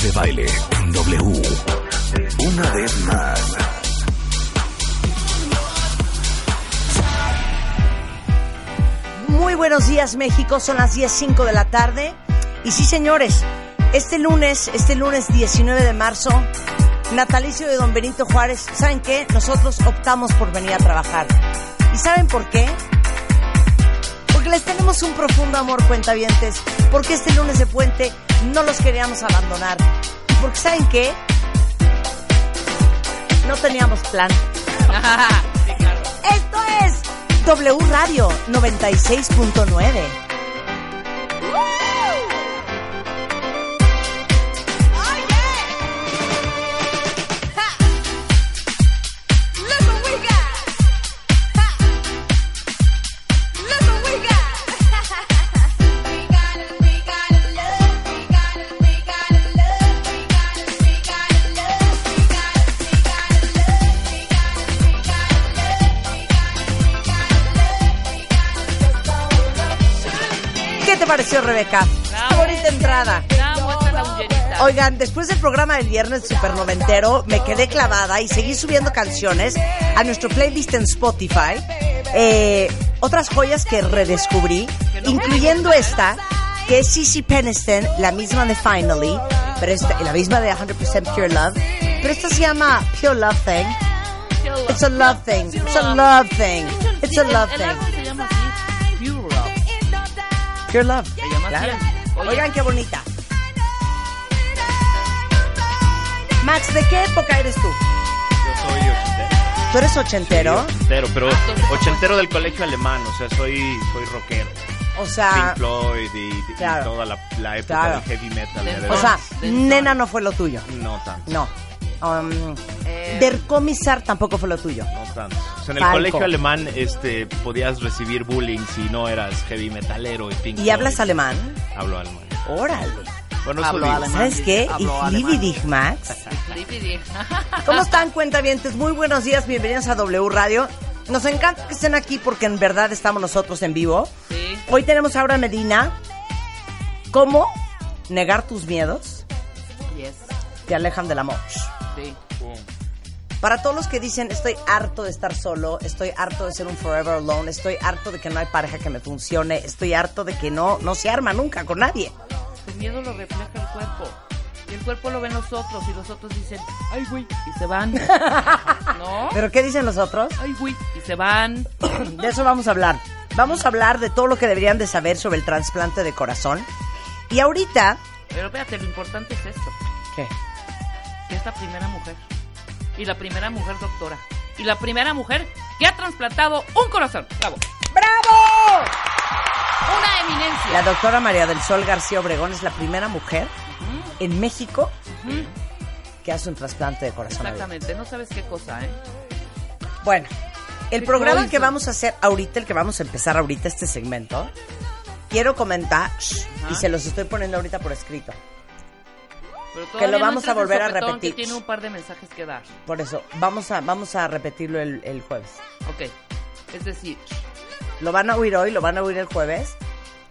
De baile en W. Una vez más. Muy buenos días México, son las 10.05 de la tarde. Y sí señores, este lunes, este lunes 19 de marzo, natalicio de don Benito Juárez, ¿saben qué? Nosotros optamos por venir a trabajar. ¿Y saben por qué? Porque les tenemos un profundo amor, cuentavientes. Porque este lunes de puente no los queríamos abandonar. Porque ¿saben qué? No teníamos plan. Esto es W Radio 96.9. ¿Qué te pareció, Rebeca? Qué bonita entrada. Oigan, después del programa del viernes super noventero, me quedé clavada y seguí subiendo canciones a nuestro playlist en Spotify. Eh, otras joyas que redescubrí, incluyendo esta, que es Cici Peniston, la misma de Finally, pero esta, la misma de 100% Pure Love. Pero esta se llama Pure Love Thing. It's a love thing. It's a love thing. It's a love thing. Pure Love. Se llama. Claro. Oye, Oigan, qué bonita. Max, ¿de qué época eres tú? Yo soy ochentero. ¿Tú eres ochentero? Ochentero, pero entonces, ochentero del colegio alemán, o sea, soy, soy rockero. O sea, Pink Floyd y, y claro. toda la, la época Claro. del heavy metal. De o sea, nena no fue lo tuyo. No tanto, No. Um, Eh, Der tampoco fue lo tuyo. no tanto. O sea, en el Falco. colegio alemán este, podías recibir bullying si no eras heavy metalero y Pink ¿Y hablas alemán? Hablo alemán. Órale. Bueno, Hablo eso digo. alemán. ¿Sabes qué? Dich, Max. ¿Cómo están, cuentavientes? Muy buenos días, bienvenidos a W Radio. Nos encanta que estén aquí porque en verdad estamos nosotros en vivo. Sí. Hoy tenemos a Aura Medina. ¿Cómo negar tus miedos Yes. te alejan del amor? Sí. Para todos los que dicen, estoy harto de estar solo, estoy harto de ser un forever alone, estoy harto de que no hay pareja que me funcione, estoy harto de que no, no se arma nunca con nadie. Tu miedo lo refleja el cuerpo. Y el cuerpo lo ven los otros y los otros dicen, ay, güey, y se van. ¿No? ¿Pero qué dicen los otros? Ay, güey, y se van. De eso vamos a hablar. Vamos a hablar de todo lo que deberían de saber sobre el trasplante de corazón. Y ahorita... Pero fíjate, lo importante es esto. ¿Qué? Que es la primera mujer. Y la primera mujer doctora. Y la primera mujer que ha trasplantado un corazón. Bravo. ¡Bravo! Una eminencia. La doctora María del Sol García Obregón es la primera mujer en México que hace un trasplante de corazón. abierto. Exactamente, no sabes qué cosa, ¿eh? Bueno, el ¿Qué programa que vamos a hacer ahorita, el que vamos a empezar ahorita este segmento, quiero comentar, shh, y se los estoy poniendo ahorita por escrito. Pero Que lo no vamos a volver a repetir. Que tiene un par de mensajes que dar. Por eso, vamos a, vamos a repetirlo el, el jueves. Ok. Es decir, Lo van a oír hoy, lo van a oír el jueves.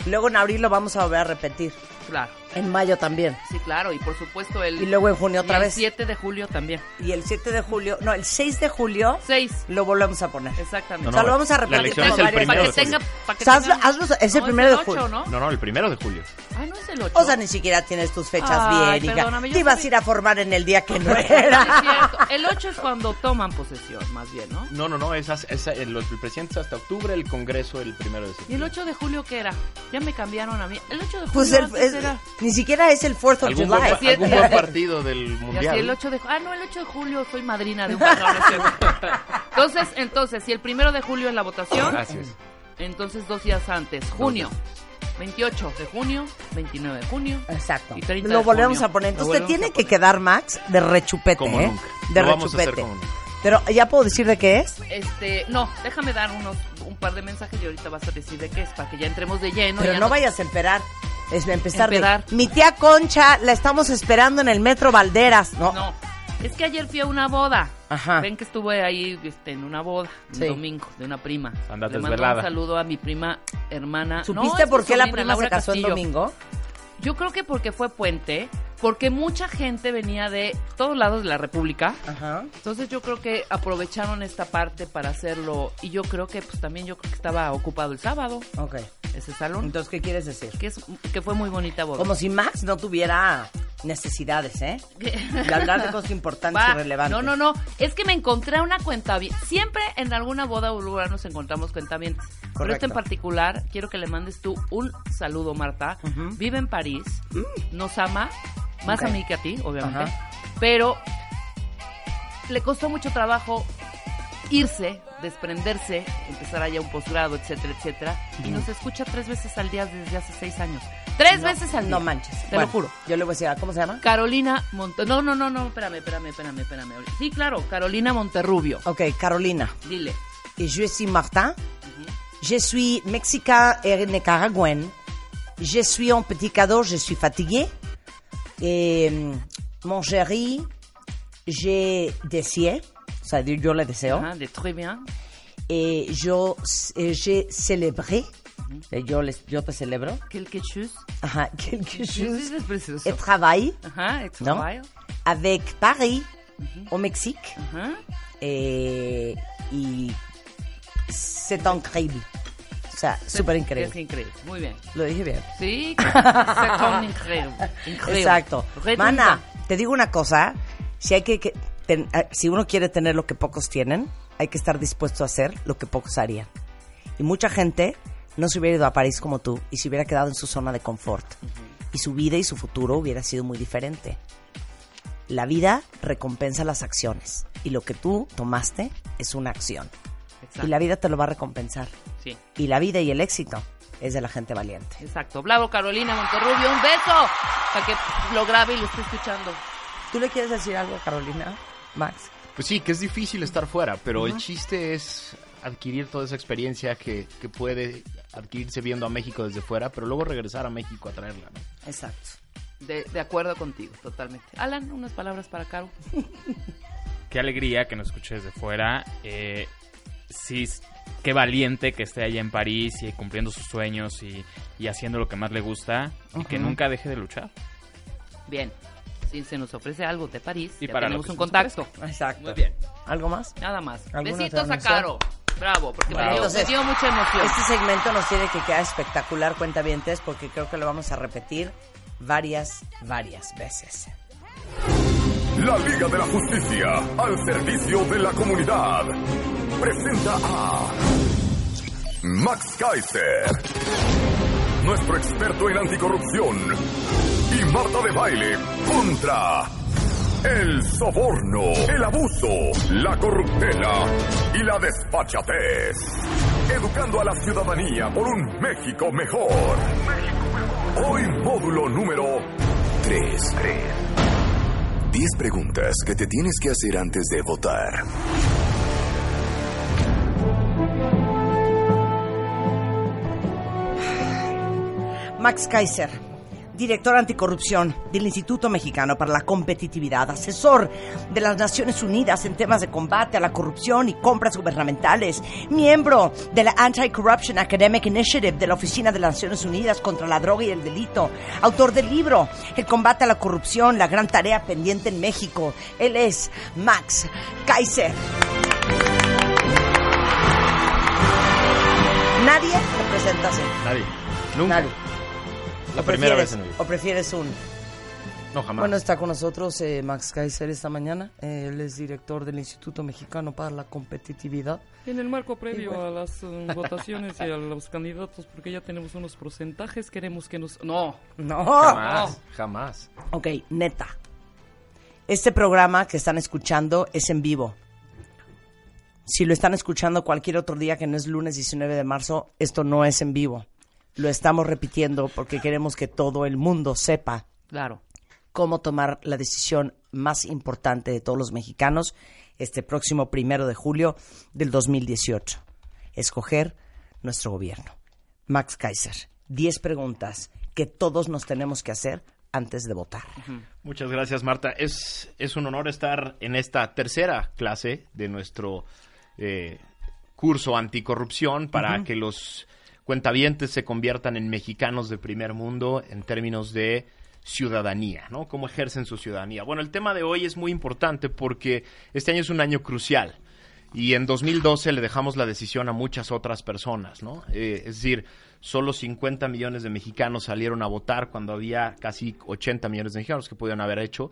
Luego en abril lo vamos a volver a repetir. claro. En mayo también. Sí, claro. Y por supuesto el... Y luego en junio otra y el vez. 7 de julio también. Y el 7 de julio, no, el 6 de julio 6. lo volvemos a poner. Exactamente. O sea, lo vamos a la repetir elección como es el varias primero Para que tenga... Para que O sea, hazlo- tenga- hazlo- es el No, primero de julio. ¿no? No, no, el primero de julio. Ah, no es el 8. O sea, ni siquiera tienes tus fechas Ay, bien, hija. perdóname, Te ibas a sabía- ir a formar en el día que no es cierto. era. El 8 es cuando toman posesión, más bien, ¿no? No, no, no, es, es- el, el presidente es hasta octubre, el Congreso el primero de ¿Y el septiembre. 8 de julio qué era? Ya me cambiaron a mí. El 8 de julio Pues el- es- era... ni siquiera es el 4th of ¿Algún, July. buen, algún buen partido del Y así mundial? el 8 de Ah, no, el 8 de julio soy madrina de un patrón. ¿no es cierto? entonces, entonces, si el primero de julio es la votación, entonces dos días antes, junio. 28 de junio, 29 de junio. Exacto. Y 30 Lo de volvemos junio. a poner. Entonces te tiene que quedar, Max, de rechupete, Como ¿eh? nunca. De Lo vamos a hacer rechupete. como nunca. Pero ya puedo decir de qué es. Este, no, déjame dar unos un par de mensajes y ahorita vas a decir de qué es para que ya entremos de lleno. Pero ya no vayas a esperar. Es empezar de. Mi tía Concha la estamos esperando en el metro Valderas. No. No, es que ayer fui a una boda. Ajá. Ven que estuve ahí este, en una boda, un Sí. domingo, de una prima. Andas Le mando desvelada. un saludo a mi prima hermana. ¿Supiste por qué la prima se Laura casó en Castillo. domingo? Yo creo que porque fue puente, porque mucha gente venía de todos lados de la República. Ajá. Entonces yo creo que aprovecharon esta parte para hacerlo y yo creo que pues también yo creo que estaba ocupado el sábado Ok. ese salón, Entonces, ¿qué quieres decir? que es que fue muy bonita boda. Como si Max no tuviera necesidades, ¿eh? De hablar de cosas importantes Va. y relevantes. No, no, no. Es que me encontré a una cuenta Siempre en alguna boda o lugar nos encontramos cuentavientes. Pero este Correcto. en particular, quiero que le mandes tú un saludo, Marta. Ujú. Vive en París, nos ama, más Ok. a mí que a ti, obviamente. Ajá. Pero le costó mucho trabajo irse, desprenderse, empezar allá un posgrado, etcétera, etcétera. Y nos escucha tres veces al día desde hace seis años. Tres No, veces al día. No manches. Te Bueno, lo juro. Yo le voy a decir, ¿cómo se llama? Carolina Monte... No, no, no, no, espérame, espérame, espérame, espérame. Sí, claro, Carolina Monterrubio. Ok, Carolina. Dile. Et je suis Martin. Je suis mexicain et nicaraguayen. Je suis un petit cadeau, je suis fatigué. Et mm, mon chéri, j'ai décié. O sea, yo le deseo. Ajá, de très bien. Et yo, eh, j'ai célébré. Eh, Yo, les, yo te celebro. Quelque chose. Ajá, quelque chose. Sí, es precioso. Et travaille Ajá, et ¿no? travail. avec Paris, au Mexique. Ajá. Eh, y c'est increíble. Sea, súper Es increíble. increíble. Muy bien. Lo dije bien. Sí, un increíble. increíble. Exacto. Redunda. Mana, te digo una cosa. Si hay que, que- ten- eh, si uno quiere tener lo que pocos tienen, hay que estar dispuesto a hacer lo que pocos harían. Y mucha gente no se hubiera ido a París como tú y se hubiera quedado en su zona de confort. Y su vida y su futuro hubiera sido muy diferente. La vida recompensa las acciones y lo que tú tomaste es una acción. Exacto. Y la vida te lo va a recompensar. Sí, Y la vida y el éxito es de la gente valiente. exacto. Bravo, Carolina Monterrubio. Un beso. Para que lo grabe y lo esté escuchando. ¿Tú le quieres decir algo a Carolina, Max? Pues sí, que es difícil estar fuera, pero el chiste es adquirir toda esa experiencia que, que puede adquirirse viendo a México desde fuera, pero luego regresar a México a traerla. ¿no? Exacto. De, de acuerdo contigo, totalmente. Alan, unas palabras para Caro. Qué alegría que nos escuche desde fuera. Eh, sí, qué valiente que esté allá en París y cumpliendo sus sueños y, y haciendo lo que más le gusta y que nunca deje de luchar. Bien. Si se nos ofrece algo de París, Y ya para lo tenemos un contacto. Exacto. Muy bien. ¿Algo más? Nada más. ¿Alguna Besitos a? Caro. Bravo, porque me dio, Entonces, me dio mucha emoción. Este segmento nos tiene que quedar espectacular, cuentavientes, porque creo que lo vamos a repetir varias, varias veces. La Liga de la Justicia al servicio de la comunidad presenta a Max Kaiser, nuestro experto en anticorrupción, y Marta de Baile contra el soborno, el abuso, la corruptela y la despachatez. Educando a la ciudadanía por un México mejor. Hoy módulo número 3. 10 preguntas que te tienes que hacer antes de votar. Max Kaiser, director anticorrupción del Instituto Mexicano para la Competitividad, asesor de las Naciones Unidas en temas de combate a la corrupción y compras gubernamentales, miembro de la Anti-Corruption Academic Initiative de la Oficina de las Naciones Unidas contra la Droga y el Delito, autor del libro El combate a la corrupción, la gran tarea pendiente en México. Él es Max Kaiser. Nadie te presenta así. Nadie. Nunca. Nadie. La ¿O primera vez en mi vida. ¿O prefieres un...? No, jamás. Bueno, está con nosotros eh, Max Kaiser esta mañana. Eh, él es director del Instituto Mexicano para la Competitividad. En el marco previo a las um, votaciones y a los candidatos, porque ya tenemos unos porcentajes, queremos que nos... No, No. Jamás. Jamás. Ok, neta. Este programa que están escuchando es en vivo. Si lo están escuchando cualquier otro día que no es lunes 19 de marzo, esto no es en vivo. Lo estamos repitiendo porque queremos que todo el mundo sepa Claro. cómo tomar la decisión más importante de todos los mexicanos este próximo primero de julio del 2018. Escoger nuestro gobierno. Max Kaiser, 10 preguntas que todos nos tenemos que hacer antes de votar. Muchas gracias, Marta. Es, es un honor estar en esta tercera clase de nuestro eh, curso anticorrupción para que los cuentavientes se conviertan en mexicanos de primer mundo en términos de ciudadanía, ¿no? Cómo ejercen su ciudadanía. Bueno, el tema de hoy es muy importante porque este año es un año crucial y en 2012 le dejamos la decisión a muchas otras personas, ¿no? Eh, es decir, solo 50 millones de mexicanos salieron a votar cuando había casi 80 millones de mexicanos que podían haber hecho.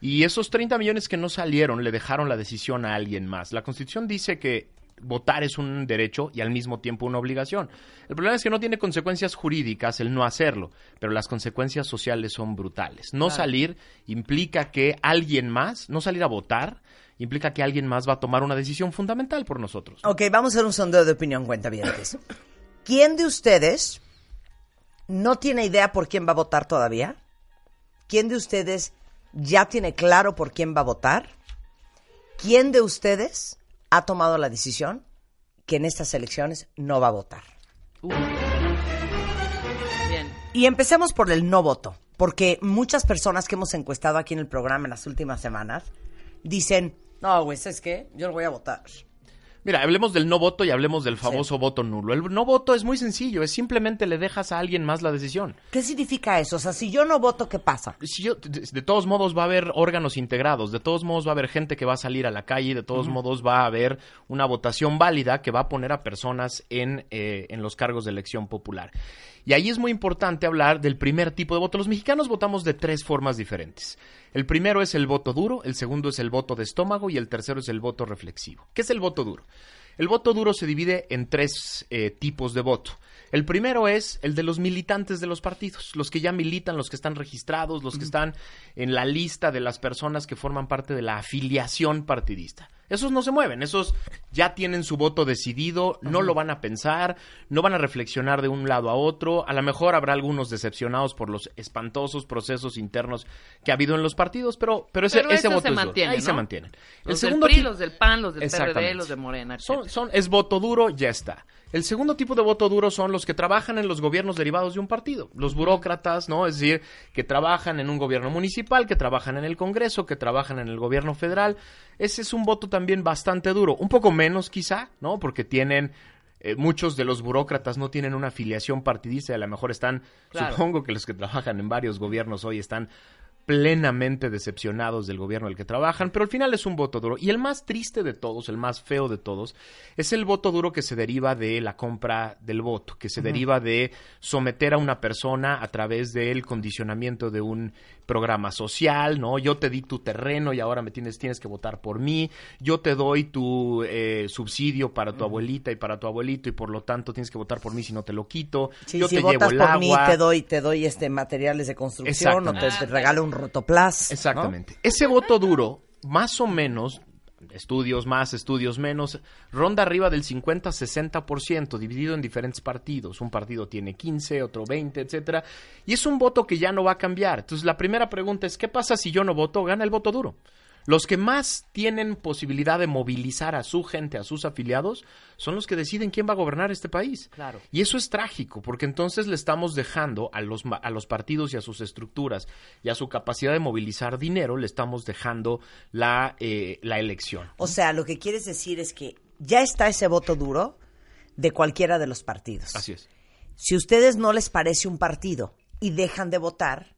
Y esos 30 millones que no salieron le dejaron la decisión a alguien más. La Constitución dice que votar es un derecho y al mismo tiempo una obligación. El problema es que no tiene consecuencias jurídicas el no hacerlo, pero las consecuencias sociales son brutales. No salir implica que alguien más, no salir a votar, implica que alguien más va a tomar una decisión fundamental por nosotros. Ok, vamos a hacer un sondeo de opinión, cuenta bien. ¿Quién de ustedes no tiene idea por quién va a votar todavía? ¿Quién de ustedes ya tiene claro por quién va a votar? ¿Quién de ustedes ha tomado la decisión que en estas elecciones no va a votar? Uh. Bien. Y empecemos por el no voto, porque muchas personas que hemos encuestado aquí en el programa en las últimas semanas dicen, no, güey, ¿sabes qué? Yo no voy a votar. Mira, hablemos del no voto y hablemos del famoso voto nulo. El no voto es muy sencillo, es simplemente le dejas a alguien más la decisión. ¿Qué significa eso? O sea, si yo no voto, ¿qué pasa? Si yo- de, de todos modos va a haber órganos integrados, de todos modos va a haber gente que va a salir a la calle, de todos modos va a haber una votación válida que va a poner a personas en, eh, en los cargos de elección popular. Y ahí es muy importante hablar del primer tipo de voto. Los mexicanos votamos de tres formas diferentes. El primero es el voto duro, el segundo es el voto de estómago y el tercero es el voto reflexivo. ¿Qué es el voto duro? El voto duro se divide en tres eh, tipos de voto. El primero es el de los militantes de los partidos, los que ya militan, los que están registrados, los que están en la lista de las personas que forman parte de la afiliación partidista. Esos no se mueven, esos ya tienen su voto decidido, no lo van a pensar, no van a reflexionar de un lado a otro. A lo mejor habrá algunos decepcionados por los espantosos procesos internos que ha habido en los partidos, pero, pero ese, Pero ese voto se es duro. mantiene, Ahí ¿no? se mantienen. Los del PRI, los del PAN, los del PRD, los de Morena, Son, son- es voto duro, ya está. El segundo tipo de voto duro son los que trabajan en los gobiernos derivados de un partido. Los burócratas, ¿no? Es decir, que trabajan en un gobierno municipal, que trabajan en el Congreso, que trabajan en el gobierno federal. Ese es un voto también bastante duro. Un poco menos, quizá, ¿no? Porque tienen. eh, muchos de los burócratas no tienen una afiliación partidista y a lo mejor están, Claro. supongo que los que trabajan en varios gobiernos hoy están plenamente decepcionados del gobierno del que trabajan, pero al final es un voto duro. Y el más triste de todos, el más feo de todos, es el voto duro que se deriva de la compra del voto, que se deriva de someter a una persona a través del condicionamiento de un programa social, ¿no? Yo te di tu terreno y ahora me tienes, tienes que votar por mí, yo te doy tu eh, subsidio para tu abuelita y para tu abuelito y por lo tanto tienes que votar por mí si no te lo quito, Sí, yo si te votas llevo el por mí, agua. te doy, te doy este materiales de construcción o te regalo un rotoplas. Exactamente. Ese voto duro, más o menos, estudios más, estudios menos, ronda arriba del 50-60%, dividido en diferentes partidos. Un partido tiene 15, otro 20, etcétera. Y es un voto que ya no va a cambiar. Entonces, la primera pregunta es, ¿qué pasa si yo no voto? Gana el voto duro. Los que más tienen posibilidad de movilizar a su gente, a sus afiliados, son los que deciden quién va a gobernar este país. Claro. Y eso es trágico, porque entonces le estamos dejando a los, a los partidos y a sus estructuras y a su capacidad de movilizar dinero, le estamos dejando la, eh, la elección. O sea, lo que quieres decir es que ya está ese voto duro de cualquiera de los partidos. Así es. Si a ustedes no les parece un partido y dejan de votar,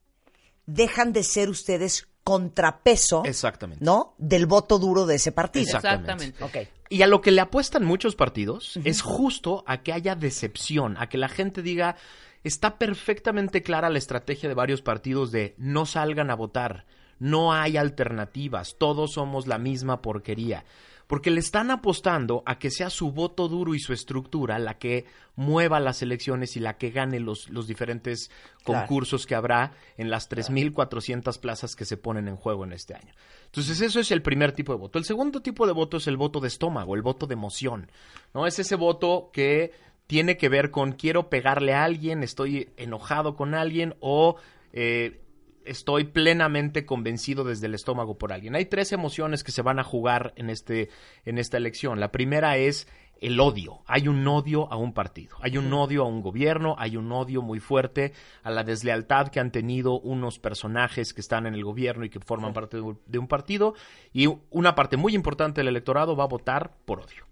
dejan de ser ustedes contrapeso, Exactamente. ¿no? Del voto duro de ese partido. Exactamente. Exactamente. Ok. Y a lo que le apuestan muchos partidos es justo a que haya decepción, a que la gente diga, está perfectamente clara la estrategia de varios partidos de no salgan a votar, no hay alternativas, todos somos la misma porquería. Porque le están apostando a que sea su voto duro y su estructura la que mueva las elecciones y la que gane los, los diferentes Claro. concursos que habrá en las 3.400 plazas que se ponen en juego en este año. Entonces, eso es el primer tipo de voto. El segundo tipo de voto es el voto de estómago, el voto de emoción. ¿no? Es ese voto que tiene que ver con quiero pegarle a alguien, estoy enojado con alguien o eh, estoy plenamente convencido desde el estómago por alguien. Hay tres emociones que se van a jugar en, este, en esta elección. La primera es el odio. Hay un odio a un partido, hay un odio a un gobierno, hay un odio muy fuerte a la deslealtad que han tenido unos personajes que están en el gobierno y que forman parte de un partido. Y una parte muy importante del electorado va a votar por odio.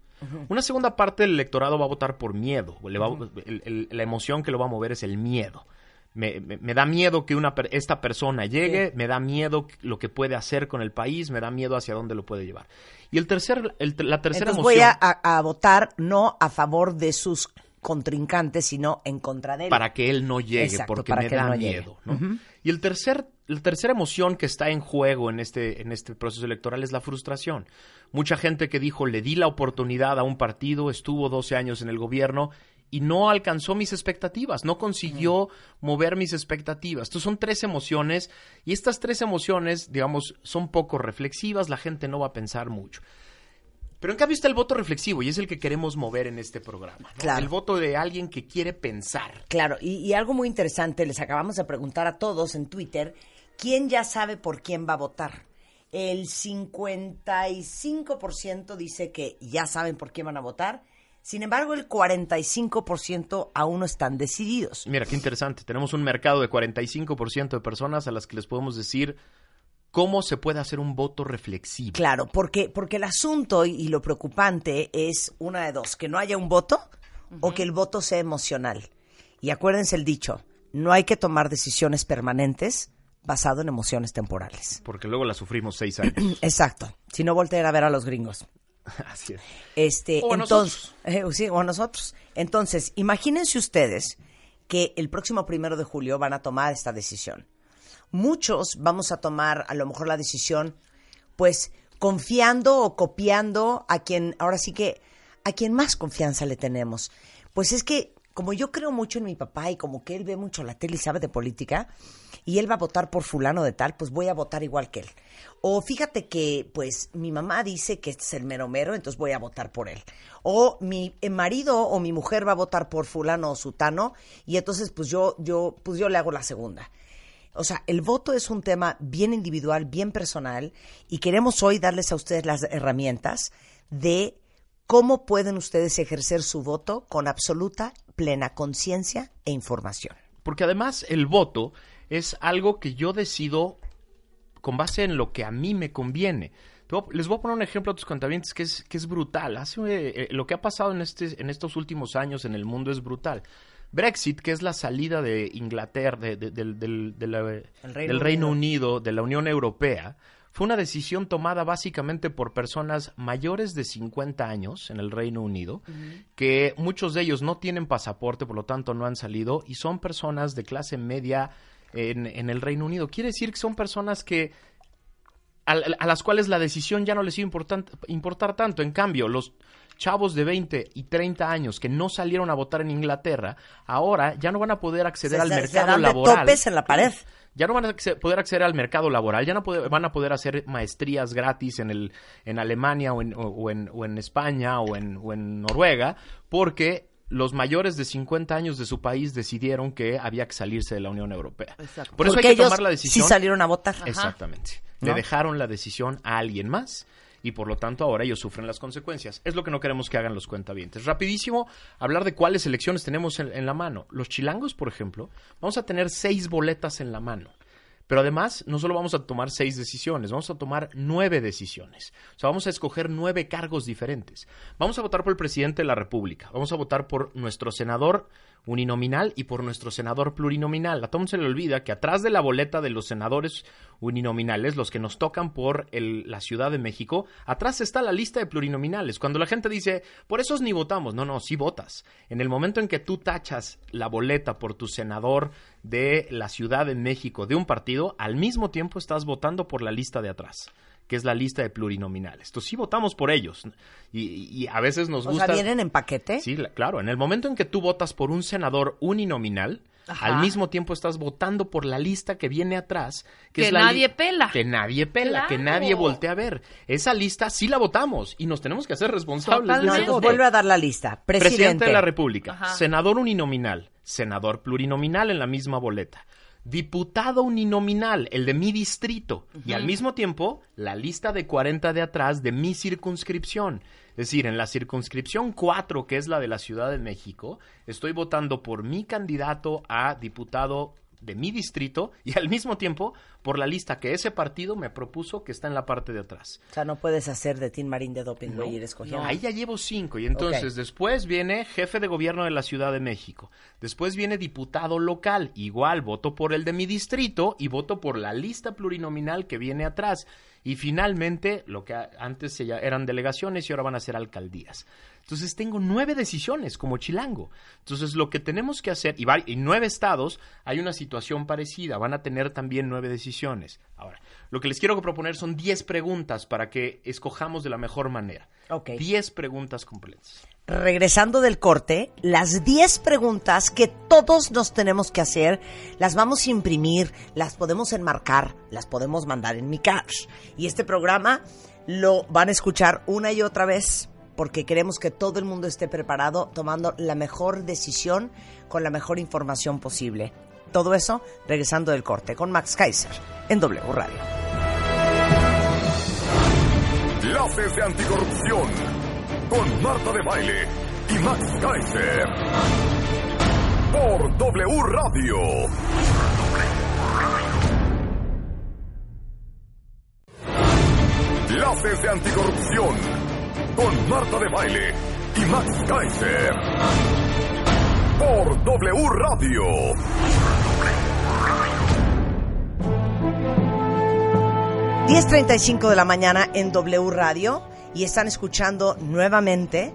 Una segunda parte del electorado va a votar por miedo. la emoción que lo va a mover es el miedo. Me, da miedo que una, esta persona llegue, me da miedo lo que puede hacer con el país, me da miedo hacia dónde lo puede llevar. Y el tercer, la tercera Entonces voy a, votar no a favor de sus contrincantes, sino en contra de él. Para que él no llegue, porque me da miedo. Y el tercer, la tercera emoción que está en juego en este, en este proceso electoral es la frustración. Mucha gente que dijo, le di la oportunidad a un partido, estuvo 12 años en el gobierno y no alcanzó mis expectativas, no consiguió mover mis expectativas. Entonces son tres emociones y estas tres emociones, digamos, son poco reflexivas, la gente no va a pensar mucho. Pero en cambio está el voto reflexivo y es el que queremos mover en este programa. El voto de alguien que quiere pensar. Claro, y, y algo muy interesante, les acabamos de preguntar a todos en Twitter, ¿quién ya sabe por quién va a votar? El 55% dice que ya saben por quién van a votar sin embargo, el 45% aún no están decididos. Mira, qué interesante. Tenemos un mercado de 45% de personas a las que les podemos decir cómo se puede hacer un voto reflexivo. Claro, porque, porque el asunto y, lo preocupante es una de dos, que no haya un voto o que el voto sea emocional. Y acuérdense el dicho, no hay que tomar decisiones permanentes basado en emociones temporales. Porque luego las sufrimos seis años. Exacto. Si no, voltear a ver a los gringos. Así es. Este, o entonces, eh, sí, o nosotros. Entonces, imagínense ustedes que el próximo primero de julio van a tomar esta decisión. Muchos vamos a tomar a lo mejor la decisión, pues, confiando o copiando a quien, ahora sí que, a quien más confianza le tenemos. Pues es que como yo creo mucho en mi papá y como que él ve mucho la tele y sabe de política, y él va a votar por fulano de tal, pues voy a votar igual que él. O fíjate que, pues, mi mamá dice que este es el mero mero, entonces voy a votar por él. O mi eh, marido o mi mujer va a votar por fulano o sutano, y entonces, pues yo, yo, pues yo le hago la segunda. O sea, el voto es un tema bien individual, bien personal, y queremos hoy darles a ustedes las herramientas de cómo pueden ustedes ejercer su voto con absoluta plena conciencia e información. Porque además el voto es algo que yo decido con base en lo que a mí me conviene. Les voy a poner un ejemplo a tus contamientos que es, que es brutal. Hace, eh, lo que ha pasado en, este, en estos últimos años en el mundo es brutal. Brexit, que es la salida de Inglaterra, del, Reino Unido, de la Unión Europea, fue una decisión tomada básicamente por personas mayores de 50 años en el Reino Unido, que muchos de ellos no tienen pasaporte, por lo tanto no han salido, y son personas de clase media en, el Reino Unido. Quiere decir que son personas que a, las cuales la decisión ya no les iba a importar tanto. En cambio, los chavos de 20 y 30 años que no salieron a votar en Inglaterra, ahora ya no van a poder acceder al mercado laboral. topes en la pared ya no van a poder acceder al mercado laboral, ya no van a poder hacer maestrías gratis en, el, en Alemania o en, o, en, o en España o en, o en Noruega, porque los mayores de 50 años de su país decidieron que había que salirse de la Unión Europea. Por eso hay que tomar la decisión. Sí salieron a votar. Exactamente. Le dejaron la decisión a alguien más y por lo tanto ahora ellos sufren las consecuencias. Es lo que no queremos que hagan los cuentavientes. Rapidísimo, hablar de cuáles elecciones tenemos en, la mano. Los chilangos, por ejemplo, vamos a tener seis boletas en la mano. Pero además, no solo vamos a tomar seis decisiones, vamos a tomar nueve decisiones. O sea, vamos a escoger nueve cargos diferentes. Vamos a votar por el presidente de la República, vamos a votar por nuestro senador uninominal y por nuestro senador plurinominal. A Tom se le olvida que atrás de la boleta de los senadores uninominales, los que nos tocan por la Ciudad de México, atrás está la lista de plurinominales. Cuando la gente dice, por esos ni votamos, no, no, sí votas. En el momento en que tú tachas la boleta por tu senador de la Ciudad de México de un partido, al mismo tiempo estás votando por la lista de atrás que es la lista de plurinominales. Entonces sí votamos por ellos y, a veces nos gusta... O sea, ¿vienen en paquete? Sí, claro. En el momento en que tú votas por un senador uninominal, Ajá. Al mismo tiempo estás votando por la lista que viene atrás. Que, Que es la nadie pela. Que nadie pela, que nadie voltea a ver. Esa lista sí la votamos y nos tenemos que hacer responsables de No, vuelve a dar la lista. Presidente. Presidente de la República, Ajá. senador uninominal, senador plurinominal en la misma boleta, diputado uninominal, el de mi distrito, y al mismo tiempo la lista de 40 de atrás de mi circunscripción. Es decir, en la circunscripción 4, que es la de la Ciudad de México, estoy votando por mi candidato a diputado de mi distrito y al mismo tiempo por la lista que ese partido me propuso que está en la parte de atrás. O sea, no puedes hacer de Tin Marín de doping, güey, ir escogiendo. Ahí ya llevo cinco. Y entonces después viene jefe de gobierno de la Ciudad de México. Después viene diputado local. Igual voto por el de mi distrito y voto por la lista plurinominal que viene atrás. Y finalmente, lo que antes eran delegaciones y ahora van a ser alcaldías. Entonces tengo nueve decisiones como chilango. Entonces lo que tenemos que hacer, y, y nueve estados, hay una situación parecida, van a tener también nueve decisiones. Ahora, lo que les quiero proponer son diez preguntas para que escojamos de la mejor manera. Ok. Diez preguntas completas. regresando del corte, las 10 preguntas que todos nos tenemos que hacer, las vamos a imprimir, las podemos enmarcar, las podemos mandar en mi cash. Y este programa lo van a escuchar una y otra vez porque queremos que todo el mundo esté preparado tomando la mejor decisión con la mejor información posible. Todo eso regresando del corte con Max Kaiser en W Radio. Clases de anticorrupción con Marta de Baile y Max Kaiser. Por W Radio. Clases de anticorrupción con Marta de Baile y Max Kaiser. Por W Radio. Radio. 10.35 de la mañana en W Radio y están escuchando nuevamente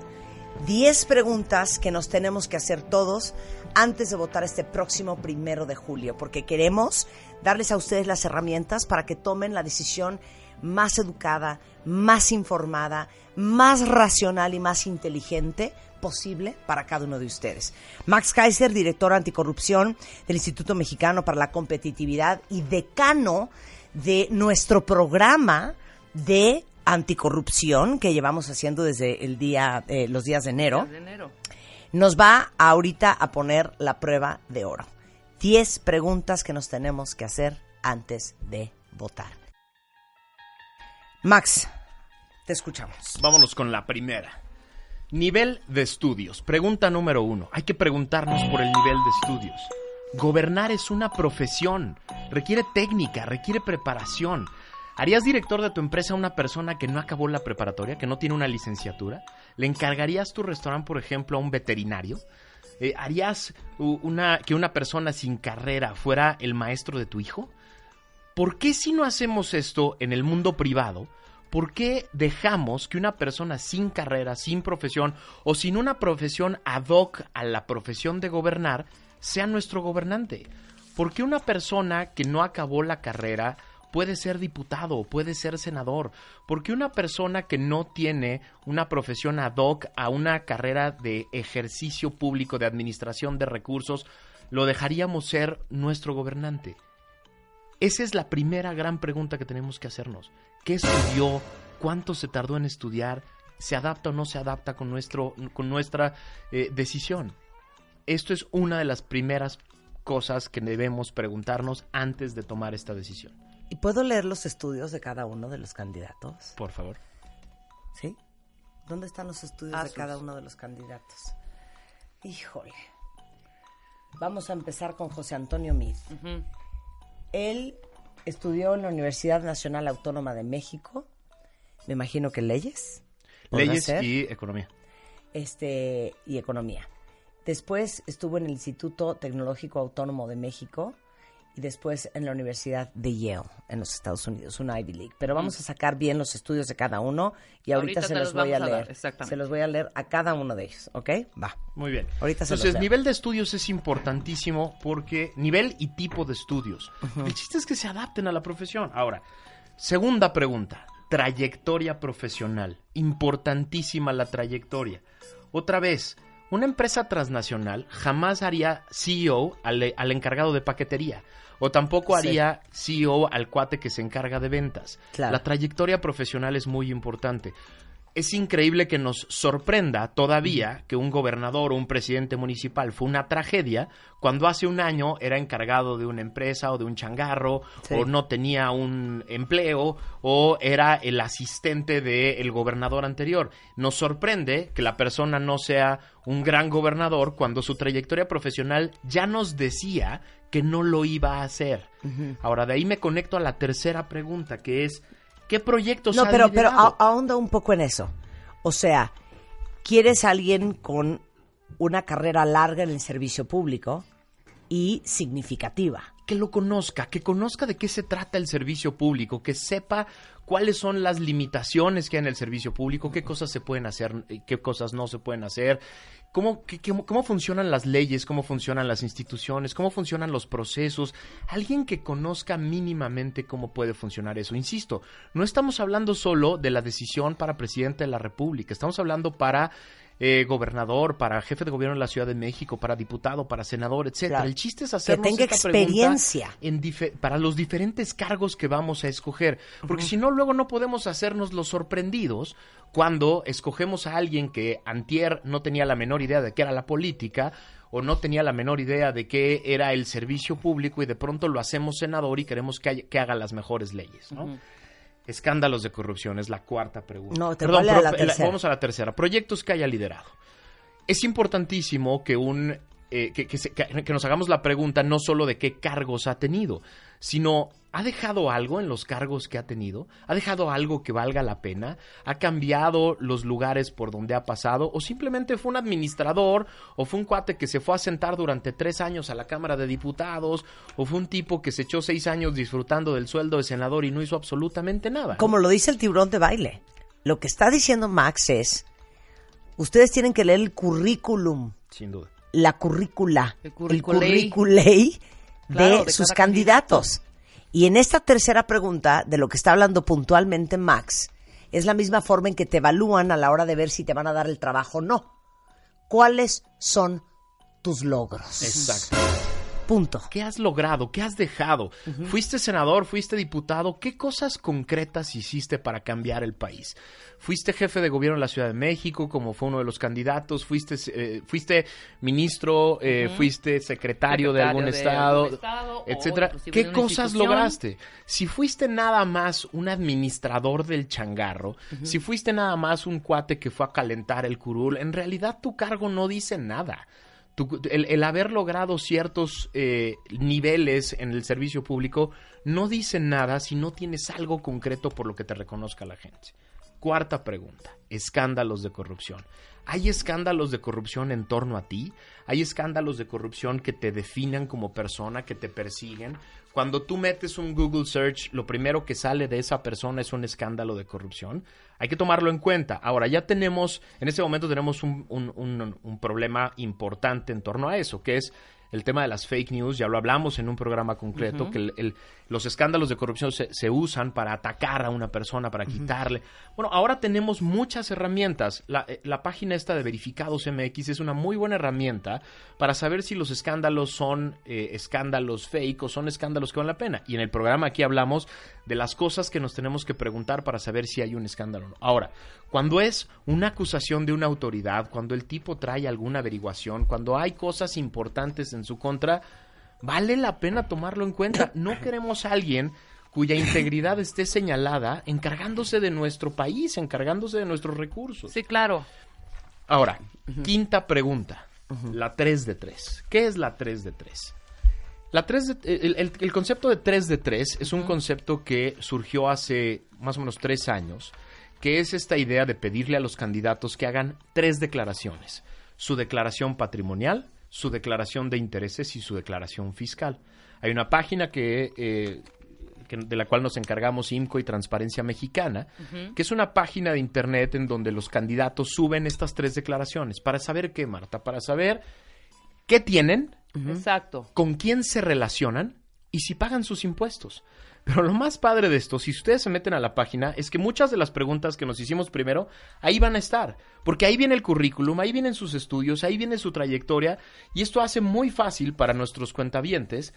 10 preguntas que nos tenemos que hacer todos antes de votar este próximo primero de julio, porque queremos darles a ustedes las herramientas para que tomen la decisión más educada, más informada, más racional y más inteligente posible para cada uno de ustedes. Max Kaiser, director anticorrupción del Instituto Mexicano para la Competitividad y decano de nuestro programa de anticorrupción que llevamos haciendo desde el día, eh, los días de enero, de enero, nos va ahorita a poner la prueba de oro. Diez preguntas que nos tenemos que hacer antes de votar. Max, te escuchamos. Vámonos con la primera. Nivel de estudios. Pregunta número uno. Hay que preguntarnos por el nivel de estudios. Gobernar es una profesión. Requiere técnica, requiere preparación. ¿Harías director de tu empresa a una persona que no acabó la preparatoria, que no tiene una licenciatura? ¿Le encargarías tu restaurante, por ejemplo, a un veterinario? Eh, ¿Harías que una persona sin carrera fuera el maestro de tu hijo? ¿Por qué si no hacemos esto en el mundo privado? ¿Por qué dejamos que una persona sin carrera, sin profesión o sin una profesión ad hoc a la profesión de gobernar sea nuestro gobernante? ¿Por qué una persona que no acabó la carrera puede ser diputado, puede ser senador? ¿Por qué una persona que no tiene una profesión ad hoc a una carrera de ejercicio público, de administración de recursos, lo dejaríamos ser nuestro gobernante? Esa es la primera gran pregunta que tenemos que hacernos. ¿Qué estudió? ¿Cuánto se tardó en estudiar? ¿Se adapta o no se adapta con, nuestro, con nuestra eh, decisión? Esto es una de las primeras cosas que debemos preguntarnos antes de tomar esta decisión. ¿Y puedo leer los estudios de cada uno de los candidatos? Por favor. ¿Sí? ¿Dónde están los estudios Asus. de cada uno de los candidatos? Híjole. Vamos a empezar con José Antonio Mid. Ujú. Él estudió en la Universidad Nacional Autónoma de México, me imagino que leyes. ¿podrá Leyes ser? y economía. este, y economía. Después estuvo en el Instituto Tecnológico Autónomo de México y después en la Universidad de Yale en los Estados Unidos, una Ivy League. Pero vamos a sacar bien los estudios de cada uno y ahorita, Ahorita se los los voy a a leer. exactamente. Se los voy a leer a cada uno de ellos, ¿ok? Va. Muy bien. Ahorita se los Entonces, leo. nivel de estudios es importantísimo porque nivel y tipo de estudios. El chiste es que se adapten a la profesión. Ahora, segunda pregunta. Trayectoria profesional. Importantísima la trayectoria. Otra vez, Una empresa transnacional jamás haría CEO al, al encargado de paquetería. O tampoco Sí. haría CEO al cuate que se encarga de ventas. Claro. La trayectoria profesional es muy importante. Es increíble que nos sorprenda todavía que un gobernador o un presidente municipal fue una tragedia cuando hace un año era encargado de una empresa o de un changarro Sí. o no tenía un empleo o era el asistente del gobernador anterior. Nos sorprende que la persona no sea un gran gobernador cuando su trayectoria profesional ya nos decía que no lo iba a hacer. Ahora, de ahí me conecto a la tercera pregunta, que es, ¿qué proyectos No, ha pero, pero liderado? ahonda un poco en eso. O sea, quieres a alguien con una carrera larga en el servicio público y significativa. que lo conozca, que conozca de qué se trata el servicio público, que sepa cuáles son las limitaciones que hay en el servicio público, qué cosas se pueden hacer, y qué cosas no se pueden hacer, cómo, cómo funcionan las leyes, cómo funcionan las instituciones, cómo funcionan los procesos. Alguien que conozca mínimamente cómo puede funcionar eso. Insisto, no estamos hablando solo de la decisión para presidente de la República, estamos hablando para... eh, gobernador, para jefe de gobierno de la Ciudad de México, para diputado, para senador, etcétera. Claro. El chiste es Que hacernos tenga esta experiencia. en para los diferentes cargos que vamos a escoger. Porque si no, luego no podemos hacernos los sorprendidos cuando escogemos a alguien que antier no tenía la menor idea de qué era la política o no tenía la menor idea de qué era el servicio público y de pronto lo hacemos senador y queremos que, haya- que haga las mejores leyes. ¿no? Escándalos de corrupción es la cuarta pregunta. No, te vale a la profe- tercera. Vamos a la tercera. Proyectos que haya liderado. Es importantísimo que un eh, que, que se- que nos hagamos la pregunta no solo de qué cargos ha tenido, sino ¿ha dejado algo en los cargos que ha tenido? ¿Ha dejado algo que valga la pena? ¿Ha cambiado los lugares por donde ha pasado? ¿O simplemente fue un administrador? ¿O fue un cuate que se fue a sentar durante tres años a la Cámara de Diputados? ¿O fue un tipo que se echó seis años disfrutando del sueldo de senador y no hizo absolutamente nada? Como lo dice el tiburón de baile. Lo que está diciendo Max es, ustedes tienen que leer el currículum, Sin duda. la currícula, El el curriculei. curriculei de, Claro, de sus candidatos. Y en esta tercera pregunta, de lo que está hablando puntualmente Max, es la misma forma en que te evalúan a la hora de ver si te van a dar el trabajo o no. ¿Cuáles son tus logros? Exacto. Punto. ¿Qué has logrado? ¿Qué has dejado? ¿Fuiste senador? ¿Fuiste diputado? ¿Qué cosas concretas hiciste para cambiar el país? ¿Fuiste jefe de gobierno de la Ciudad de México, como fue uno de los candidatos? ¿Fuiste, eh, fuiste ministro? eh, ¿Fuiste secretario, de algún de estado? algún estado, o etcétera. ¿Qué cosas lograste? Si fuiste nada más un administrador del changarro, si fuiste nada más un cuate que fue a calentar el curul, en realidad tu cargo no dice nada. El haber logrado ciertos eh, niveles en el servicio público no dice nada si no tienes algo concreto por lo que te reconozca la gente. Cuarta pregunta, escándalos de corrupción. ¿Hay escándalos de corrupción en torno a ti? ¿Hay escándalos de corrupción que te definan como persona, que te persiguen? Cuando tú metes un Google Search, lo primero que sale de esa persona es un escándalo de corrupción. Hay que tomarlo en cuenta. Ahora, ya tenemos, en este momento tenemos un, un- un- un problema importante en torno a eso, que es el tema de las fake news, ya lo hablamos en un programa concreto, que el- el- los escándalos de corrupción se, se usan para atacar a una persona, para quitarle. Bueno, ahora tenemos muchas herramientas. La, eh, la página esta de Verificados MX es una muy buena herramienta para saber si los escándalos son eh, escándalos fake o son escándalos que valen la pena. Y en el programa aquí hablamos de las cosas que nos tenemos que preguntar para saber si hay un escándalo o no. Ahora, cuando es una acusación de una autoridad, cuando el tipo trae alguna averiguación, cuando hay cosas importantes en su contra, vale la pena tomarlo en cuenta. No queremos a alguien cuya integridad esté señalada encargándose de nuestro país, encargándose de nuestros recursos. Sí, claro. Ahora, quinta pregunta, la 3 de 3. ¿Qué es la 3 de 3? La 3 de, el, el- el concepto de 3 de 3 es un concepto que surgió hace más o menos tres años, que es esta idea de pedirle a los candidatos que hagan tres declaraciones. Su declaración patrimonial, su declaración de intereses y su declaración fiscal. Hay una página que, eh, que- de la cual nos encargamos IMCO y Transparencia Mexicana, que es una página de internet en donde los candidatos suben estas tres declaraciones. ¿Para saber qué, Marta? Para saber qué tienen, Exacto. con quién se relacionan y si pagan sus impuestos. Pero lo más padre de esto, si ustedes se meten a la página, es que muchas de las preguntas que nos hicimos primero, ahí van a estar. Porque ahí viene el currículum, ahí vienen sus estudios, ahí viene su trayectoria. Y esto hace muy fácil para nuestros cuentavientes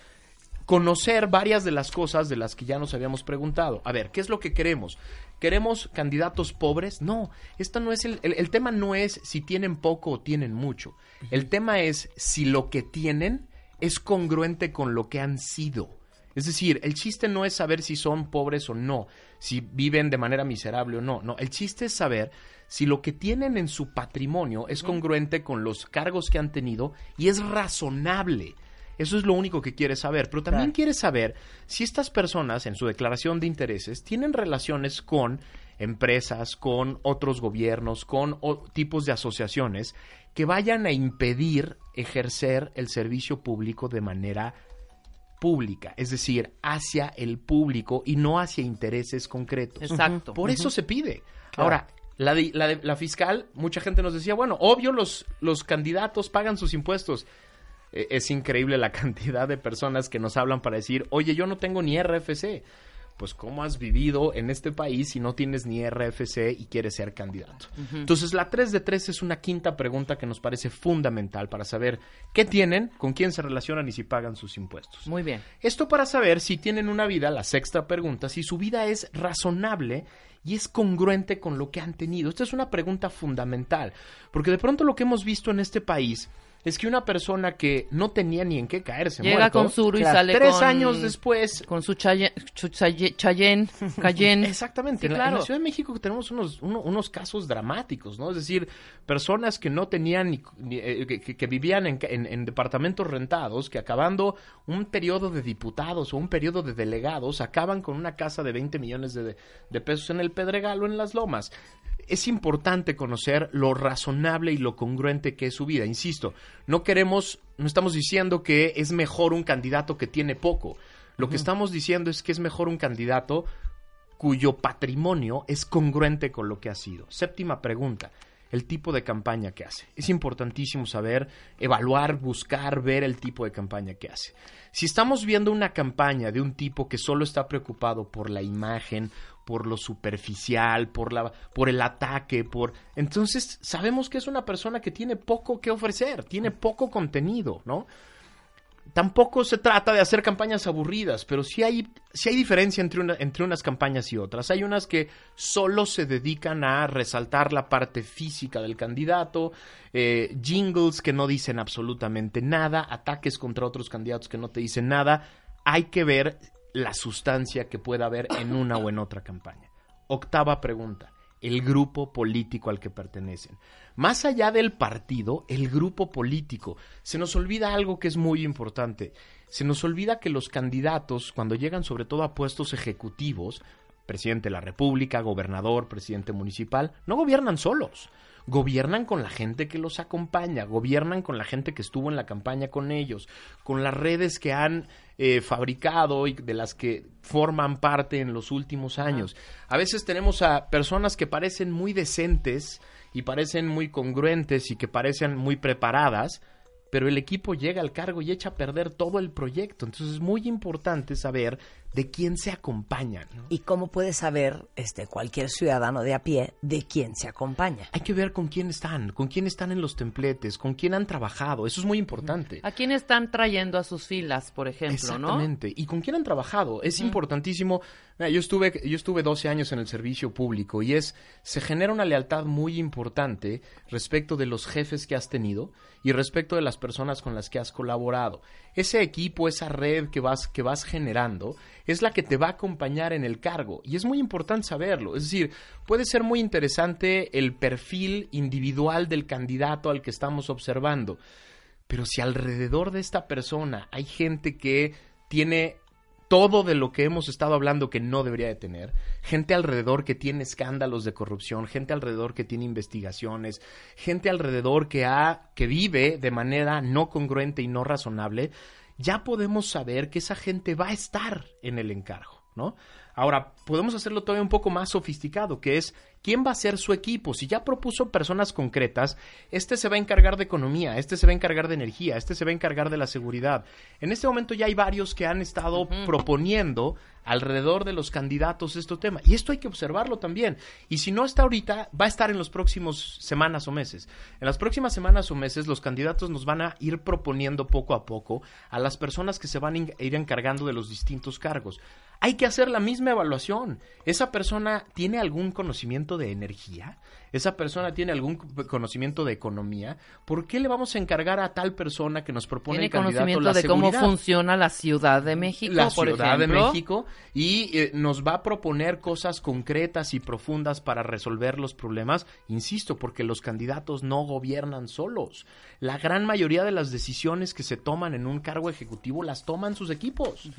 conocer varias de las cosas de las que ya nos habíamos preguntado. A ver, ¿qué es lo que queremos? ¿Queremos candidatos pobres? No, esto no es el, el, tema no es si tienen poco o tienen mucho. El tema es si lo que tienen es congruente con lo que han sido. Es decir, el chiste no es saber si son pobres o no, si viven de manera miserable o no. No, el chiste es saber si lo que tienen en su patrimonio es congruente con los cargos que han tenido y es razonable. Eso es lo único que quiere saber. Pero también quiere saber si estas personas, en su declaración de intereses, tienen relaciones con empresas, con otros gobiernos, con tipos de asociaciones que vayan a impedir ejercer el servicio público de manera pública, es decir, hacia el público y no hacia intereses concretos. Exacto. Por eso se pide. Ahora, la, la, la, fiscal, mucha gente nos decía, bueno, obvio los, los candidatos pagan sus impuestos. E, es increíble la cantidad de personas que nos hablan para decir, oye, yo no tengo ni RFC. Pues cómo has vivido en este país si no tienes ni RFC y quieres ser candidato. Entonces la 3 de 3 es una quinta pregunta que nos parece fundamental para saber qué tienen, con quién se relacionan y si pagan sus impuestos. Muy bien. Esto para saber si tienen una vida, la sexta pregunta, si su vida es razonable y es congruente con lo que han tenido. Esta es una pregunta fundamental, porque de pronto lo que hemos visto en este país es que una persona que no tenía ni en qué caerse llega con Suru y sale tres años después con su Chayenne, Cayenne. Exactamente. en, la, Ciudad de México tenemos unos, unos casos dramáticos, ¿no? Es decir, personas que no tenían ni, eh, que, vivían en, en, departamentos rentados, que acabando un periodo de diputados o un periodo de delegados acaban con una casa de 20 millones de, de pesos en el Pedregal o en las Lomas es importante conocer lo razonable y lo congruente que es su vida. Insisto, no queremos, no estamos diciendo que es mejor un candidato que tiene poco. Lo que estamos diciendo es que es mejor un candidato cuyo patrimonio es congruente con lo que ha sido. Séptima pregunta el tipo de campaña que hace. Es importantísimo saber, evaluar, buscar, ver el tipo de campaña que hace. Si estamos viendo una campaña de un tipo que solo está preocupado por la imagen por lo superficial, por la por el ataque, por entonces sabemos que es una persona que tiene poco que ofrecer, tiene poco contenido, ¿no? Tampoco se trata de hacer campañas aburridas, pero sí hay, hay diferencia entre, una, entre unas campañas y otras. Hay unas que solo se dedican a resaltar la parte física del candidato, eh, jingles que no dicen absolutamente nada, ataques contra otros candidatos que no te dicen nada. Hay que ver la sustancia que pueda haber en una o en otra campaña. Octava pregunta, el grupo político al que pertenecen. Más allá del partido, el grupo político. Se nos olvida algo que es muy importante. Se nos olvida que los candidatos, cuando llegan sobre todo a puestos ejecutivos, presidente de la República, gobernador, presidente municipal, no gobiernan solos gobiernan con la gente que los acompaña, gobiernan con la gente que estuvo en la campaña con ellos, con las redes que han eh, fabricado y de las que forman parte en los últimos años. A veces tenemos a personas que parecen muy decentes y parecen muy congruentes y que parecen muy preparadas, pero el equipo llega al cargo y echa a perder todo el proyecto. Entonces es muy importante saber de quién se acompañan. ¿Y cómo puede saber este, cualquier ciudadano de a pie de quién se acompaña? Hay que ver con quién están, con quién están en los templetes, con quién han trabajado. Eso es muy importante. ¿A quién están trayendo a sus filas, por ejemplo? Exactamente. Y con quién han trabajado. Es importantísimo. Yo estuve, yo estuve 12 años en el servicio público y es, se genera una lealtad muy importante respecto de los jefes que has tenido y respecto de las personas con las que has colaborado. Ese equipo, esa red que vas, que vas generando, es la que te va a acompañar en el cargo. Y es muy importante saberlo. Es decir, puede ser muy interesante el perfil individual del candidato al que estamos observando. Pero si alrededor de esta persona hay gente que tiene todo de lo que hemos estado hablando que no debería de tener, gente alrededor que tiene escándalos de corrupción, gente alrededor que tiene investigaciones, gente alrededor que ha que vive de manera no congruente y no razonable, ya podemos saber que esa gente va a estar en el encargo, ¿no? Ahora, podemos hacerlo todavía un poco más sofisticado, que es quién va a ser su equipo. Si ya propuso personas concretas, este se va a encargar de economía, este se va a encargar de energía, este se va a encargar de la seguridad. En este momento ya hay varios que han estado proponiendo alrededor de los candidatos este tema. Y esto hay que observarlo también. Y si no está ahorita, va a estar en los próximos semanas o meses. En las próximas semanas o meses, los candidatos nos van a ir proponiendo poco a poco a las personas que se van a ir encargando de los distintos cargos hay que hacer la misma evaluación. ¿Esa persona tiene algún conocimiento de energía? ¿Esa persona tiene algún conocimiento de economía? ¿Por qué le vamos a encargar a tal persona que nos propone el candidato conocimiento de cómo funciona la Ciudad de México, La Ciudad de México y eh, nos va a proponer cosas concretas y profundas para resolver los problemas, insisto, porque los candidatos no gobiernan solos. La gran mayoría de las decisiones que se toman en un cargo ejecutivo las toman sus equipos.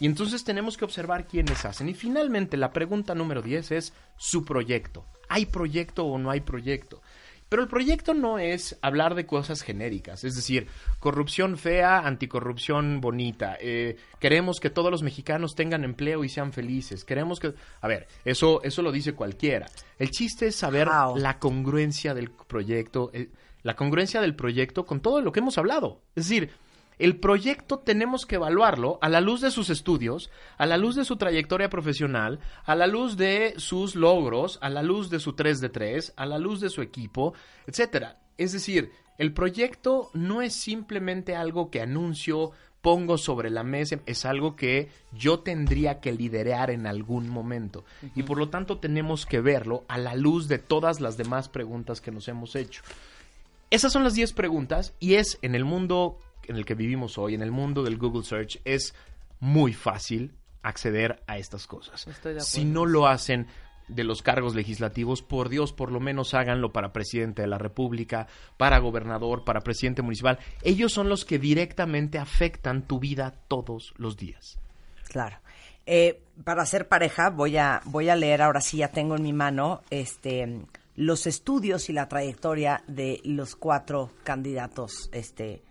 Y entonces tenemos que observar quiénes hacen. Y finalmente, la pregunta número 10 es su proyecto. ¿Hay proyecto o no hay proyecto? Pero el proyecto no es hablar de cosas genéricas, es decir, corrupción fea, anticorrupción bonita. Eh, queremos que todos los mexicanos tengan empleo y sean felices. Queremos que, a ver, eso eso lo dice cualquiera. El chiste es saber la congruencia del proyecto, eh, la congruencia del proyecto con todo lo que hemos hablado. Es decir, el proyecto tenemos que evaluarlo a la luz de sus estudios, a la luz de su trayectoria profesional, a la luz de sus logros, a la luz de su 3 de 3, a la luz de su equipo, etcétera. Es decir, el proyecto no es simplemente algo que anuncio, pongo sobre la mesa, es algo que yo tendría que liderar en algún momento. Y por lo tanto tenemos que verlo a la luz de todas las demás preguntas que nos hemos hecho. Esas son las 10 preguntas y es en el mundo en el que vivimos hoy, en el mundo del Google Search, es muy fácil acceder a estas cosas. Si no lo hacen de los cargos legislativos, por Dios, por lo menos háganlo para presidente de la República, para gobernador, para presidente municipal. Ellos son los que directamente afectan tu vida todos los días. Claro. Eh, para ser pareja, voy a, voy a leer ahora sí, ya tengo en mi mano este, los estudios y la trayectoria de los cuatro candidatos este,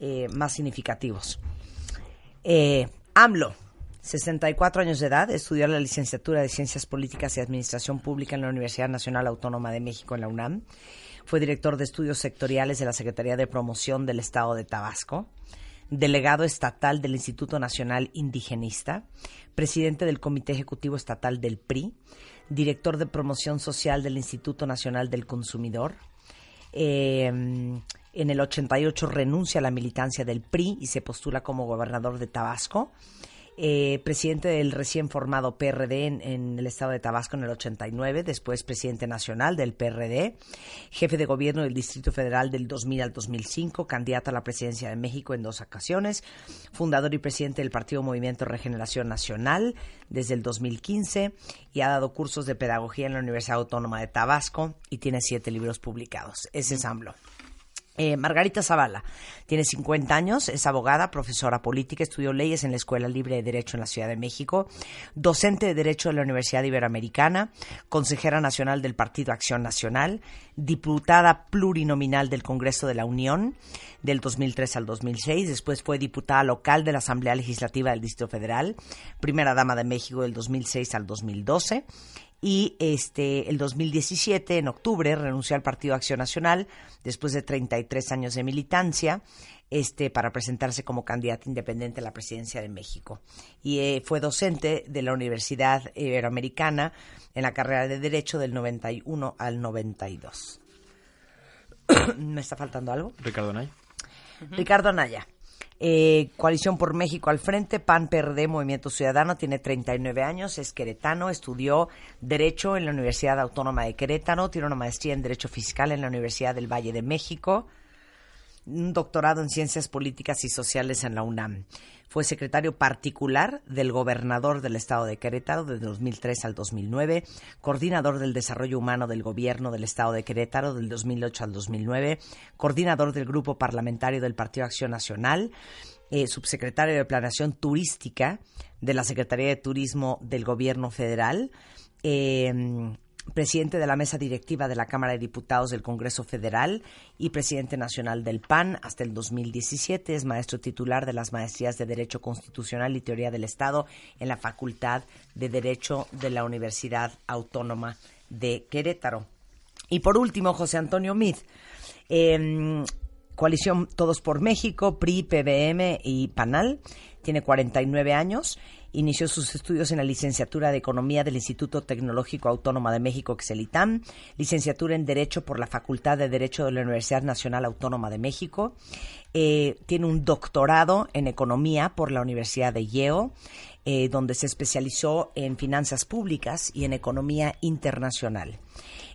eh, más significativos. Eh, AMLO, 64 años de edad, estudió la licenciatura de Ciencias Políticas y Administración Pública en la Universidad Nacional Autónoma de México en la UNAM. Fue director de estudios sectoriales de la Secretaría de Promoción del Estado de Tabasco, delegado estatal del Instituto Nacional Indigenista, presidente del Comité Ejecutivo Estatal del PRI, director de Promoción Social del Instituto Nacional del Consumidor, eh, en el 88 renuncia a la militancia del PRI y se postula como gobernador de Tabasco. Eh, presidente del recién formado PRD en, el estado de Tabasco en el 89, después presidente nacional del PRD, jefe de gobierno del Distrito Federal del 2000 al 2005, candidato a la presidencia de México en dos ocasiones, fundador y presidente del Partido Movimiento Regeneración Nacional desde el 2015 y ha dado cursos de pedagogía en la Universidad Autónoma de Tabasco y tiene siete libros publicados. Ese es AMLO. Eh, Margarita Zavala tiene 50 años, es abogada, profesora política, estudió leyes en la Escuela Libre de Derecho en la Ciudad de México, docente de Derecho de la Universidad Iberoamericana, consejera nacional del Partido Acción Nacional, diputada plurinominal del Congreso de la Unión del 2003 al 2006, después fue diputada local de la Asamblea Legislativa del Distrito Federal, primera dama de México del 2006 al 2012 y este el 2017 en octubre renunció al Partido Acción Nacional después de 33 años de militancia este para presentarse como candidata independiente a la presidencia de México. Y eh, fue docente de la Universidad Iberoamericana en la carrera de derecho del 91 al 92 me está faltando algo Ricardo Naya Ricardo Naya eh, Coalición por México al frente, PAN PRD, Movimiento Ciudadano, tiene 39 años, es queretano, estudió Derecho en la Universidad Autónoma de Querétaro, tiene una maestría en Derecho Fiscal en la Universidad del Valle de México, un doctorado en Ciencias Políticas y Sociales en la UNAM. Fue secretario particular del gobernador del estado de Querétaro de 2003 al 2009, coordinador del desarrollo humano del gobierno del estado de Querétaro del 2008 al 2009, coordinador del grupo parlamentario del Partido Acción Nacional, eh, subsecretario de Planeación Turística de la Secretaría de Turismo del Gobierno Federal. Eh, presidente de la mesa directiva de la Cámara de Diputados del Congreso Federal y presidente nacional del PAN hasta el 2017. Es maestro titular de las maestrías de Derecho Constitucional y Teoría del Estado en la Facultad de Derecho de la Universidad Autónoma de Querétaro. Y por último, José Antonio Mid. Em, coalición Todos por México, PRI, PBM y PANAL. Tiene 49 años Inició sus estudios en la licenciatura de Economía del Instituto Tecnológico Autónomo de México, XELITAM, licenciatura en Derecho por la Facultad de Derecho de la Universidad Nacional Autónoma de México, eh, tiene un doctorado en Economía por la Universidad de Yale, eh, donde se especializó en finanzas públicas y en economía internacional.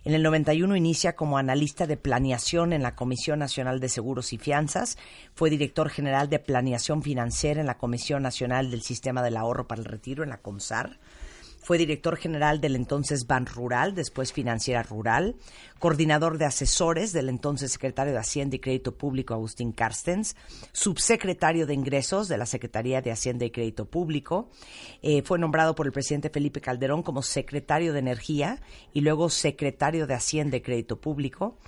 En el 91 inicia como analista de planeación en la Comisión Nacional de Seguros y Fianzas. Fue director general de planeación financiera en la Comisión Nacional del Sistema del Ahorro para el Retiro, en la CONSAR. Fue director general del entonces Ban Rural, después Financiera Rural, coordinador de asesores del entonces secretario de Hacienda y Crédito Público Agustín Carstens, subsecretario de Ingresos de la Secretaría de Hacienda y Crédito Público. Eh, fue nombrado por el presidente Felipe Calderón como secretario de Energía y luego secretario de Hacienda y Crédito Público.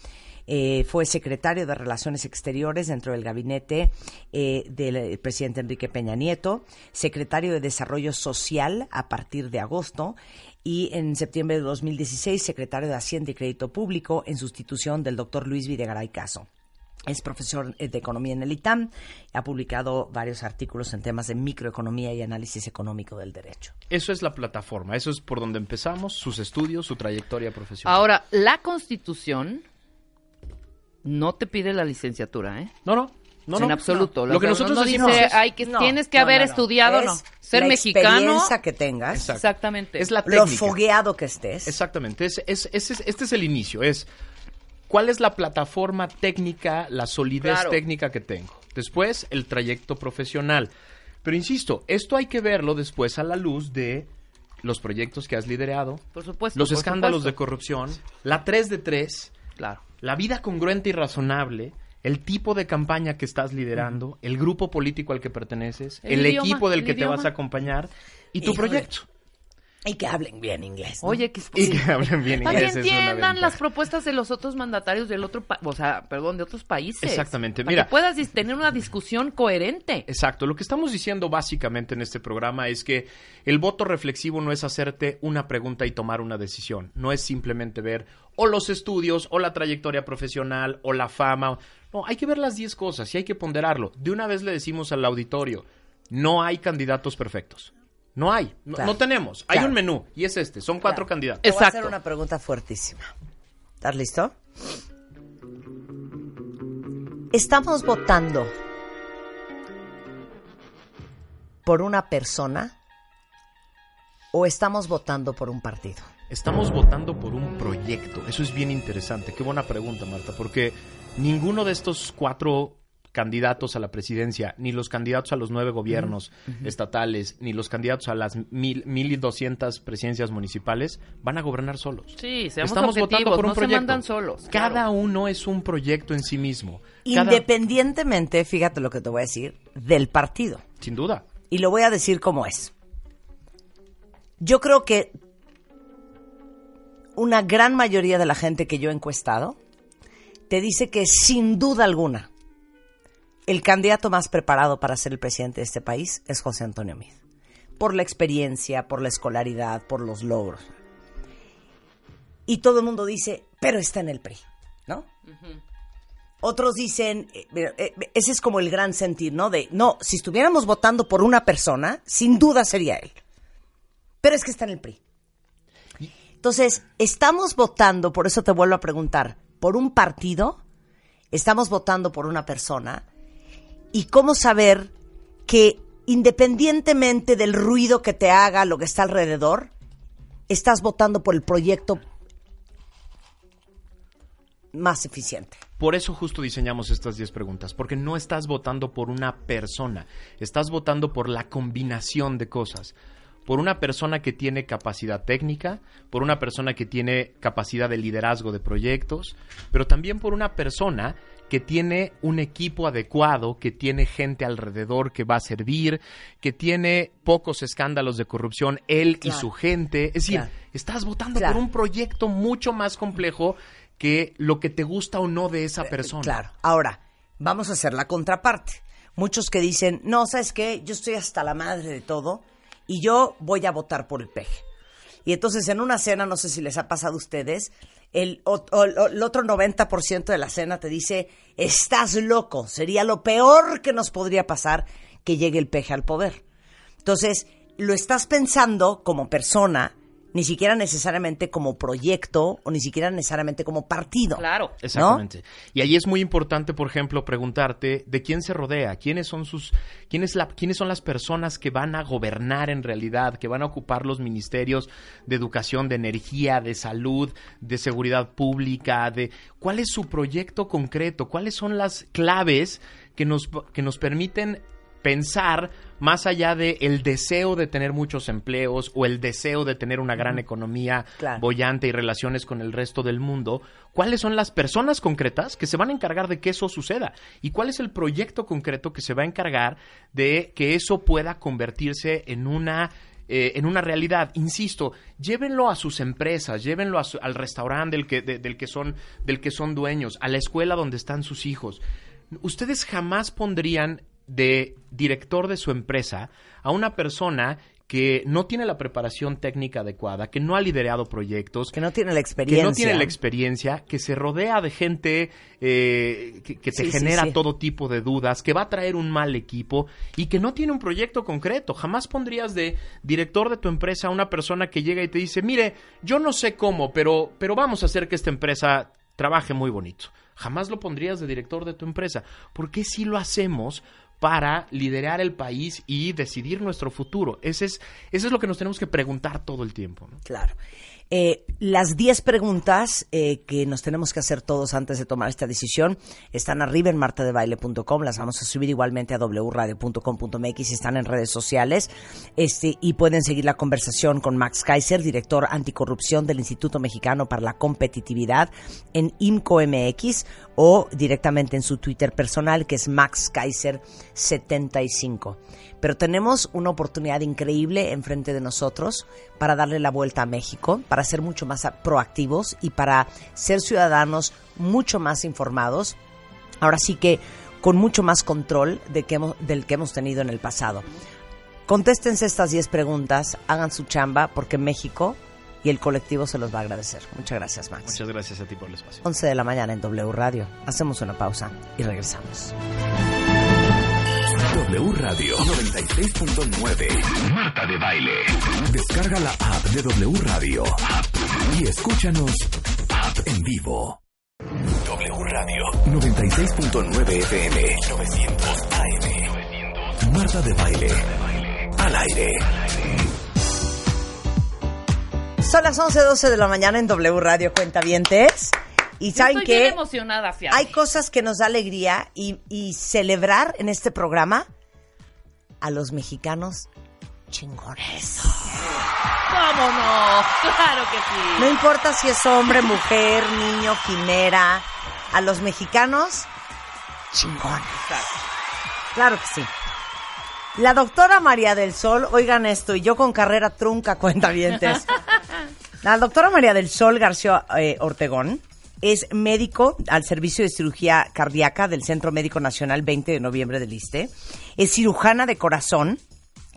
Eh, fue secretario de Relaciones Exteriores dentro del gabinete eh, del presidente Enrique Peña Nieto, secretario de Desarrollo Social a partir de agosto y en septiembre de 2016 secretario de Hacienda y Crédito Público en sustitución del doctor Luis Videgaray Caso. Es profesor de economía en el ITAM. Ha publicado varios artículos en temas de microeconomía y análisis económico del derecho. Eso es la plataforma, eso es por donde empezamos, sus estudios, su trayectoria profesional. Ahora, la Constitución no te pide la licenciatura, ¿eh? No, no. No, en absoluto. Lo, que nosotros no dice, hay que tienes que haber estudiado, no. Ser la mexicano. experiencia que tengas. Exactamente. Es la Lo técnica. fogueado que estés. Exactamente. Es, es- es- es- este es el inicio. Es cuál es la plataforma técnica, la solidez Claro. técnica que tengo. Después, el trayecto profesional. Pero insisto, esto hay que verlo después a la luz de los proyectos que has liderado, Por supuesto. los por escándalos de corrupción, la 3 de 3, Claro. La vida congruente y razonable, el tipo de campaña que estás liderando, el grupo político al que perteneces, El el, idioma, equipo del el que te vas a acompañar y tu Híjole. proyecto. Y que hablen bien inglés. ¿no? Oye, que, Y que hablen bien Para que inglés es una entiendan las propuestas de los otros mandatarios del otro, pa- o sea, perdón, de otros países. Exactamente, Para mira. que puedas tener una discusión coherente. Exacto, lo que estamos diciendo básicamente en este programa es que el voto reflexivo no es hacerte una pregunta y tomar una decisión, no es simplemente ver o los estudios o la trayectoria profesional o la fama, no, hay que ver las 10 cosas y hay que ponderarlo. De una vez le decimos al auditorio, no hay candidatos perfectos. No hay, no, Claro. no tenemos. Hay Claro. un menú y es este, son cuatro candidatos. Te voy a hacer una pregunta fuertísima. ¿Estás listo? ¿Estamos votando por una persona o estamos votando por un partido? Estamos votando por un proyecto. Eso es bien interesante. Qué buena pregunta, Marta, porque ninguno de estos cuatro candidatos a la presidencia, ni los candidatos a los nueve gobiernos estatales, ni los candidatos a las mil, mil y doscientas presidencias municipales van a gobernar solos. Sí, seamos Estamos votando por un no se proyecto. mandan solos. Cada claro. uno es un proyecto en sí mismo. Cada- Independientemente, fíjate lo que te voy a decir, del partido. sin duda. Y lo voy a decir como es. Yo creo que una gran mayoría de la gente que yo he encuestado te dice que sin duda alguna el candidato más preparado para ser el presidente de este país es José Antonio Meade. Por la experiencia, por la escolaridad, por los logros. Y todo el mundo dice, pero está en el PRI, ¿no? Otros dicen, eh, eh, ese es como el gran sentir, ¿no? De, no, si estuviéramos votando por una persona, sin duda sería él. Pero es que está en el PRI. Entonces, estamos votando, por eso te vuelvo a preguntar, por un partido, estamos votando por una persona, y cómo saber que independientemente del ruido que te haga lo que está alrededor, estás votando por el proyecto más eficiente. Por eso justo diseñamos estas 10 preguntas, porque no estás votando por una persona, estás votando por la combinación de cosas. Por una persona que tiene capacidad técnica, por una persona que tiene capacidad de liderazgo de proyectos, pero también por una persona que tiene un equipo adecuado, que tiene gente alrededor que va a servir, que tiene pocos escándalos de corrupción, él y su gente. Es decir, Claro. estás votando Claro. por un proyecto mucho más complejo que lo que te gusta o no de esa persona. Eh, Claro. Ahora, vamos a hacer la contraparte. Muchos que dicen, no, ¿sabes qué? Yo estoy hasta la madre de todo y yo voy a votar por el peje. Y entonces en una cena, no sé si les ha pasado a ustedes, el, o- o- el otro 90% de la cena te dice, estás loco, sería lo peor que nos podría pasar que llegue el peje al poder. Entonces, lo estás pensando como persona, ni siquiera necesariamente como proyecto o ni siquiera necesariamente como partido. Claro. Exactamente. Y ahí es muy importante, por ejemplo, preguntarte de quién se rodea, quiénes son sus, quiénes la, quiénes son las personas que van a gobernar en realidad, que van a ocupar los ministerios de educación, de energía, de salud, de seguridad pública, de cuál es su proyecto concreto, cuáles son las claves que nos, que nos permiten pensar más allá de el deseo de tener muchos empleos o el deseo de tener una gran economía Claro. bollante y relaciones con el resto del mundo, cuáles son las personas concretas que se van a encargar de que eso suceda y cuál es el proyecto concreto que se va a encargar de que eso pueda convertirse en una eh, en una realidad, insisto, llévenlo a sus empresas, llévenlo a su- al restaurante del que, de- del que son, del que son dueños, a la escuela donde están sus hijos. Ustedes jamás pondrían de director de su empresa a una persona que no tiene la preparación técnica adecuada, que no ha liderado proyectos, Que no tiene la que experiencia. no tiene la experiencia, que se rodea de gente eh, que, que te Sí, sí, genera sí. todo tipo de dudas, que va a traer un mal equipo y que no tiene un proyecto concreto. Jamás pondrías de director de tu empresa a una persona que llega y te dice, mire, yo no sé cómo, pero, pero vamos a hacer que esta empresa trabaje muy bonito. Jamás lo pondrías de director de tu empresa. ¿Por qué si lo hacemos? Para liderar el país y decidir nuestro futuro. Ese es, eso es lo que nos tenemos que preguntar todo el tiempo. Claro. Eh, las 10 preguntas eh, que nos tenemos que hacer todos antes de tomar esta decisión están arriba en martadebaile.com, las vamos a subir igualmente a wradio.com.mx, están en redes sociales este, y pueden seguir la conversación con Max Kaiser, director anticorrupción del Instituto Mexicano para la Competitividad en IMCO-MX o directamente en su Twitter personal que es Max Kaiser 75. Pero tenemos una oportunidad increíble enfrente de nosotros para darle la vuelta a México, para ser mucho más proactivos y para ser ciudadanos mucho más informados. Ahora sí que con mucho más control de que hemos- del que hemos tenido en el pasado. Contéstense estas 10 preguntas, hagan su chamba porque México y el colectivo se los va a agradecer. Muchas gracias, Max. Muchas gracias a ti por el espacio. 11 de la mañana en W Radio. Hacemos una pausa y regresamos. W Radio 96.9. Marta de Baile. Descarga la app de W Radio. Y escúchanos en vivo. W Radio 96.9 FM 900 AM. Marta de Baile. Al aire. Son las 11.12 de la mañana en W Radio Cuentavientes. Y Yo saben que emocionada, hay cosas que nos da alegría y, y celebrar en este programa a los mexicanos chingones. ¿Cómo no? Claro que sí. No importa si es hombre, mujer, niño, quimera, a los mexicanos chingones. Claro que sí. La doctora María del Sol, oigan esto, y yo con carrera trunca cuentavientes. La doctora María del Sol García eh, Ortegón es médico al servicio de cirugía cardíaca del Centro Médico Nacional 20 de noviembre del ISTE. Es cirujana de corazón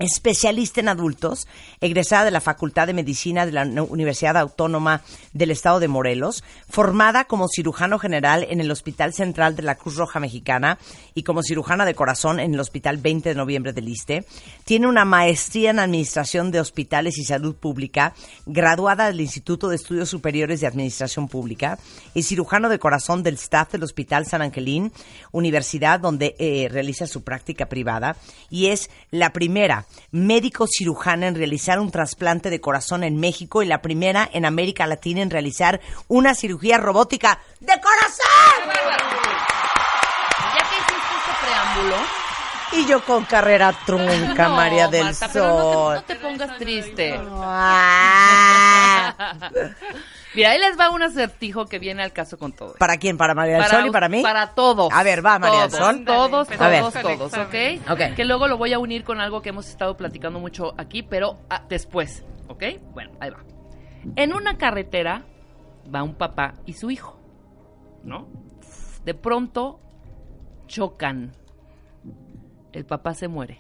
especialista en adultos, egresada de la Facultad de Medicina de la Uni- Universidad Autónoma del Estado de Morelos, formada como cirujano general en el Hospital Central de la Cruz Roja Mexicana y como cirujana de corazón en el Hospital 20 de Noviembre del ISTE. Tiene una maestría en Administración de Hospitales y Salud Pública, graduada del Instituto de Estudios Superiores de Administración Pública, es cirujano de corazón del staff del Hospital San Angelín, universidad donde eh, realiza su práctica privada, y es la primera médico cirujana en realizar un trasplante de corazón en México y la primera en América Latina en realizar una cirugía robótica de corazón. Ya que hiciste este preámbulo, Y yo con carrera trunca, No, María del Marta, pero no te- Sol. no te pongas triste. Mira, ahí les va un acertijo que viene al caso con todo. ¿Para quién? ¿Para María del Sol y para mí? Para todos. A ver, va, María del Todos, Sol. Todos, A ver. todos, todos, ¿ok? Ok. Que luego lo voy a unir con algo que hemos estado platicando mucho aquí, pero ah, después, ¿ok? Bueno, ahí va. En una carretera va un papá y su hijo, ¿no? De pronto chocan. El papá se muere.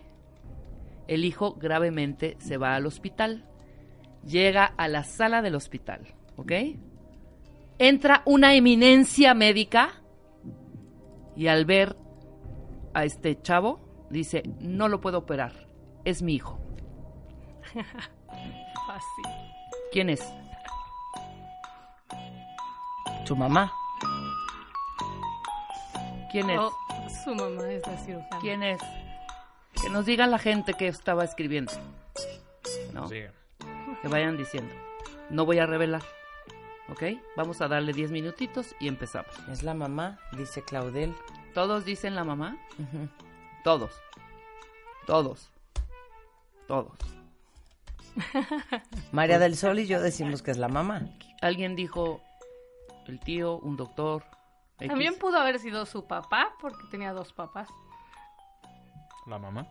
El hijo gravemente se va al hospital. Llega a la sala del hospital, ¿ok? Entra una eminencia médica y al ver a este chavo dice, no lo puedo operar, es mi hijo. Fácil. ¿Quién es? Tu mamá. ¿Quién es? Oh, su mamá es la cirujana. ¿Quién es? Que nos diga la gente que estaba escribiendo. No, Sí. que vayan diciendo. No voy a revelar. ¿Ok? Vamos a darle 10 minutitos y empezamos. Es la mamá, dice Claudel. ¿Todos dicen la mamá? Todos. Todos. Todos. María del Sol y yo decimos que es la mamá. Alguien dijo el tío, un doctor. X. También pudo haber sido su papá, porque tenía dos papás. La mamá.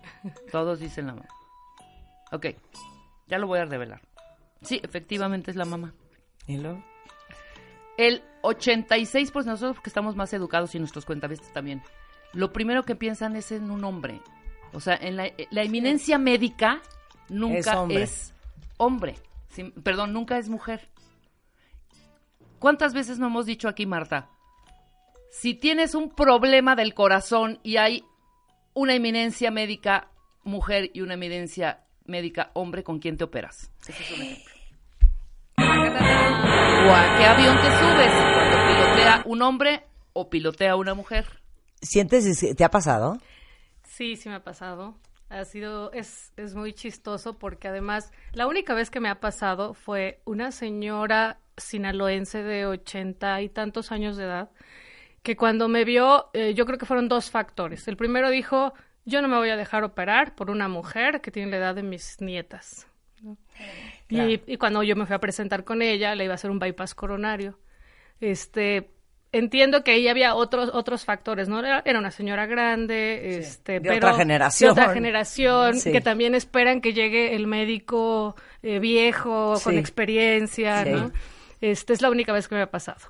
Todos dicen la mamá. Ok, ya lo voy a revelar. Sí, efectivamente es la mamá. ¿Y luego? El 86% de nosotros, porque estamos más educados y nuestros cuentavistas también, lo primero que piensan es en un hombre. O sea, en la, la eminencia médica Es nunca hombre. es hombre. Sí, perdón, nunca es mujer. ¿Cuántas veces no hemos dicho aquí, Marta? Si tienes un problema del corazón y hay una eminencia médica mujer y una eminencia médica hombre, ¿con quién te operas? Ese es un ejemplo. ¿O a qué avión te subes? ¿Cuando pilotea un hombre o pilotea una mujer? ¿Sientes, te ha pasado? Sí, sí me ha pasado. Ha sido, es, es muy chistoso porque además la única vez que me ha pasado fue una señora sinaloense de ochenta y tantos años de edad que cuando me vio, eh, yo creo que fueron dos factores. El primero dijo, yo no me voy a dejar operar por una mujer que tiene la edad de mis nietas. ¿no? Claro. Y, y cuando yo me fui a presentar con ella, le iba a hacer un bypass coronario. Este, entiendo que ahí había otros otros factores, ¿no? Era, era una señora grande, este, de pero otra generación. de otra generación, Sí. que también esperan que llegue el médico eh, viejo con experiencia. ¿no? Este es la única vez que me ha pasado.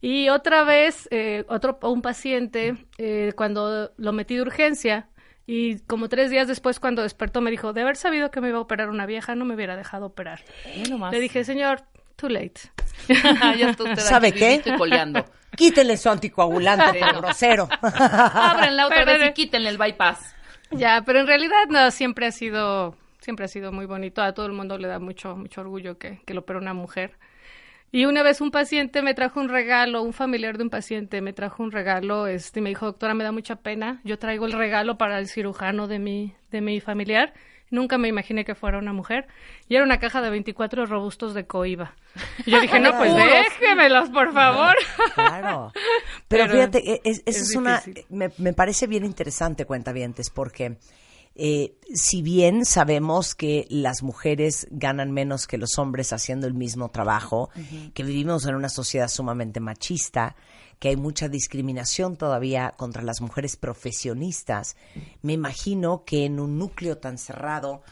Y otra vez, eh, otro un paciente, eh, cuando lo metí de urgencia, y como tres días después, cuando despertó, me dijo, de haber sabido que me iba a operar una vieja, no me hubiera dejado operar. Nomás. Le dije, señor, too late. ya tú te ¿Sabe aquí qué? vivito y coleando. Quítenle su anticoagulante, por grosero. Ábrenla otra Pero- vez y quítenle el bypass. Ya, pero en realidad no, siempre ha sido, siempre ha sido muy bonito. A todo el mundo le da mucho, mucho orgullo que, que lo opere una mujer. Y una vez un paciente me trajo un regalo, un familiar de un paciente me trajo un regalo, este, y me dijo, doctora, me da mucha pena, yo traigo el regalo para el cirujano de mi, de mi familiar. Nunca me imaginé que fuera una mujer. Y era una caja de 24 robustos de coiba. Y yo dije, no, pues déjemelos, por favor. Claro. Pero, Pero fíjate, e- es, es es, una. Me, me parece bien interesante, cuentavientes, porque eh, si bien sabemos que las mujeres ganan menos que los hombres haciendo el mismo trabajo, que vivimos en una sociedad sumamente machista, que hay mucha discriminación todavía contra las mujeres profesionistas, me imagino que en un núcleo tan cerrado,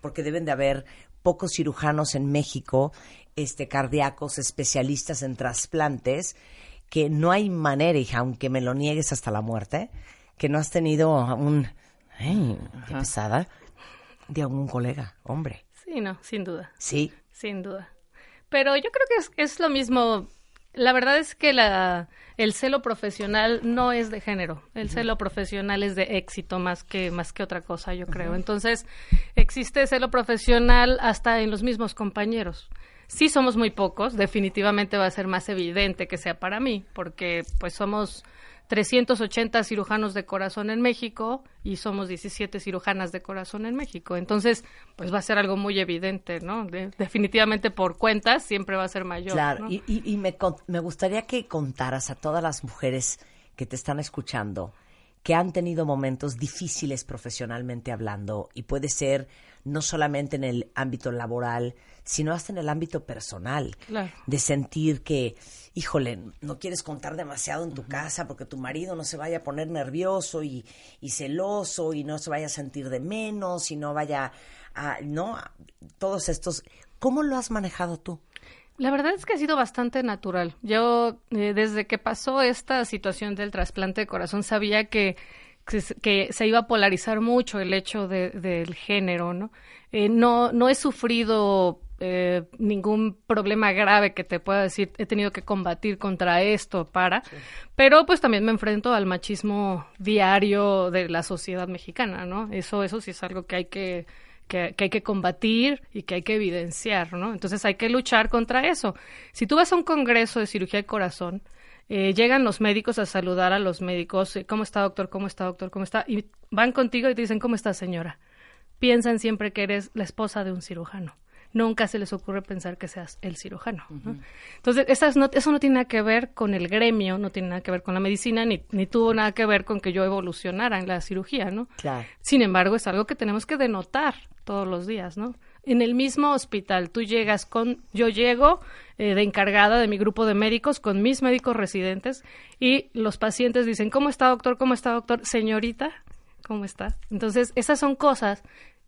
porque deben de haber pocos cirujanos en México, este cardíacos, especialistas en trasplantes, que no hay manera, hija, aunque me lo niegues hasta la muerte, que no has tenido un ay, qué pesada de algún colega, hombre. Sí, no, sin duda. Sí, Sin duda. Pero yo creo que es, es lo mismo. La verdad es que la, el celo profesional no es de género. El celo profesional es de éxito más que, más que otra cosa, yo creo. Entonces, existe celo profesional hasta en los mismos compañeros. Sí somos muy pocos, definitivamente va a ser más evidente que sea para mí, porque pues somos 380 cirujanos de corazón en México y somos 17 cirujanas de corazón en México. Entonces, pues va a ser algo muy evidente, ¿no? De- definitivamente por cuentas siempre va a ser mayor. claro. ¿no? Y, y- y me, me gustaría que contaras a todas las mujeres que te están escuchando que han tenido momentos difíciles profesionalmente hablando y puede ser no solamente en el ámbito laboral, sino hasta en el ámbito personal, Claro. de sentir que, híjole, no quieres contar demasiado en tu casa porque tu marido no se vaya a poner nervioso y, y celoso y no se vaya a sentir de menos y no vaya a, no, todos estos, ¿cómo lo has manejado tú? La verdad es que ha sido bastante natural. Yo, eh, desde que pasó esta situación del trasplante de corazón, sabía que, que, se- que se iba a polarizar mucho el hecho de- del género, ¿no? Eh, no, no he sufrido eh, ningún problema grave que te pueda decir, he tenido que combatir contra esto para, pero pues también me enfrento al machismo diario de la sociedad mexicana, ¿no? Eso, eso sí es algo que hay que que, que hay que combatir y que hay que evidenciar, ¿no? Entonces hay que luchar contra eso. Si tú vas a un congreso de cirugía de corazón, eh, llegan los médicos a saludar a los médicos, eh, ¿cómo está doctor? ¿Cómo está doctor? ¿Cómo está? Y van contigo y te dicen, ¿cómo está señora? Piensan siempre que eres la esposa de un cirujano. Nunca se les ocurre pensar que seas el cirujano. ¿no? Entonces, esas no- eso no tiene nada que ver con el gremio, no tiene nada que ver con la medicina, ni, ni tuvo nada que ver con que yo evolucionara en la cirugía, ¿no? Claro. Sin embargo, es algo que tenemos que denotar todos los días, ¿no? En el mismo hospital, tú llegas con, yo llego eh, de encargada de mi grupo de médicos con mis médicos residentes y los pacientes dicen, ¿cómo está doctor? ¿Cómo está doctor? Señorita, ¿cómo está? Entonces, esas son cosas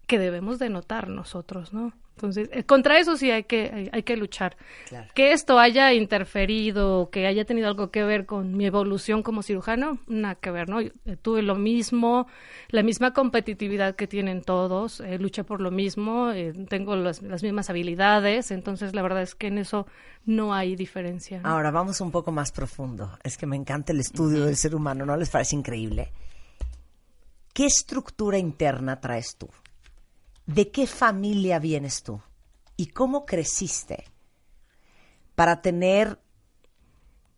que debemos denotar nosotros, ¿no? Entonces, eh, contra eso sí hay que, hay, hay que luchar. Claro. Que esto haya interferido, que haya tenido algo que ver con mi evolución como cirujano, nada que ver, ¿no? Yo, eh, tuve lo mismo, la misma competitividad que tienen todos, eh, luché por lo mismo, eh, tengo las, las mismas habilidades, entonces la verdad es que en eso no hay diferencia. ¿no? Ahora vamos un poco más profundo. Es que me encanta el estudio del ser humano, ¿no les parece increíble? ¿Qué estructura interna traes tú? ¿De qué familia vienes tú? ¿Y cómo creciste para tener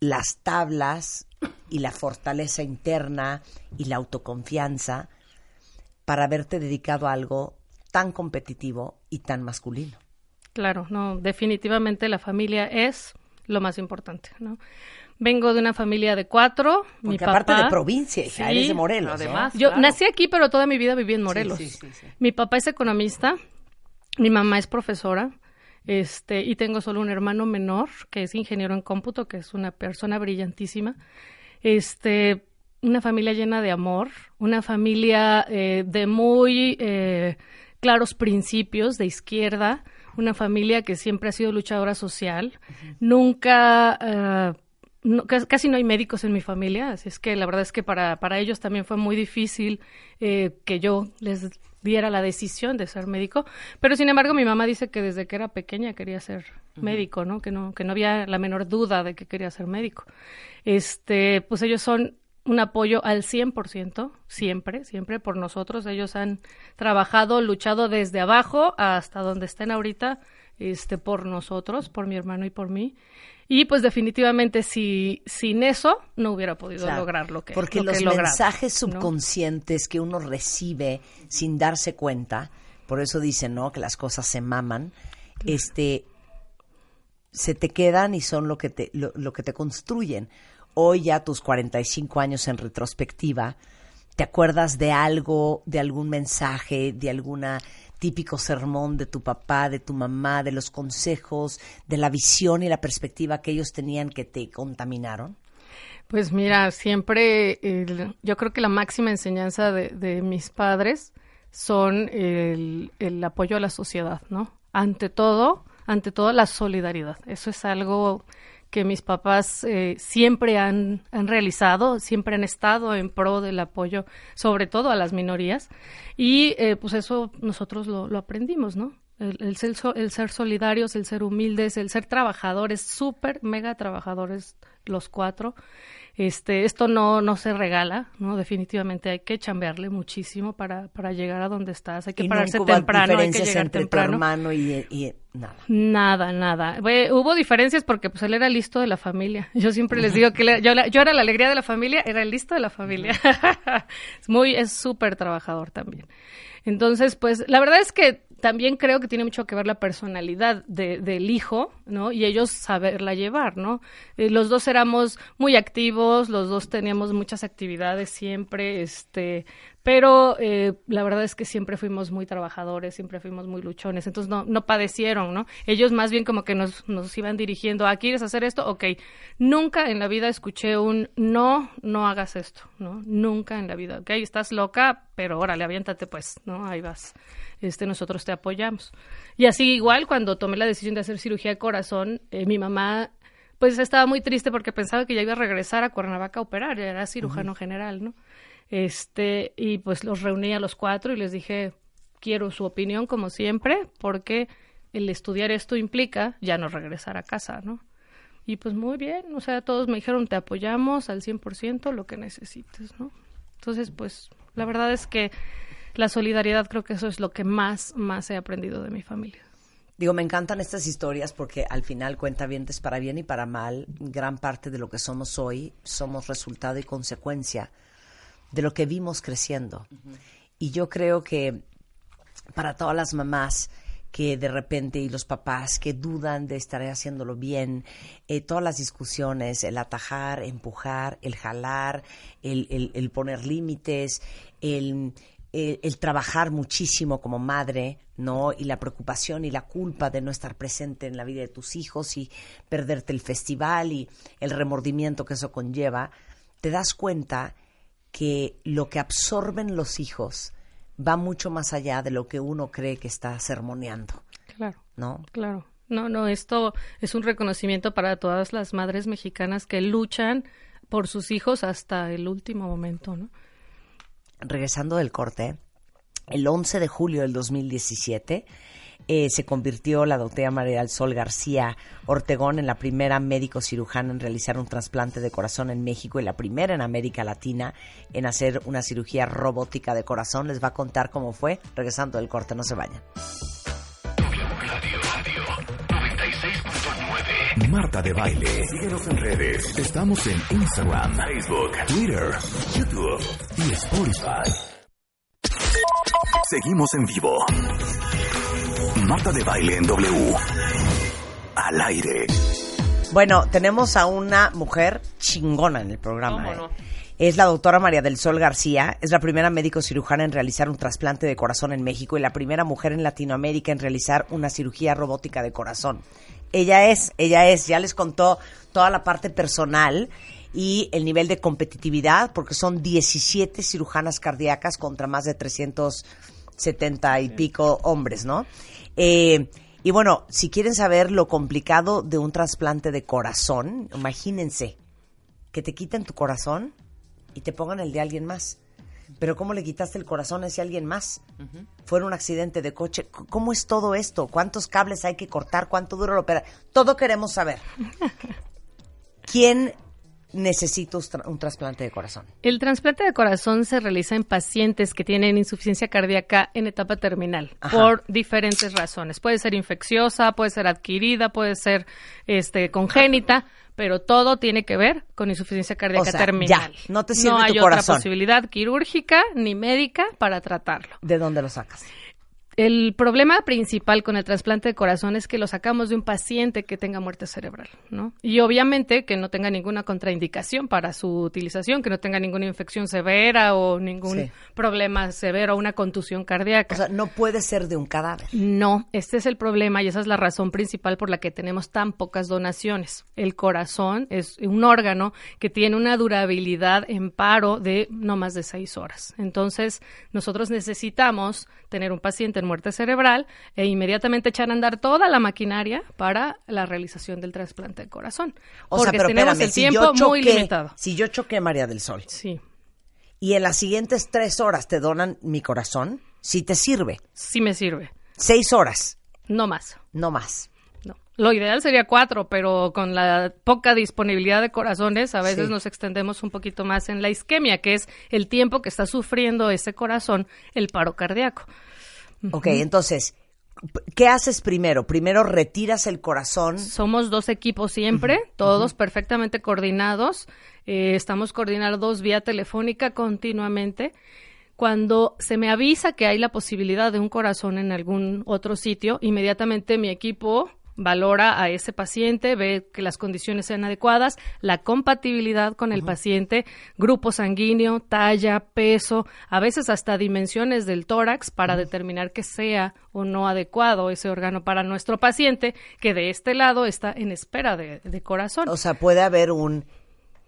las tablas y la fortaleza interna y la autoconfianza para haberte dedicado a algo tan competitivo y tan masculino? Claro, no, definitivamente la familia es lo más importante, ¿no? Vengo de una familia de cuatro. mi Porque aparte papá, de provincia, hija, eres de Morelos, ¿no? además. Yo Claro. nací aquí, pero toda mi vida viví en Morelos. sí, sí, sí. Mi papá es economista, mi mamá es profesora, este, y tengo solo un hermano menor que es ingeniero en cómputo, que es una persona brillantísima. Este, una familia llena de amor, una familia eh, de muy eh, claros principios de izquierda, una familia que siempre ha sido luchadora social, nunca eh, no, cas- casi no hay médicos en mi familia, así es que la verdad es que para, para ellos también fue muy difícil eh, que yo les diera la decisión de ser médico, pero sin embargo mi mamá dice que desde que era pequeña quería ser médico, ¿no? Que no que no había la menor duda de que quería ser médico. Este, pues ellos son un apoyo al 100%, siempre, siempre por nosotros. Ellos han trabajado, luchado desde abajo hasta donde estén ahorita, este, por nosotros, por mi hermano y por mí. Y pues definitivamente si sin eso no hubiera podido Claro, lograr lo que porque lo que los logrado, mensajes ¿no? subconscientes que uno recibe sin darse cuenta, por eso dicen, ¿no? Que las cosas se maman, este, se te quedan y son lo que te, lo, lo que te construyen. Hoy ya tus 45 años en retrospectiva, ¿te acuerdas de algo, de algún mensaje, de alguna típico sermón de tu papá, de tu mamá, de los consejos, de la visión y la perspectiva que ellos tenían que te contaminaron? Pues mira, siempre yo creo que la máxima enseñanza de, de mis padres son el, el apoyo a la sociedad, ¿no? Ante todo, ante todo la solidaridad. Eso es algo que mis papás eh, siempre han, han realizado, siempre han estado en pro del apoyo, sobre todo a las minorías. Y eh, pues eso nosotros lo, lo aprendimos, ¿no? El, el ser, el ser solidarios, el ser humildes, el ser trabajadores, súper mega trabajadores los cuatro. Este, esto no, no se regala, ¿no? Definitivamente hay que chambearle muchísimo para, para llegar a donde estás. Hay que y no pararse hubo temprano, hay que llegar entre tu temprano. hermano y, y- nada. Nada, nada. Hubo diferencias porque pues él era listo de la familia. Yo siempre les digo que era- yo, la- yo era la alegría de la familia, era el listo de la familia. es muy, es súper trabajador también. Entonces, pues la verdad es que también creo que tiene mucho que ver la personalidad de, del hijo, ¿no? Y ellos saberla llevar, ¿no? Eh, los dos éramos muy activos, los dos teníamos muchas actividades siempre, este, pero eh, la verdad es que siempre fuimos muy trabajadores, siempre fuimos muy luchones, entonces no, no padecieron, ¿no? Ellos más bien como que nos, nos iban dirigiendo, ¿a quieres hacer esto? Ok, nunca en la vida escuché un no, no hagas esto, ¿no? Nunca en la vida, ok, estás loca, pero órale, aviéntate pues, ¿no? Ahí vas este, nosotros te apoyamos. Y así igual cuando tomé la decisión de hacer cirugía de corazón, eh, mi mamá pues estaba muy triste porque pensaba que ya iba a regresar a Cuernavaca a operar, era cirujano general, ¿no? Este, y pues los reuní a los cuatro y les dije, quiero su opinión como siempre, porque el estudiar esto implica ya no regresar a casa, ¿no? Y pues muy bien, o sea, todos me dijeron, te apoyamos al 100% lo que necesites, ¿no? Entonces, pues la verdad es que la solidaridad creo que eso es lo que más, más he aprendido de mi familia. Digo, me encantan estas historias porque al final cuenta vientes para bien y para mal. Gran parte de lo que somos hoy somos resultado y consecuencia de lo que vimos creciendo. Y yo creo que para todas las mamás que de repente y los papás que dudan de estar haciéndolo bien, eh, todas las discusiones, el atajar, empujar, el jalar, el poner límites, el el trabajar muchísimo como madre, ¿no? Y la preocupación y la culpa de no estar presente en la vida de tus hijos y perderte el festival y el remordimiento que eso conlleva, te das cuenta que lo que absorben los hijos va mucho más allá de lo que uno cree que está sermoneando. Claro. ¿No? Claro. No, no, esto es un reconocimiento para todas las madres mexicanas que luchan por sus hijos hasta el último momento, ¿no? Regresando del corte, el 11 de julio del 2017 eh, se convirtió la doctora María del Sol García Ortegón en la primera médico cirujana en realizar un trasplante de corazón en México y la primera en América Latina en hacer una cirugía robótica de corazón. Les va a contar cómo fue. Regresando del corte, no se vayan. Marta de Baile. Síguenos en redes. Estamos en Instagram, Facebook, Twitter, YouTube y Spotify. Seguimos en vivo. Marta de Baile en W. Al aire. Bueno, tenemos a una mujer chingona en el programa. ¿eh? Es la doctora María del Sol García, es la primera médico cirujana en realizar un trasplante de corazón en México y la primera mujer en Latinoamérica en realizar una cirugía robótica de corazón. Ella es, ella es, ya les contó toda la parte personal y el nivel de competitividad, porque son 17 cirujanas cardíacas contra más de 370 y pico hombres, ¿no? Eh, y bueno, si quieren saber lo complicado de un trasplante de corazón, imagínense que te quiten tu corazón y te pongan el de alguien más. Pero ¿cómo le quitaste el corazón a ese alguien más? Fue un accidente de coche. ¿Cómo es todo esto? ¿Cuántos cables hay que cortar? ¿Cuánto dura la operación? Todo queremos saber. ¿Quién necesita un trasplante de corazón? El trasplante de corazón se realiza en pacientes que tienen insuficiencia cardíaca en etapa terminal por diferentes razones. Puede ser infecciosa, puede ser adquirida, puede ser este congénita pero todo tiene que ver con insuficiencia cardíaca terminal. Ya, no te sirve no hay otra posibilidad quirúrgica ni médica para tratarlo. ¿De dónde lo sacas? El problema principal con el trasplante de corazón es que lo sacamos de un paciente que tenga muerte cerebral, ¿no? Y obviamente que no tenga ninguna contraindicación para su utilización, que no tenga ninguna infección severa o ningún problema severo o una contusión cardíaca. O sea, no puede ser de un cadáver. No, este es el problema y esa es la razón principal por la que tenemos tan pocas donaciones. El corazón es un órgano que tiene una durabilidad en paro de no más de seis horas. Entonces, nosotros necesitamos tener un paciente en muerte cerebral e inmediatamente echar a andar toda la maquinaria para la realización del trasplante de corazón. O porque sea, tenemos el tiempo muy limitado. Si yo choqué María del Sol. Sí. Y en las siguientes tres horas te donan mi corazón, ¿sí te sirve? Sí me sirve. Seis horas. No más. No más. No. Lo ideal sería cuatro, pero con la poca disponibilidad de corazones, a veces nos extendemos un poquito más en la isquemia, que es el tiempo que está sufriendo ese corazón el paro cardíaco. Ok, entonces, ¿qué haces primero? Primero retiras el corazón. Somos dos equipos siempre, todos perfectamente coordinados. Eh, estamos coordinados vía telefónica continuamente. Cuando se me avisa que hay la posibilidad de un corazón en algún otro sitio, inmediatamente mi equipo valora a ese paciente, ve que las condiciones sean adecuadas, la compatibilidad con el paciente, grupo sanguíneo, talla, peso, a veces hasta dimensiones del tórax para determinar que sea o no adecuado ese órgano para nuestro paciente, que de este lado está en espera de, de corazón. O sea, puede haber un...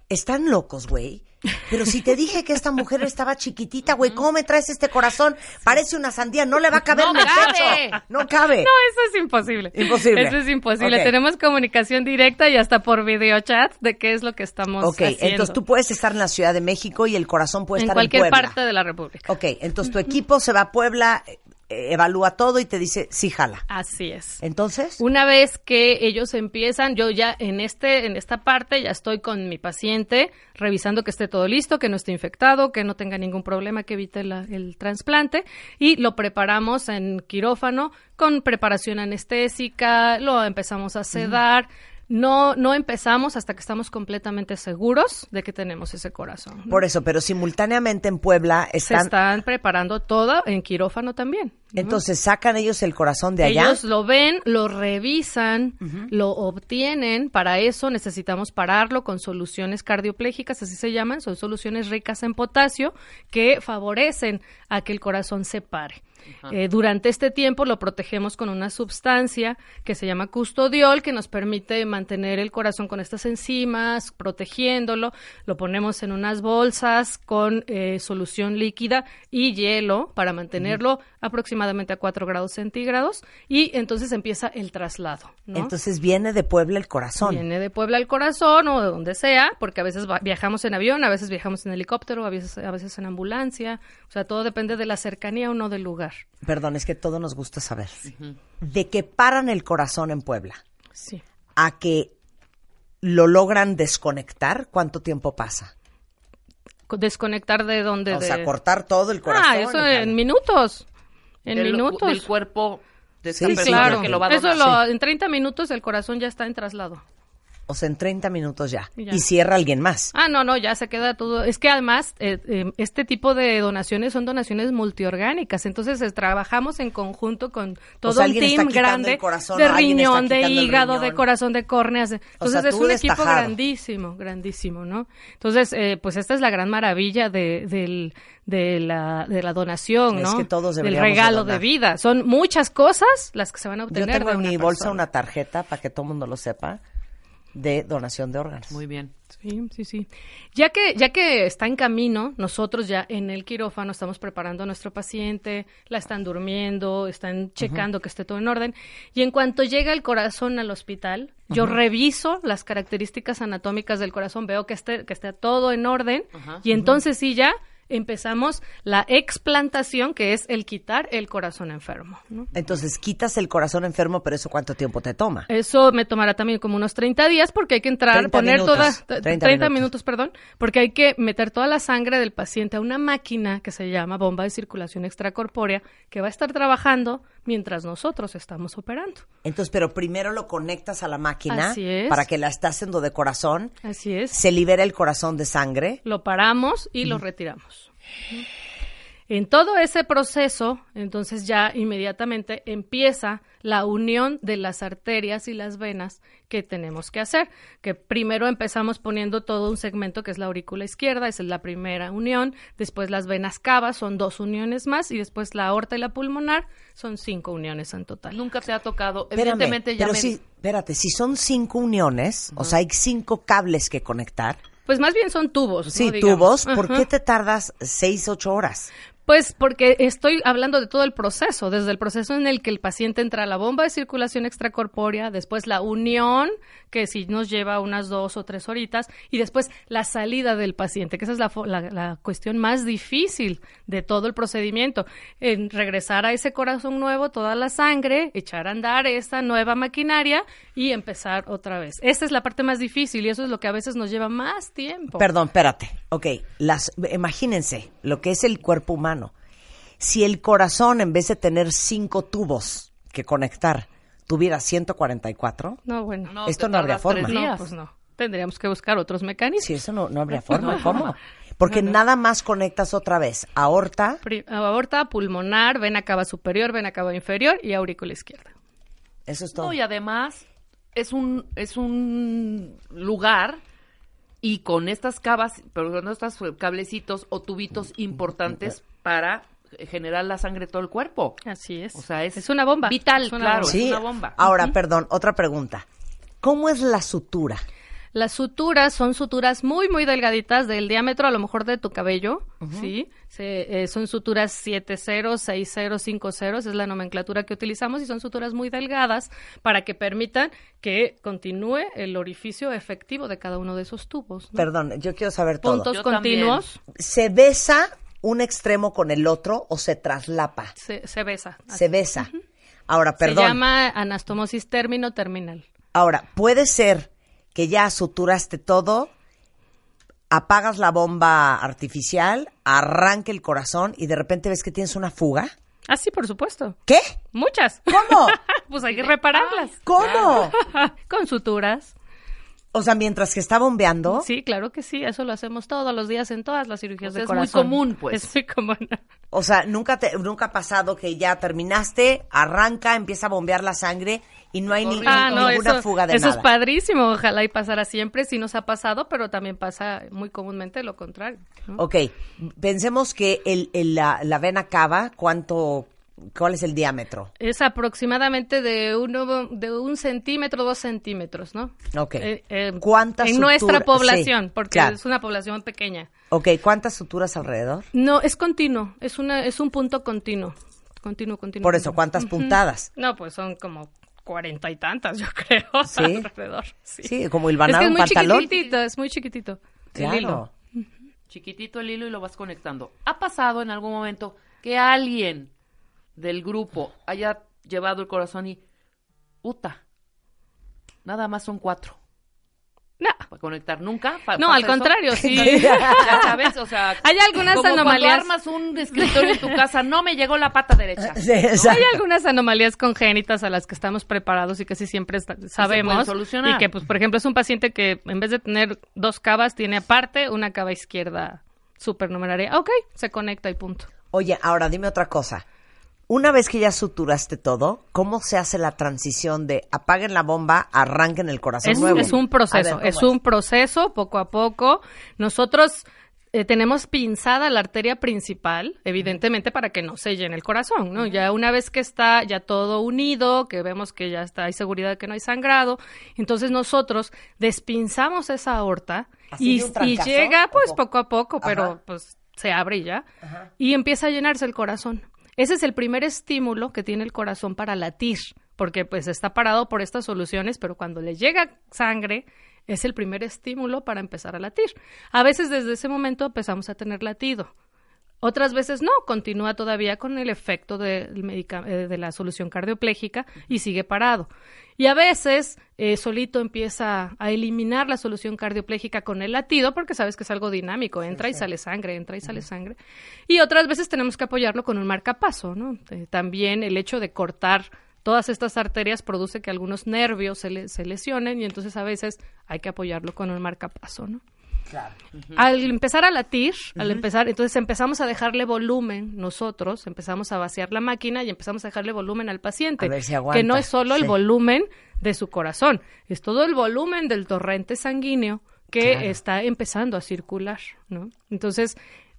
Están locos, güey. Pero si te dije que esta mujer estaba chiquitita, güey, ¿cómo me traes este corazón? Parece una sandía, no le va a caber No en el cabe. pecho. No cabe. No, eso es imposible. Imposible. Eso es imposible. Ok. Tenemos comunicación directa y hasta por videochat de qué es lo que estamos Ok, haciendo. entonces tú puedes estar en la Ciudad de México y el corazón puede en estar cualquier en Puebla. parte de la República. Ok, entonces tu equipo se va a Puebla, evalúa todo y te dice, sí, jala. Así es. Entonces, Una vez que ellos empiezan, yo ya en este en esta parte ya estoy con mi paciente revisando que esté todo listo, que no esté infectado, que no tenga ningún problema, que evite la- el trasplante y lo preparamos en quirófano con preparación anestésica, lo empezamos a sedar. No, no empezamos hasta que estamos completamente seguros de que tenemos ese corazón. ¿no? por eso, pero simultáneamente en Puebla Se están... están preparando todo en quirófano también. ¿no? Entonces sacan ellos el corazón de allá. Ellos lo ven, lo revisan, lo obtienen. Para eso necesitamos pararlo con soluciones cardioplégicas, así se llaman. Son soluciones ricas en potasio que favorecen a que el corazón se pare. Eh, durante este tiempo lo protegemos con una sustancia que se llama custodiol, que nos permite mantener el corazón con estas enzimas, protegiéndolo. Lo ponemos en unas bolsas con eh, solución líquida y hielo para mantenerlo aproximadamente a 4 grados centígrados y entonces empieza el traslado. ¿no? Entonces viene de Puebla el corazón. Viene de Puebla al corazón o de donde sea, porque a veces viajamos en avión, a veces viajamos en helicóptero, a veces, a veces en ambulancia. O sea, todo depende de la cercanía o no del lugar. Perdón, es que todo nos gusta saber. De que paran el corazón en Puebla Sí. a que lo logran desconectar, ¿cuánto tiempo pasa? Co- Desconectar de donde. O de... sea, cortar todo el corazón. Ah, eso en minutos. En del, minutos. del cuerpo de esta Sí, persona claro. que lo va a Eso donar. lo- en 30 minutos el corazón ya está en traslado. O sea, en 30 minutos ya. Ya. Y cierra alguien más. Ah, no, no, ya se queda todo. Es que además, eh, eh, este tipo de donaciones son donaciones multiorgánicas. Entonces, eh, trabajamos en conjunto con todo sea, un alguien está team grande el corazón, de o riñón, de hígado, de corazón, de córneas. O Entonces, sea, es un equipo grandísimo, grandísimo, ¿no? Entonces, eh, pues esta es la gran maravilla de, del- de, la, de la donación, Es ¿no? que todos Del de regalo de, vida. Son muchas cosas las que se van a Yo obtener. tengo de en mi bolsa una tarjeta, para que todo el mundo lo sepa, de donación de órganos. Muy bien. Sí, sí, sí. Ya que, ya que está en camino, nosotros ya en el quirófano estamos preparando a nuestro paciente, la están durmiendo, están checando que esté todo en orden. Y en cuanto llega el corazón al hospital, yo reviso las características anatómicas del corazón, veo que esté, que esté todo en orden. y entonces sí ya empezamos la explantación, que es el quitar el corazón enfermo. ¿no? Entonces quitas el corazón enfermo, pero eso cuánto tiempo te toma? Eso me tomará también como unos 30 días porque hay que entrar, 30 poner minutos, toda, 30 30, minutos. minutos. perdón, porque hay que meter toda la sangre del paciente a una máquina que se llama bomba de circulación extracorpórea que va a estar trabajando mientras nosotros estamos operando. Entonces, pero primero lo conectas a la máquina Así es. para que la está haciendo de corazón, Así es. se libera el corazón de sangre. Lo paramos y lo retiramos. En todo ese proceso, entonces ya inmediatamente empieza la unión de las arterias y las venas que tenemos que hacer. Que primero empezamos poniendo todo un segmento que es la aurícula izquierda, esa es la primera unión. Después las venas cavas son dos uniones más y después la aorta y la pulmonar son cinco uniones en total. Nunca te ha tocado. Espérame, Evidentemente ya pero me- sí, espérate, si son cinco uniones, o sea, hay cinco cables que conectar. Pues más bien son tubos. Sí, tubos. ¿Por Ajá. qué te tardas seis, ocho horas? Pues porque estoy hablando de todo el proceso, desde el proceso en el que el paciente entra a la bomba de circulación extracorpórea, después la unión, que sí nos lleva unas dos o tres horitas, y después la salida del paciente, que esa es la- la cuestión más difícil de todo el procedimiento. En regresar a ese corazón nuevo, toda la sangre, echar a andar esta nueva maquinaria y empezar otra vez. Esta es la parte más difícil y eso es lo que a veces nos lleva más tiempo. Perdón, espérate. Ok, las, imagínense lo que es el cuerpo humano. Si el corazón, en vez de tener cinco tubos que conectar, tuviera 144, No, bueno. No, Esto no habría forma. tres No, días. pues no. Tendríamos que buscar otros mecanismos. si eso no, no habría forma, ¿cómo? Porque nada más conectas otra vez aorta, Pri- aorta, pulmonar, vena cava superior, vena cava inferior y aurícula izquierda. eso es todo. No, y además es un, es un lugar y con estas cavas, pero con estos cablecitos o tubitos importantes para generar la sangre todo el cuerpo. Así es. O sea, es, una bomba. Vital, Es una claro. bomba. es Sí. una bomba. Ahora, perdón, otra pregunta. ¿Cómo es la sutura? Las suturas son suturas muy, muy delgaditas del diámetro a lo mejor de tu cabello, ¿sí? Se- eh, son suturas 7-0, 6-0, 5-0, esa es la nomenclatura que utilizamos y son suturas muy delgadas para que permitan que continúe el orificio efectivo de cada uno de esos tubos. ¿no? Perdón, yo quiero saber todo. Puntos Yo continuos ¿Se besa un extremo con el otro o se traslapa? se, se besa. Se besa. Ahora, perdón. Se llama anastomosis término terminal. Ahora, puede ser que ya suturaste todo, apagas la bomba artificial, arranque el corazón y de repente ves que tienes una fuga. Ah, sí, por supuesto. ¿Qué? Muchas. ¿Cómo? pues hay que repararlas. ¿Cómo? Con suturas. O sea, mientras que está bombeando. Sí, claro que sí, eso lo hacemos todos los días en todas las cirugías O sea, de es muy común, pues. Es muy común. O sea, nunca te, nunca ha pasado que ya terminaste, arranca, empieza a bombear la sangre y no hay ni, Ah, no, ninguna eso, fuga de eso nada. es padrísimo, ojalá y pasara siempre, sí nos ha pasado, pero también pasa muy comúnmente lo contrario. ¿no? Ok, pensemos que el, el- la, la vena cava, ¿cuánto, cuál es el diámetro? Es aproximadamente de uno, de un centímetro, dos centímetros, ¿no? Ok. Eh, eh, ¿Cuántas En nuestra población, Sí, porque claro. es una población pequeña. Ok, ¿cuántas suturas alrededor? No, es continuo, es una, es un punto continuo, continuo, continuo. Por eso, continuo. ¿cuántas puntadas? No, pues son como cuarenta y tantas, yo creo, ¿Sí? alrededor. Sí, Sí, como es hilvanar que es un muy pantalón. chiquitito, es muy chiquitito. el hilo. Chiquitito el hilo y lo vas conectando. ¿Ha pasado en algún momento que alguien del grupo haya llevado el corazón y... Uta, nada más son cuatro No. para conectar. ¿Nunca? Pa- No, al eso? contrario, sí. Ya sabes, o sea... Hay algunas como anomalías. cuando armas un escritorio en tu casa, no me llegó la pata derecha. Sí, exacto. Hay algunas anomalías congénitas a las que estamos preparados y que sí siempre sabemos. solucionar. Y que, pues, por ejemplo, es un paciente que en vez de tener dos cavas, tiene aparte una cava izquierda supernumeraria. Ok, se conecta y punto. Oye, ahora dime otra cosa. Una vez que ya suturaste todo, ¿cómo se hace la transición de apaguen la bomba, arranquen el corazón Es, nuevo? es un proceso, ver, es ¿cómo un proceso poco a poco. Nosotros eh, tenemos pinzada la arteria principal, evidentemente para que no se llene el corazón, ¿no? Ya una vez que está ya todo unido, que vemos que ya está, hay seguridad de que no hay sangrado, entonces nosotros despinzamos esa aorta ¿Así y, llega pues poco a poco, pero Ajá. pues se abre ya y empieza a llenarse el corazón. Ese es el primer estímulo que tiene el corazón para latir, porque pues está parado por estas soluciones, pero cuando le llega sangre es el primer estímulo para empezar a latir. A veces desde ese momento empezamos a tener latido. Otras veces no, continúa todavía con el efecto eh, de la solución cardioplégica y sigue parado. Y a veces eh, solito empieza a eliminar la solución cardioplégica con el latido porque sabes que es algo dinámico, entra y sale sangre, entra y sale sangre. Y otras veces tenemos que apoyarlo con un marcapaso, ¿no? Eh, también el hecho de cortar todas estas arterias produce que algunos nervios se, le- se lesionen y entonces a veces hay que apoyarlo con un marcapaso, ¿no? Al empezar a latir, al empezar, entonces empezamos a dejarle volumen nosotros, empezamos a vaciar la máquina y empezamos a dejarle volumen al paciente. A ver si que no es solo sí. el volumen de su corazón, es todo el volumen del torrente sanguíneo que está empezando a circular, ¿no? Entonces,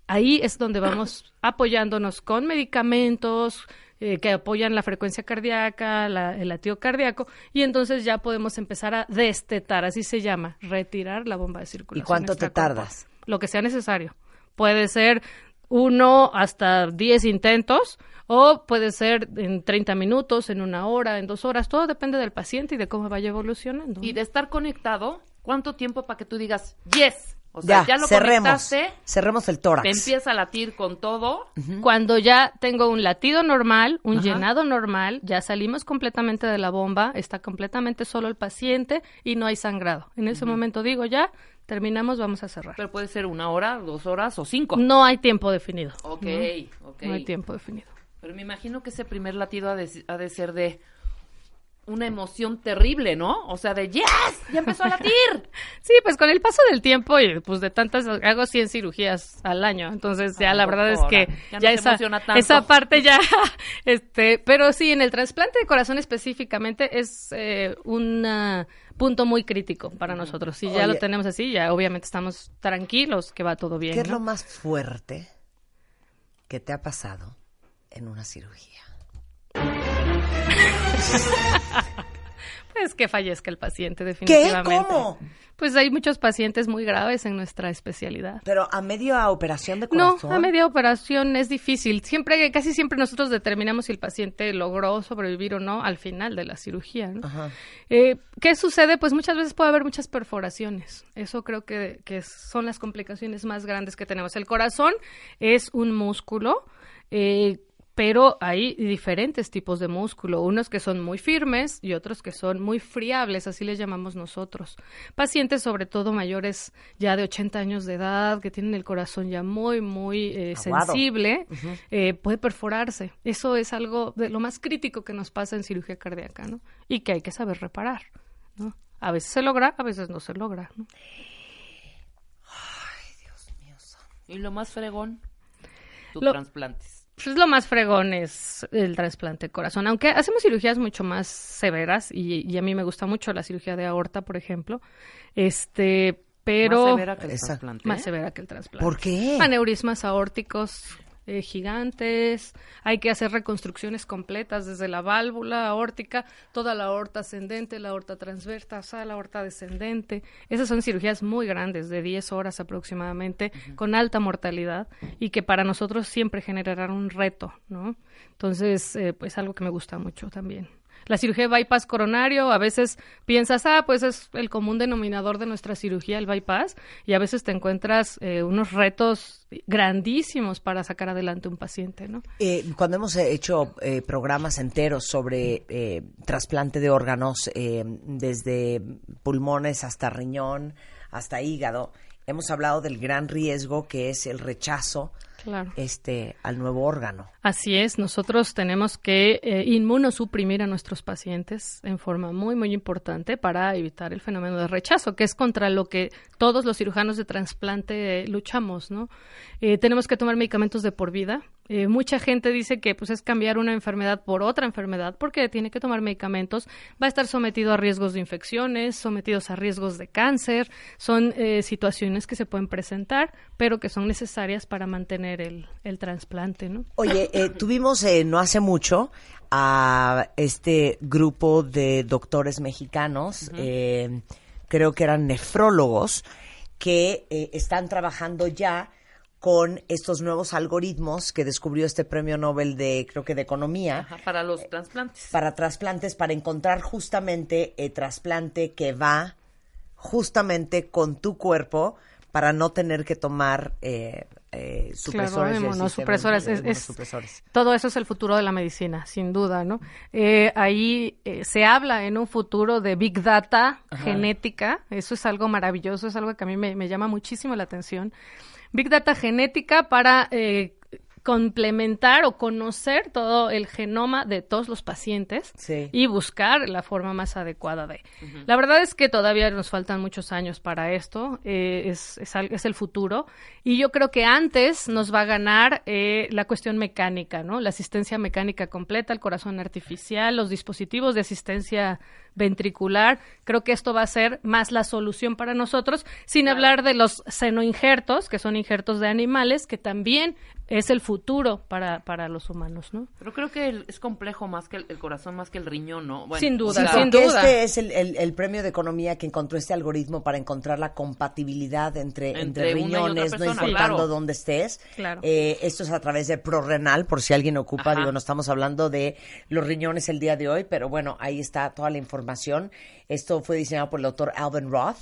ahí es donde vamos apoyándonos con medicamentos eh, que apoyan la frecuencia cardíaca, la- el latido cardíaco, y entonces ya podemos empezar a destetar, así se llama, retirar la bomba de circulación. cuánto te tardas? Lo que sea necesario. Puede ser uno hasta diez intentos o puede ser en 30 minutos, en una hora, en dos horas. Todo depende del paciente y de cómo vaya evolucionando. Y de estar conectado, ¿cuánto tiempo para que tú digas, yes? O sea, ya, ya, lo cerremos. Cerremos el tórax. te empieza a latir con todo. Cuando ya tengo un latido normal, un llenado normal, ya salimos completamente de la bomba, está completamente solo el paciente y no hay sangrado. En ese momento digo ya, terminamos, vamos a cerrar. Pero puede ser una hora, dos horas o cinco. no hay tiempo definido. Ok, ok. No hay tiempo definido. Pero me imagino que ese primer latido ha de, ha de ser de una emoción terrible, ¿no? O sea, de yes, ya empezó a latir. sí, pues con el paso del tiempo y pues de tantas hago 100 cirugías al año, entonces ya la verdad es que ya, esa esa parte ya este, pero sí en el trasplante de corazón específicamente es eh, un punto muy crítico para nosotros. Si ya lo tenemos así, ya obviamente estamos tranquilos que va todo bien. ¿Qué es lo más fuerte que te ha pasado en una cirugía? pues que fallezca el paciente, definitivamente. ¿Qué? ¿Cómo? Pues hay muchos pacientes muy graves en nuestra especialidad. Pero a media operación de corazón. No, a media operación es difícil. Siempre, casi siempre nosotros determinamos si el paciente logró sobrevivir o no al final de la cirugía. Eh, ¿Qué sucede? Pues muchas veces puede haber muchas perforaciones. Eso creo que, que son las complicaciones más grandes que tenemos. El corazón es un músculo. Eh, pero hay diferentes tipos de músculo, unos que son muy firmes y otros que son muy friables, así les llamamos nosotros. Pacientes, sobre todo mayores ya de 80 años de edad, que tienen el corazón ya muy, muy eh, sensible, eh, puede perforarse. Eso es algo de lo más crítico que nos pasa en cirugía cardíaca, ¿no? Y que hay que saber reparar, ¿no? A veces se logra, a veces no se logra, ¿no? Ay, Dios mío. ¿Y lo más fregón? Tus trasplantes. Pues lo más fregón es el trasplante de corazón, aunque hacemos cirugías mucho más severas y, a mí me gusta mucho la cirugía de aorta, por ejemplo. Este, pero más severa que el trasplante. Más severa que el trasplante. ¿Por qué? Aneurismas aórticos eh, gigantes, hay que hacer reconstrucciones completas desde la válvula aórtica, toda la aorta ascendente, la aorta transversa, la aorta descendente. Esas son cirugías muy grandes, de 10 horas aproximadamente, con alta mortalidad y que para nosotros siempre generarán un reto, ¿no? Entonces, eh, pues algo que me gusta mucho también la cirugía de bypass coronario, a veces piensas, ah, pues es el común denominador de nuestra cirugía, el bypass, y a veces te encuentras eh, unos retos grandísimos para sacar adelante un paciente, ¿no? Eh, cuando hemos hecho eh, programas enteros sobre trasplante de órganos, desde pulmones hasta riñón, hasta hígado, hemos hablado del gran riesgo que es el rechazo este, al nuevo órgano. Así es, nosotros tenemos que eh, inmunosuprimir a nuestros pacientes en forma muy, muy importante para evitar el fenómeno de rechazo, que es contra lo que todos los cirujanos de trasplante luchamos, ¿no? Eh, tenemos que tomar medicamentos de por vida. Eh, mucha gente dice que pues es cambiar una enfermedad por otra enfermedad porque tiene que tomar medicamentos, va a estar sometido a riesgos de infecciones, sometidos a riesgos de cáncer, son situaciones que se pueden presentar, pero que son necesarias para mantener el, el trasplante, ¿no? Oye, eh, tuvimos eh, no hace mucho a este grupo de doctores mexicanos, eh, creo que eran nefrólogos, que están trabajando ya con estos nuevos algoritmos que descubrió este premio Nobel de, creo que de economía. para los trasplantes. Para trasplantes, para encontrar justamente el trasplante que va justamente con tu cuerpo para no tener que tomar eh, eh, supresores. supresores. todo eso es el futuro de la medicina, sin duda, ¿no? Eh, ahí eh, se habla en un futuro de Big Data genética. Eso es algo maravilloso, es algo que a mí me, me llama muchísimo la atención. Big Data genética para eh, complementar o conocer todo el genoma de todos los pacientes y buscar la forma más adecuada de. La verdad es que todavía nos faltan muchos años para esto, eh, es, es, el futuro y yo creo que antes nos va a ganar eh, la cuestión mecánica, ¿no? La asistencia mecánica completa, el corazón artificial, los dispositivos de asistencia ventricular. Creo que esto va a ser más la solución para nosotros, sin hablar de los senoinjertos, que son injertos de animales, que también es el futuro para, para los humanos, ¿no? Pero creo que es complejo más que el, corazón, más que el riñón, ¿no? sin duda, sin duda. Este es el, premio de economía que encontró este algoritmo para encontrar la compatibilidad entre, entre, riñones, no importando dónde estés. Claro. Eh, esto es a través de ProRenal, por si alguien ocupa, digo, no estamos hablando de los riñones el día de hoy, pero bueno, ahí está toda la información. Esto fue diseñado por el doctor Alvin Roth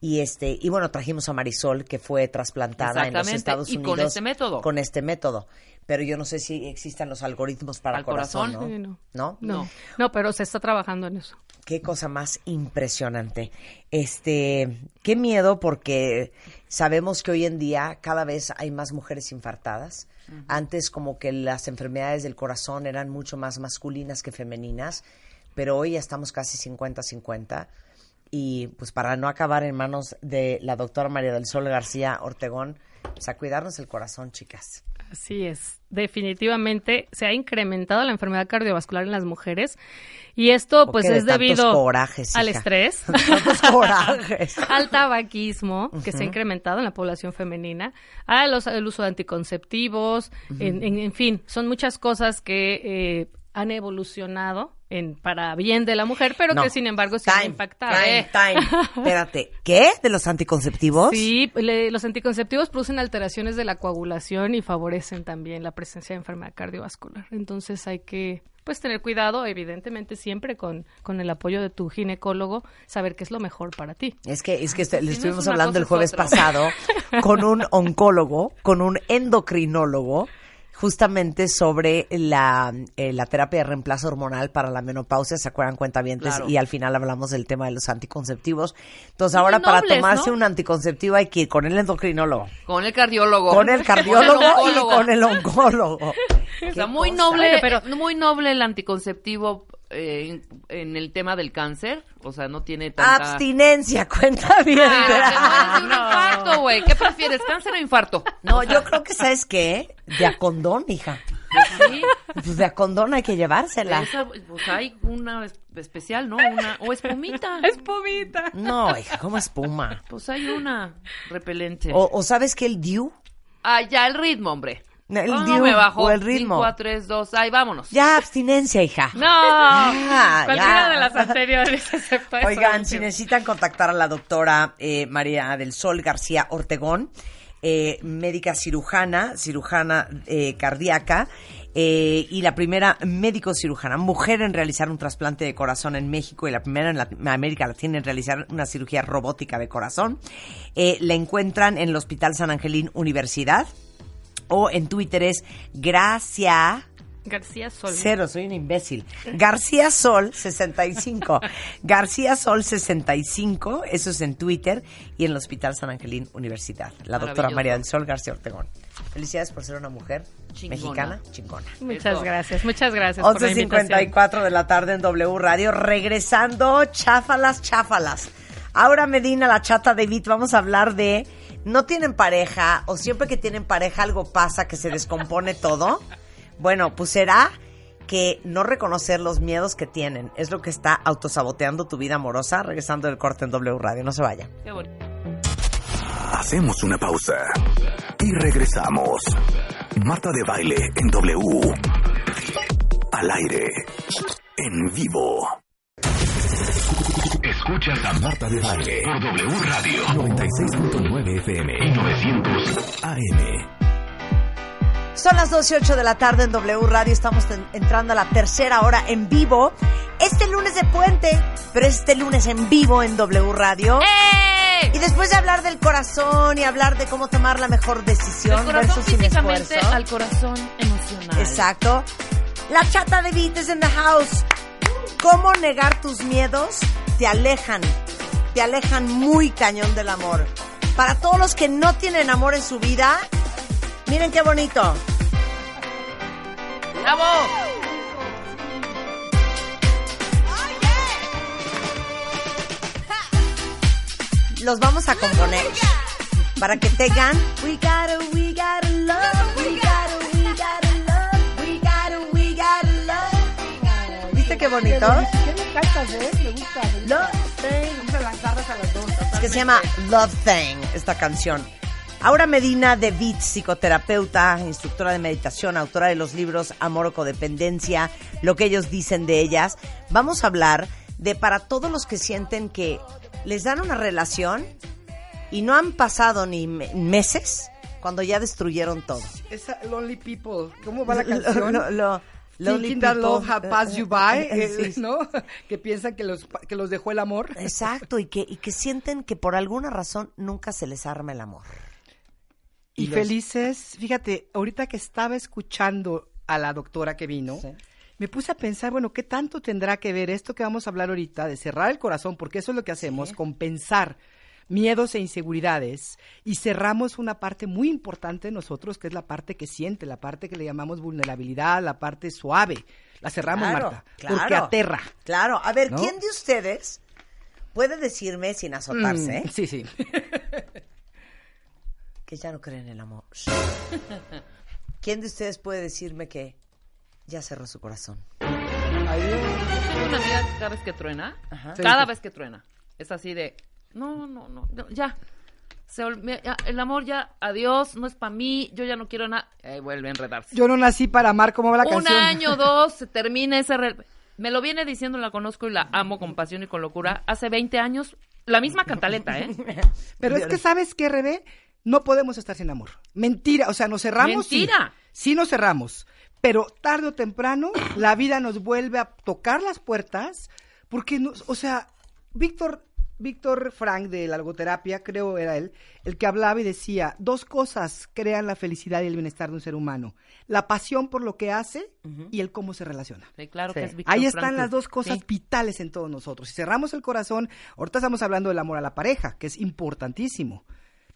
y este y bueno trajimos a Marisol que fue trasplantada en los Estados Unidos y con este método con este método pero yo no sé si existan los algoritmos para el corazón, ¿no? ¿no? ¿no? No, pero se está trabajando en eso. Qué cosa más impresionante. Este, qué miedo porque sabemos que hoy en día cada vez hay más mujeres infartadas. Antes como que las enfermedades del corazón eran mucho más masculinas que femeninas pero hoy ya estamos casi 50-50 y pues para no acabar en manos de la doctora María del Sol García Ortegón, pues a cuidarnos el corazón, chicas. Así es, definitivamente se ha incrementado la enfermedad cardiovascular en las mujeres y esto pues de es debido corajes, al estrés, corajes. al tabaquismo que se ha incrementado en la población femenina, al uso de anticonceptivos, en, en- en fin, son muchas cosas que eh, han evolucionado en para bien de la mujer, pero No. que sin embargo se han Time, Eh. time. Espérate, ¿qué? ¿De los anticonceptivos? Sí, le- los anticonceptivos producen alteraciones de la coagulación y favorecen también la presencia de enfermedad cardiovascular. Entonces hay que pues tener cuidado, evidentemente siempre con, con el apoyo de tu ginecólogo, saber qué es lo mejor para ti. Es que, es que le no es estuvimos hablando el es jueves pasado con un oncólogo, con un endocrinólogo, justamente sobre la, eh, la terapia de reemplazo hormonal para la menopausia, ¿se acuerdan cuentavientes? Claro. Y al final hablamos del tema de los anticonceptivos. Entonces Muy ahora para tomarse ¿no? un anticonceptivo hay que ir con el endocrinólogo, Con el cardiólogo. con el cardiólogo y oncólogo. con el oncólogo. O sea, muy cosa. noble, pero muy noble el anticonceptivo eh, en, en el tema del cáncer. O sea, no tiene tanta... Abstinencia, cuenta bien. Ah, de un infarto, güey. ¿Qué prefieres, cáncer o infarto? No, yo creo que, ¿sabes qué? De a condón, hija. Sí. Pues de a condón hay que llevársela. Esa, pues hay una es- especial, ¿no? Una, o espumita. Espumita. No, hija, como espuma. Pues hay una repelente. O, o sabes que el DIU, Ah, ya, el ritmo, hombre. El ¿Cómo diu- me bajó? el ritmo. 5 a 3, 2, ahí, vámonos. ya abstinencia, hija. No, Ya, cualquiera ya. de las anteriores excepto Oigan, si necesitan contactar a la doctora eh, María del Sol García Ortegón, eh, médica cirujana, cirujana eh, cardíaca, eh, y la primera médico cirujana, mujer en realizar un trasplante de corazón en México y la primera en Lat- América Latina en realizar una cirugía robótica de corazón. Eh, la encuentran en el Hospital San Angelín Universidad o en Twitter es Gracia García Sol. Cero, soy un imbécil. García Sol 65. García Sol 65, eso es en Twitter y en el Hospital San Angelín Universidad. La doctora. María del Sol García Ortegón. Felicidades por ser una mujer Chingona. mexicana chingona. Muchas gracias, muchas gracias por la invitación. 11.54 de la tarde en W Radio. Regresando, cháfalas, cháfalas. Ahora Medina, la chata David, vamos a hablar de no tienen pareja o siempre que tienen pareja algo pasa que se descompone todo. Bueno, pues será que no reconocer los miedos que tienen es lo que está autosaboteando tu vida amorosa. Regresando del corte en W Radio, no se vaya. Qué bonito. Hacemos una pausa y regresamos. Marta de baile en W. Al aire. En vivo. Escuchas a Marta de baile por W Radio 96.9 FM y 900 AM. Son las 12.08 de la tarde en W Radio. Estamos en- entrando a la tercera hora en vivo. Este lunes de puente, pero este lunes en vivo en W Radio. ¡Eh! Y después de hablar del corazón y hablar de cómo tomar la mejor decisión Del corazón versus sin esfuerzo. al corazón emocional. Exacto. La chata de Beat in the house. ¿Cómo negar tus miedos? Te alejan. Te alejan muy cañón del amor. Para todos los que no tienen amor en su vida, miren qué bonito. ¡Bravo! Los vamos a componer para que tengan We gotta, we gotta love, we gotta, we gotta love, we gotta, we gotta love. ¿Viste qué bonito? ¿Qué me eh? Me gusta. Me gusta. Love Thing. A lanzarlas a las dos. Es que se llama Love Thing, esta canción. Aura Medina de Beat, psicoterapeuta, instructora de meditación, autora de los libros Amor o Codependencia, lo que ellos dicen de ellas. Vamos a hablar de para todos los que sienten que les dan una relación y no han pasado ni me- meses cuando ya destruyeron todo. Esa Lonely People. ¿Cómo va la canción? Lo- People, love have passed you by, eh, Sí. ¿no? Que piensan que los, que los dejó el amor. Exacto, y que, y que sienten que por alguna razón nunca se les arma el amor. Y, los- felices, fíjate, ahorita que estaba escuchando a la doctora que vino, Sí. me puse a pensar, bueno, ¿qué tanto tendrá que ver esto que vamos a hablar ahorita de cerrar el corazón? Porque eso es lo que hacemos, compensar. Miedos e inseguridades y cerramos una parte muy importante de nosotros, que es la parte que siente, la parte que le llamamos vulnerabilidad, la parte suave. La cerramos, Claro, Marta, claro. porque aterra. Claro. A ver, ¿No? ¿quién de ustedes puede decirme sin azotarse Mm, sí, sí. que ya no cree en el amor? ¿Quién de ustedes puede decirme que ya cerró su corazón? Una amiga cada vez que truena, Ajá. cada vez que truena, es así de, no, no, no, no, ya. Se ya, el amor ya, adiós, no es para mí, yo ya no quiero nada. Ahí vuelve a enredarse. Yo no nací para amar como va la Un canción. año, dos, se termina ese... re- Me lo viene diciendo, la conozco y la amo con pasión y con locura. Hace 20 años, la misma cantaleta, ¿eh? Pero es que, ¿sabes qué, Rebe? No podemos estar sin amor. Mentira, o sea, nos cerramos. sí. Mentira. Sí, nos cerramos. Pero tarde o temprano, la vida nos vuelve a tocar las puertas, porque, nos, o sea, Víctor, Víctor Frank de la algoterapia, creo era él, el que hablaba y decía, dos cosas crean la felicidad y el bienestar de un ser humano. La pasión por lo que hace y el cómo se relaciona. Sí, claro Sí. que es Víctor Ahí están las dos cosas Sí. vitales en todos nosotros. Si cerramos el corazón, ahorita estamos hablando del amor a la pareja, que es importantísimo.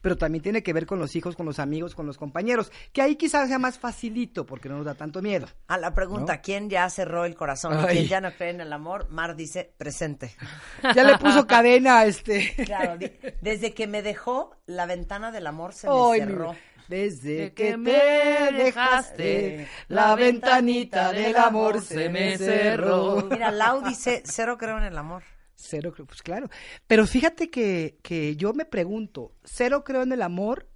Pero también tiene que ver con los hijos, con los amigos, con los compañeros, que ahí quizás sea más facilito porque no nos da tanto miedo. A la pregunta, ¿No? ¿quién ya cerró el corazón? Ay. ¿Quién ya no cree en el amor? Mar dice, presente. Ya le puso cadena a este. Claro, desde que me dejó, la ventana del amor se me Ay, mi- cerró. Desde De que que te me dejaste, dejaste, la ventanita del amor se me cerró. Mira, Lau dice, cero creo en el amor. Cero, creo- pues claro. Pero fíjate que, que yo me pregunto, cero creo en el amor,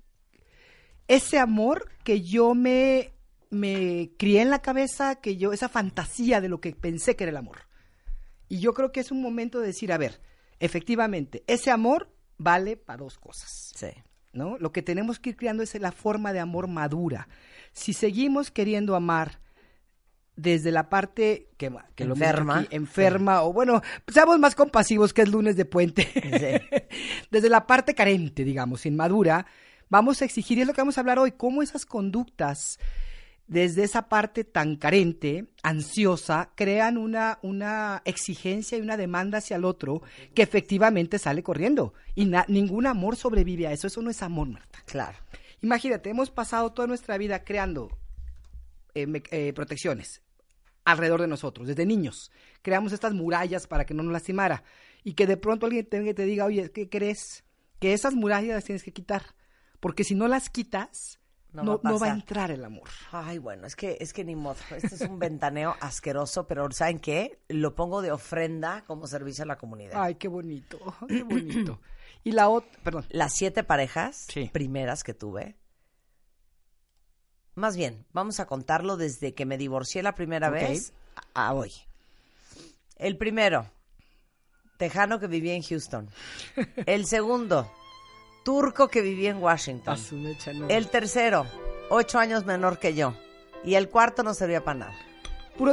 ese amor que yo me, me crié en la cabeza, que yo, esa fantasía de lo que pensé que era el amor. Y yo creo que es un momento de decir, a ver, efectivamente, ese amor vale para dos cosas. Sí. ¿no? Lo que tenemos que ir creando es la forma de amor madura. Si seguimos queriendo amar desde la parte que, Enferma. aquí, enferma, o bueno, seamos más compasivos que es lunes de puente, desde la parte carente, digamos, inmadura, vamos a exigir, y es lo que vamos a hablar hoy, cómo esas conductas desde esa parte tan carente, ansiosa, crean una, una exigencia y una demanda hacia el otro que efectivamente sale corriendo. Y ningún amor sobrevive a eso. Eso no es amor, Marta. Claro. Imagínate, hemos pasado toda nuestra vida creando eh, me- eh, protecciones alrededor de nosotros, desde niños. Creamos estas murallas para que no nos lastimara. Y que de pronto alguien te, te diga, oye, ¿qué crees? Que esas murallas las tienes que quitar. Porque si no las quitas, No no, va a no va a pasar. entrar el amor. Ay, bueno, es que, es que ni modo. Este es un ventaneo asqueroso, pero ¿saben qué? Lo pongo de ofrenda como servicio a la comunidad. Ay, qué bonito, qué bonito. Y la otra, perdón. Las siete parejas Sí. primeras que tuve. Más bien, vamos a contarlo desde que me divorcié la primera vez a hoy. El primero, tejano que vivía en Houston. El segundo, turco que vivía en Washington. El tercero, ocho años menor que yo. Y el cuarto no servía para nada. Puro,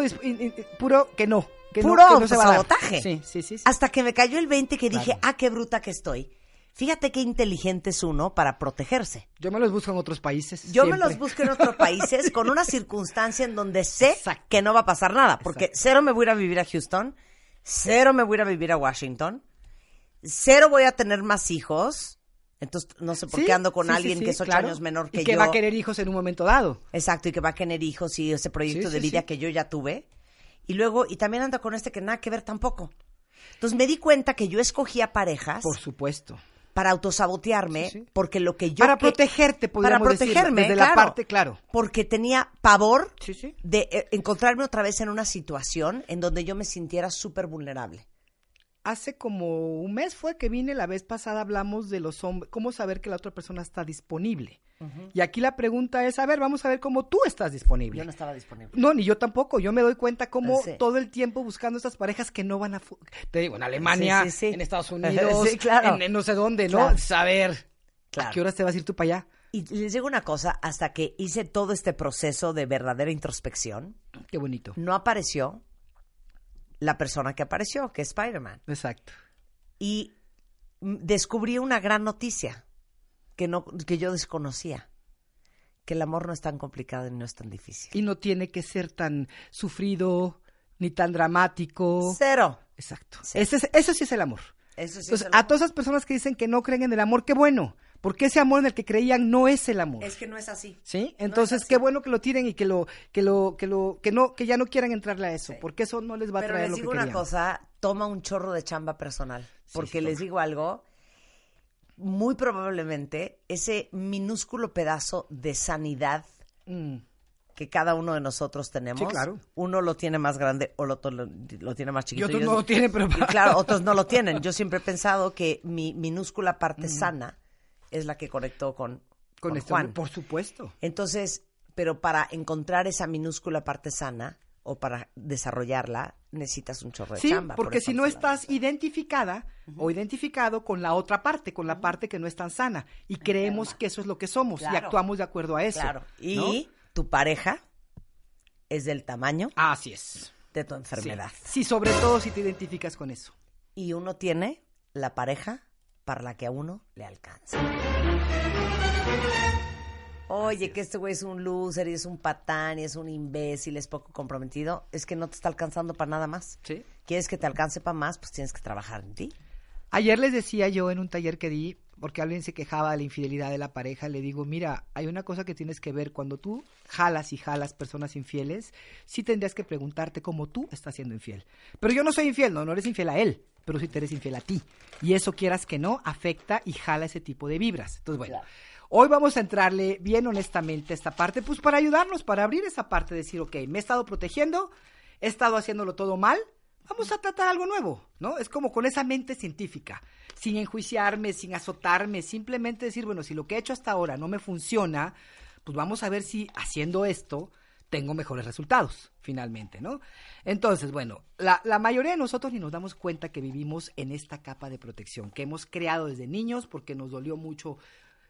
puro que no. Que no- Puro que no se. Sí, sí, sí. sí. Hasta que me cayó el 20 que dije, Claro. ah, qué bruta que estoy. Fíjate qué inteligente es uno para protegerse. Yo me los busco en otros países. Yo me los busco en otros países con una circunstancia en donde sé Exacto. que no va a pasar nada. Porque Exacto. cero me voy a ir a vivir a Houston, cero me voy a ir a vivir a Washington, cero voy a tener más hijos. Entonces, no sé por Sí, qué ando con sí, alguien sí, que es ocho claro. años menor que y que yo. va a querer hijos en un momento dado. Exacto, y que va a tener hijos y ese proyecto de vida que yo ya tuve. Y luego, y también ando con este que nada que ver tampoco. Entonces me di cuenta que yo escogía parejas Por supuesto. Para autosabotearme, Sí, sí. porque lo que yo... Para que- protegerte, Para decirlo, protegerme, desde la claro. parte, claro. Porque tenía pavor Sí, sí. de eh, encontrarme otra vez en una situación en donde yo me sintiera súper vulnerable. Hace como un mes fue que vine, la vez pasada hablamos de los hombres, cómo saber que la otra persona está disponible. Y aquí la pregunta es, a ver, vamos a ver cómo tú estás disponible. Yo no estaba disponible. No, ni yo tampoco. Yo me doy cuenta cómo Sí. todo el tiempo buscando estas parejas que no van a... Te digo, en Alemania, Sí, sí, sí. en Estados Unidos, claro. en, en no sé dónde, ¿no? Claro. Saber Claro. a qué horas te vas a ir tú para allá. Y les digo una cosa, hasta que hice todo este proceso de verdadera introspección, Qué bonito. no apareció la persona que apareció, que es Spider-Man. Exacto. Y descubrí una gran noticia que, no, que yo desconocía, que el amor no es tan complicado y no es tan difícil. Y no tiene que ser tan sufrido ni tan dramático. Cero. Exacto. Ese, es- eso sí es el amor. Eso sí Entonces, es el a amor. todas esas personas que dicen que no creen en el amor, qué bueno, porque ese amor en el que creían no es el amor. Es que no es así. ¿Sí? No Entonces, es así. qué bueno que lo tiren y que lo, que lo, que lo, que no, que ya no quieran entrarle a eso, porque eso no les va a Pero traer les lo que digo una querían. cosa, toma un chorro de chamba personal. Porque sí, les digo algo, muy probablemente ese minúsculo pedazo de sanidad Mm, que cada uno de nosotros tenemos, Sí, claro. uno lo tiene más grande o lo, lo, lo tiene más chiquito. otros Yo- no lo tienen, pero- y claro, otros no lo tienen. Yo siempre he pensado que mi minúscula parte sana es la que conectó con, con con esto, Juan. por supuesto. Entonces, pero para encontrar esa minúscula parte sana o para desarrollarla, necesitas un chorro de Sí, chamba. por porque si no estás identificada o identificado con la otra parte, con la parte que no es tan sana, y creemos que eso es lo que somos y actuamos de acuerdo a eso. Claro. Y ¿no? tu pareja es del tamaño Así es. de tu enfermedad. Sí, sobre todo si te identificas con eso. Y uno tiene la pareja para la que a uno le alcanza. Oye, que este güey es un loser y es un patán y es un imbécil, es poco comprometido. Es que no te está alcanzando para nada más. Sí. ¿Quieres que te alcance para más? Pues tienes que trabajar en ti. Ayer les decía yo en un taller que di, porque alguien se quejaba de la infidelidad de la pareja, le digo, mira, hay una cosa que tienes que ver, cuando tú jalas y jalas personas infieles, sí tendrías que preguntarte cómo tú estás siendo infiel. Pero yo no soy infiel, no, no eres infiel a él, pero sí te eres infiel a ti. Y eso quieras que no, afecta y jala ese tipo de vibras. Entonces, bueno. Hoy vamos a entrarle bien honestamente a esta parte, pues para ayudarnos, para abrir esa parte, decir, ok, me he estado protegiendo, he estado haciéndolo todo mal, vamos a tratar algo nuevo, ¿no? Es como con esa mente científica, sin enjuiciarme, sin azotarme, simplemente decir, bueno, si lo que he hecho hasta ahora no me funciona, pues vamos a ver si haciendo esto tengo mejores resultados, finalmente, ¿no? Entonces, bueno, la, mayoría de nosotros ni nos damos cuenta que vivimos en esta capa de protección, que hemos creado desde niños porque nos dolió mucho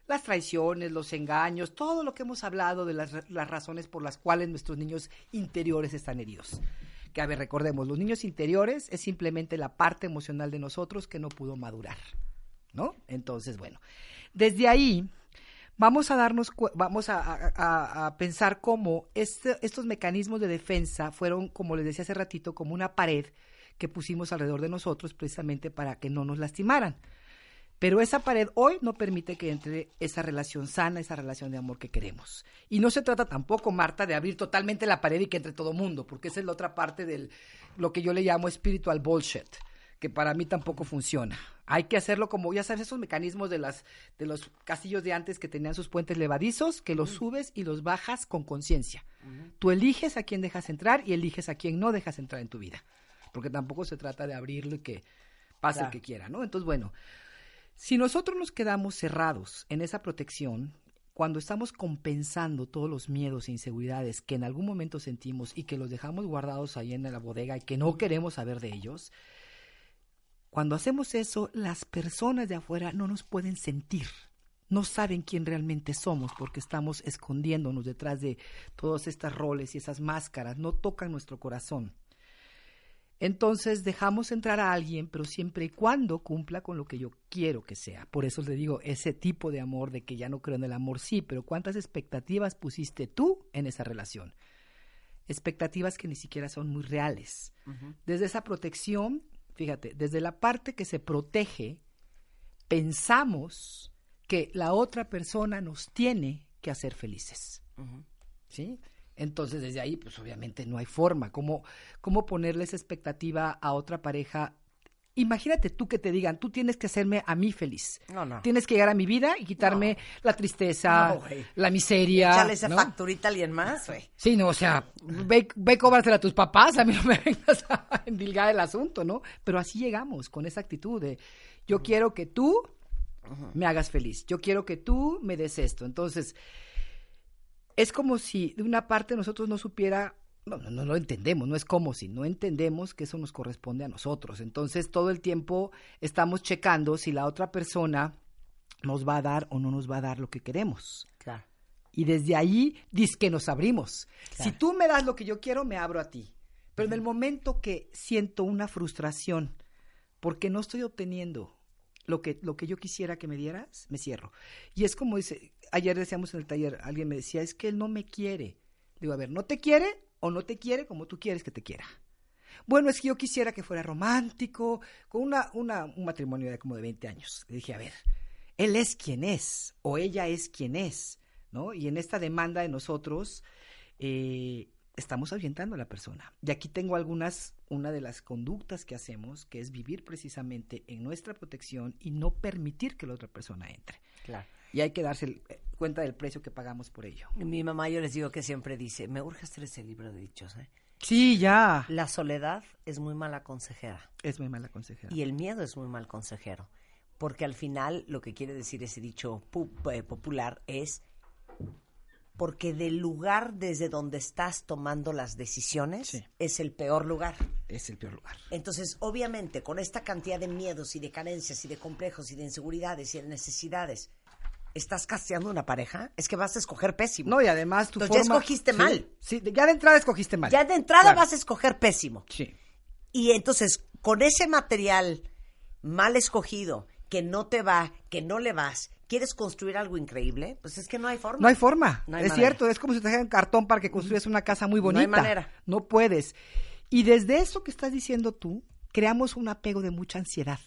las traiciones, los engaños, todo lo que hemos hablado de las, las razones por las cuales nuestros niños interiores están heridos. Que a ver, recordemos, los niños interiores es simplemente la parte emocional de nosotros que no pudo madurar, ¿no? Entonces, bueno, desde ahí vamos a darnos, vamos a, pensar cómo este- estos mecanismos de defensa fueron, como les decía hace ratito, como una pared que pusimos alrededor de nosotros precisamente para que no nos lastimaran. Pero esa pared hoy no permite que entre esa relación sana, esa relación de amor que queremos. Y no se trata tampoco, Marta, de abrir totalmente la pared y que entre todo mundo, porque esa es la otra parte del lo que yo le llamo spiritual bullshit, que para mí tampoco funciona. Hay que hacerlo como, ya sabes, esos mecanismos de las de los castillos de antes que tenían sus puentes levadizos, que los subes y los bajas con conciencia. Tú eliges a quién dejas entrar y eliges a quién no dejas entrar en tu vida, porque tampoco se trata de abrirlo y que pase Claro. el que quiera, ¿no? Entonces, bueno, si nosotros nos quedamos cerrados en esa protección, cuando estamos compensando todos los miedos e inseguridades que en algún momento sentimos y que los dejamos guardados ahí en la bodega y que no queremos saber de ellos, cuando hacemos eso, las personas de afuera no nos pueden sentir. No saben quién realmente somos porque estamos escondiéndonos detrás de todos estos roles y esas máscaras. No tocan nuestro corazón. Entonces dejamos entrar a alguien, pero siempre y cuando cumpla con lo que yo quiero que sea. Por eso le digo, ese tipo de amor de que ya no creo en el amor, sí, pero ¿cuántas expectativas pusiste tú en esa relación? Expectativas que ni siquiera son muy reales. Desde esa protección, fíjate, desde la parte que se protege, pensamos que la otra persona nos tiene que hacer felices. ¿Sí? Entonces, desde ahí, pues obviamente no hay forma. ¿Cómo, cómo ponerle esa expectativa a otra pareja? Imagínate tú que te digan, tú tienes que hacerme a mí feliz. No, no. Tienes que llegar a mi vida y quitarme la tristeza, la miseria. Échale esa ¿no? facturita a alguien más, güey. Sí, no, o sea, ve, ve cóbrasela a tus papás, a mí no me vengas a endilgar el asunto, ¿no? Pero así llegamos, con esa actitud de, yo quiero que tú me hagas feliz, yo quiero que tú me des esto. Entonces, es como si de una parte nosotros no supiera, no, no, no lo entendemos, no es como si no entendemos que eso nos corresponde a nosotros. Entonces, todo el tiempo estamos checando si la otra persona nos va a dar o no nos va a dar lo que queremos. Claro. Y desde ahí dice que nos abrimos. Claro. Si tú me das lo que yo quiero, me abro a ti. Pero en el momento que siento una frustración porque no estoy obteniendo lo que, lo que yo quisiera que me dieras, me cierro. Y es como dice, ayer decíamos en el taller, alguien me decía, es que él no me quiere. Digo, a ver, ¿no te quiere o no te quiere como tú quieres que te quiera? Bueno, es que yo quisiera que fuera romántico, con una, una, un matrimonio de como de 20 años. Dije, a ver, él es quien es, o ella es quien es, ¿no? Y en esta demanda de nosotros, eh, estamos ahuyentando a la persona. Y aquí tengo algunas, una de las conductas que hacemos, que es vivir precisamente en nuestra protección y no permitir que la otra persona entre. Claro. Y hay que darse el- eh, cuenta del precio que pagamos por ello. Mi mamá, yo les digo que siempre dice, me urge hacer ese libro de dichos, ¿eh? Sí, ya. La soledad es muy mala consejera Es muy mala consejera. y el miedo es muy mal consejero. Porque al final lo que quiere decir ese dicho eh, popular es porque del lugar desde donde estás tomando las decisiones Sí. es el peor lugar. Es el peor lugar. Entonces, obviamente, con esta cantidad de miedos y de carencias y de complejos y de inseguridades y de necesidades, ¿estás casteando una pareja? Es que vas a escoger pésimo. No, y además tu Entonces, ya forma- escogiste Sí, mal. Sí, ya de entrada escogiste mal. Ya de entrada Claro. vas a escoger pésimo. Sí. Y entonces, con ese material mal escogido, que no te va, que no le vas, ¿quieres construir algo increíble? Pues es que no hay forma. No hay forma. No hay es manera. cierto, es como si te dejaran cartón para que construyas una casa muy No hay bonita. manera. No puedes. Y desde eso que estás diciendo tú, creamos un apego de mucha ansiedad.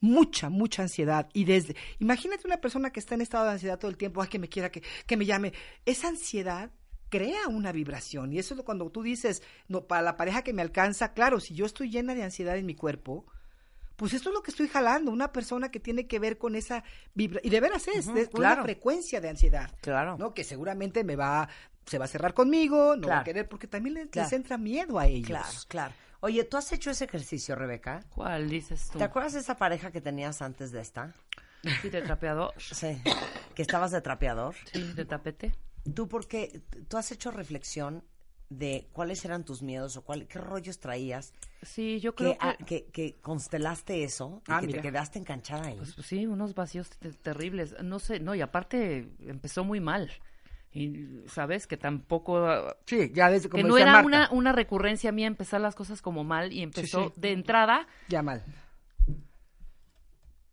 Mucha, mucha ansiedad. Y desde, imagínate una persona que está en estado de ansiedad todo el tiempo, ay, que me quiera, que, que me llame. Esa ansiedad crea una vibración. Y eso es lo- cuando tú dices, no, para la pareja que me alcanza, claro, si yo estoy llena de ansiedad en mi cuerpo, pues esto es lo que estoy jalando, una persona que tiene que ver con esa vibra y de veras es, Ujú, es claro. una frecuencia de ansiedad. Claro. ¿no? Que seguramente me va, se va a cerrar conmigo, no va a querer, porque también les, Claro. les entra miedo a ellos. Claro, claro. Oye, ¿tú has hecho ese ejercicio, Rebeca? ¿Cuál dices tú? ¿Te acuerdas de esa pareja que tenías antes de esta? Sí, de trapeador. Sí. que estabas de trapeador. Sí, de tapete. ¿Tú por qué? ¿Tú has hecho reflexión de cuáles eran tus miedos o cuál, qué rollos traías? Sí, yo creo que... que, que constelaste eso y Ah, que mira. te quedaste enganchada ahí. Pues, sí, unos vacíos te- terribles. No sé, no, y aparte empezó muy mal. Y sabes que tampoco ah, Sí, ya desde como que no era Marta, una, una recurrencia mía empezar las cosas como mal y empezó sí. de entrada. Ya mal.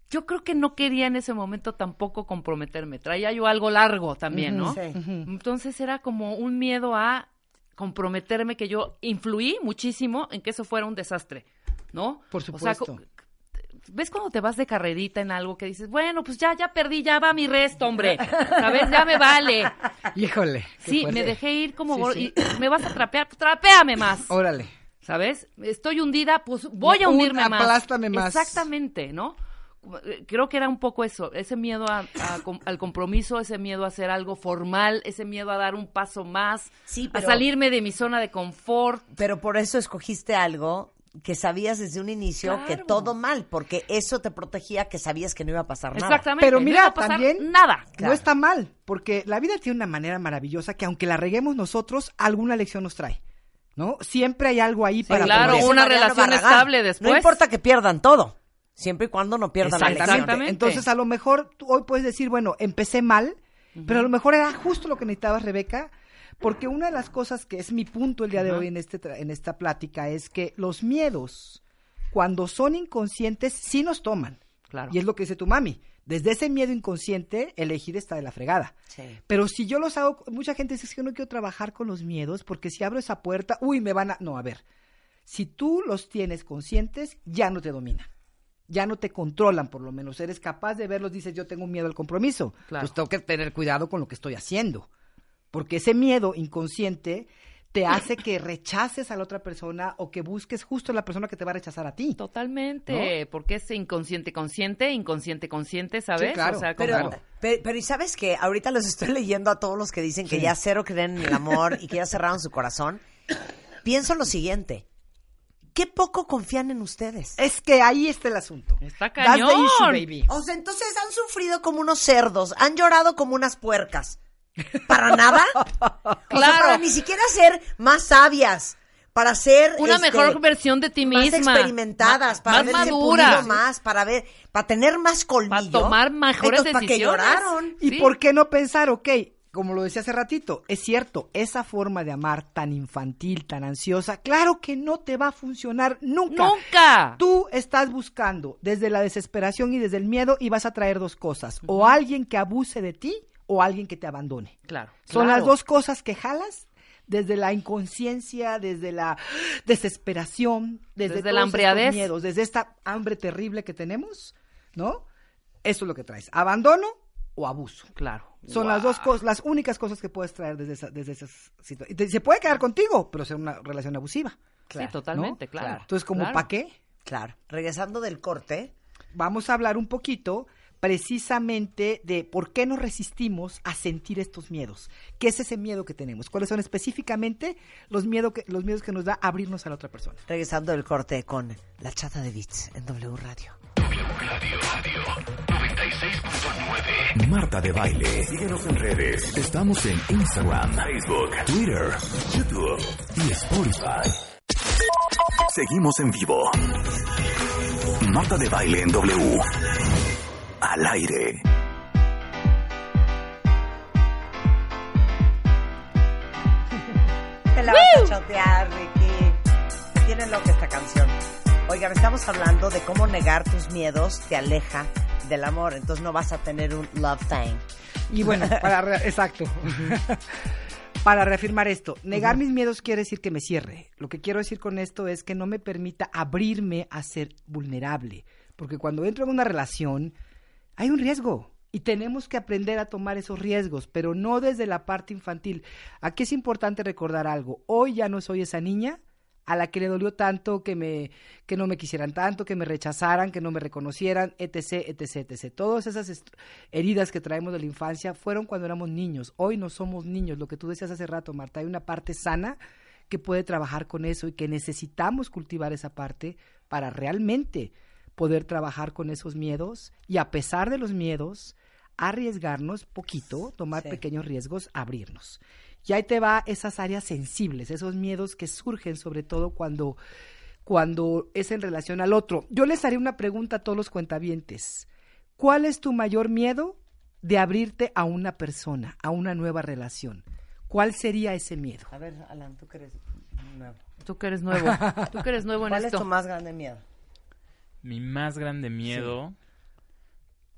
Yo creo que no quería en ese momento tampoco comprometerme. Traía yo algo largo también, ¿no? Sí. Entonces era como un miedo a comprometerme que yo influí muchísimo en que eso fuera un desastre, ¿no? Por O sea, supuesto. co- ¿Ves cuando te vas de carrerita en algo que dices, bueno, pues ya, ya perdí, ya va mi resto, hombre? ¿Sabes? Ya me vale. Híjole. Sí, fuerte. me dejé ir como... Sí, gor- sí. y me vas a trapear, pues trapéame más. Órale. ¿Sabes? Estoy hundida, pues voy a Un hundirme más. aplástame más. Exactamente, ¿no? Creo que era un poco eso, ese miedo a- a com- al compromiso, ese miedo a hacer algo formal, ese miedo a dar un paso más, Sí, a salirme de mi zona de confort. Pero por eso escogiste algo que sabías desde un inicio que todo mal, porque eso te protegía que sabías que no iba a pasar nada. Exactamente. Pero no mira, iba a pasar también nada. Claro. no está mal, porque la vida tiene una manera maravillosa que aunque la reguemos nosotros, alguna lección nos trae. ¿No? Siempre hay algo ahí para claro, una Mariano relación Barragán, estable después. No importa que pierdan todo, siempre y cuando no pierdan la lección. Exactamente. Entonces, a lo mejor tú hoy puedes decir, bueno, empecé mal, pero a lo mejor era justo lo que necesitabas, Rebeca, porque una de las cosas que es mi punto el día de hoy en, este, en esta plática es que los miedos, cuando son inconscientes, sí nos toman. Claro. Y es lo que dice tu mami. Desde ese miedo inconsciente, elegir está de la fregada. Sí. Pero si yo los hago, mucha gente dice "Es que yo no quiero trabajar con los miedos porque si abro esa puerta, uy, me van a... No, a ver, si tú los tienes conscientes, ya no te dominan. Ya no te controlan, por lo menos. Eres capaz de verlos, dices, yo tengo miedo al compromiso. Claro. Pues tengo que tener cuidado con lo que estoy haciendo. Porque ese miedo inconsciente te hace que rechaces a la otra persona o que busques justo la persona que te va a rechazar a ti. Totalmente, porque es inconsciente consciente, inconsciente consciente, ¿sabes? Sí, claro, O sea, como- Pero, pero, pero, ¿y sabes qué? Ahorita los estoy leyendo a todos los que dicen que Sí. ya cero creen en el amor y que ya cerraron su corazón. Pienso lo siguiente. ¿Qué poco confían en ustedes? Es que ahí está el asunto. Está That's the cañón. issue, baby. O sea, entonces han sufrido como unos cerdos, han llorado como unas puercas. ¿Para nada? O sea, Claro. para ni siquiera ser más sabias, para ser Una este, mejor versión de ti más misma. experimentadas, Ma- para más madura. más, para ver, para tener más colmillo. Para tomar mejores Entonces, ¿para decisiones. lloraron? ¿Y Sí. por qué no pensar, ok, como lo decía hace ratito, es cierto, esa forma de amar tan infantil, tan ansiosa, claro que no te va a funcionar nunca. Nunca. Tú estás buscando desde la desesperación y desde el miedo y vas a traer dos cosas, o alguien que abuse de ti o alguien que te abandone. Claro. Son Claro. las dos cosas que jalas desde la inconsciencia, desde la desesperación, desde, Desde la miedos, desde esta hambre terrible que tenemos, ¿no? Eso es lo que traes. Abandono o abuso. Claro. Son las dos cosas, las únicas cosas que puedes traer desde, esa, desde esas situaciones. Se puede quedar contigo, pero ser una relación abusiva. sí, totalmente, ¿no? claro. Entonces, como Claro. ¿para qué? Claro. Regresando del corte, Vamos a hablar un poquito precisamente de por qué nos resistimos a sentir estos miedos. ¿Qué es ese miedo que tenemos? ¿Cuáles son específicamente los, miedo que, los miedos que nos da abrirnos a la otra persona? regresando del corte con la chata de Beats en W Radio. Marta de Baile. Síguenos en redes. Estamos en Instagram, Facebook, Twitter, YouTube y Spotify. Seguimos en vivo. Marta de Baile en W. Al aire. Te la vas a chotear, Ricky. Tienen loca esta canción. Oigan, estamos hablando de cómo negar tus miedos te aleja del amor. Entonces no vas a tener un love thing. Y bueno, para re- exacto. para reafirmar esto, negar mis miedos quiere decir que me cierre. Lo que quiero decir con esto es que no me permita abrirme a ser vulnerable. Porque cuando entro en una relación, hay un riesgo. Y tenemos que aprender a tomar esos riesgos, pero no desde la parte infantil. Aquí es importante recordar algo. Hoy ya no soy esa niña a la que le dolió tanto que me que no me quisieran tanto, que me rechazaran, que no me reconocieran, etc, etc, etc. Todas esas heridas que traemos de la infancia fueron cuando éramos niños. Hoy no somos niños, lo que tú decías hace rato, Marta, hay una parte sana que puede trabajar con eso y que necesitamos cultivar esa parte para realmente poder trabajar con esos miedos y a pesar de los miedos, arriesgarnos poquito, tomar Sí. pequeños riesgos, abrirnos. Y ahí te va esas áreas sensibles, esos miedos que surgen sobre todo cuando, cuando es en relación al otro. Yo les haré una pregunta a todos los cuentavientes. ¿Cuál es tu mayor miedo de abrirte a una persona, a una nueva relación? ¿Cuál sería ese miedo? A ver, Alan, tú que eres nuevo. Tú que eres nuevo. Tú que eres nuevo en ¿Cuál es esto. tu más grande miedo? Mi más grande miedo,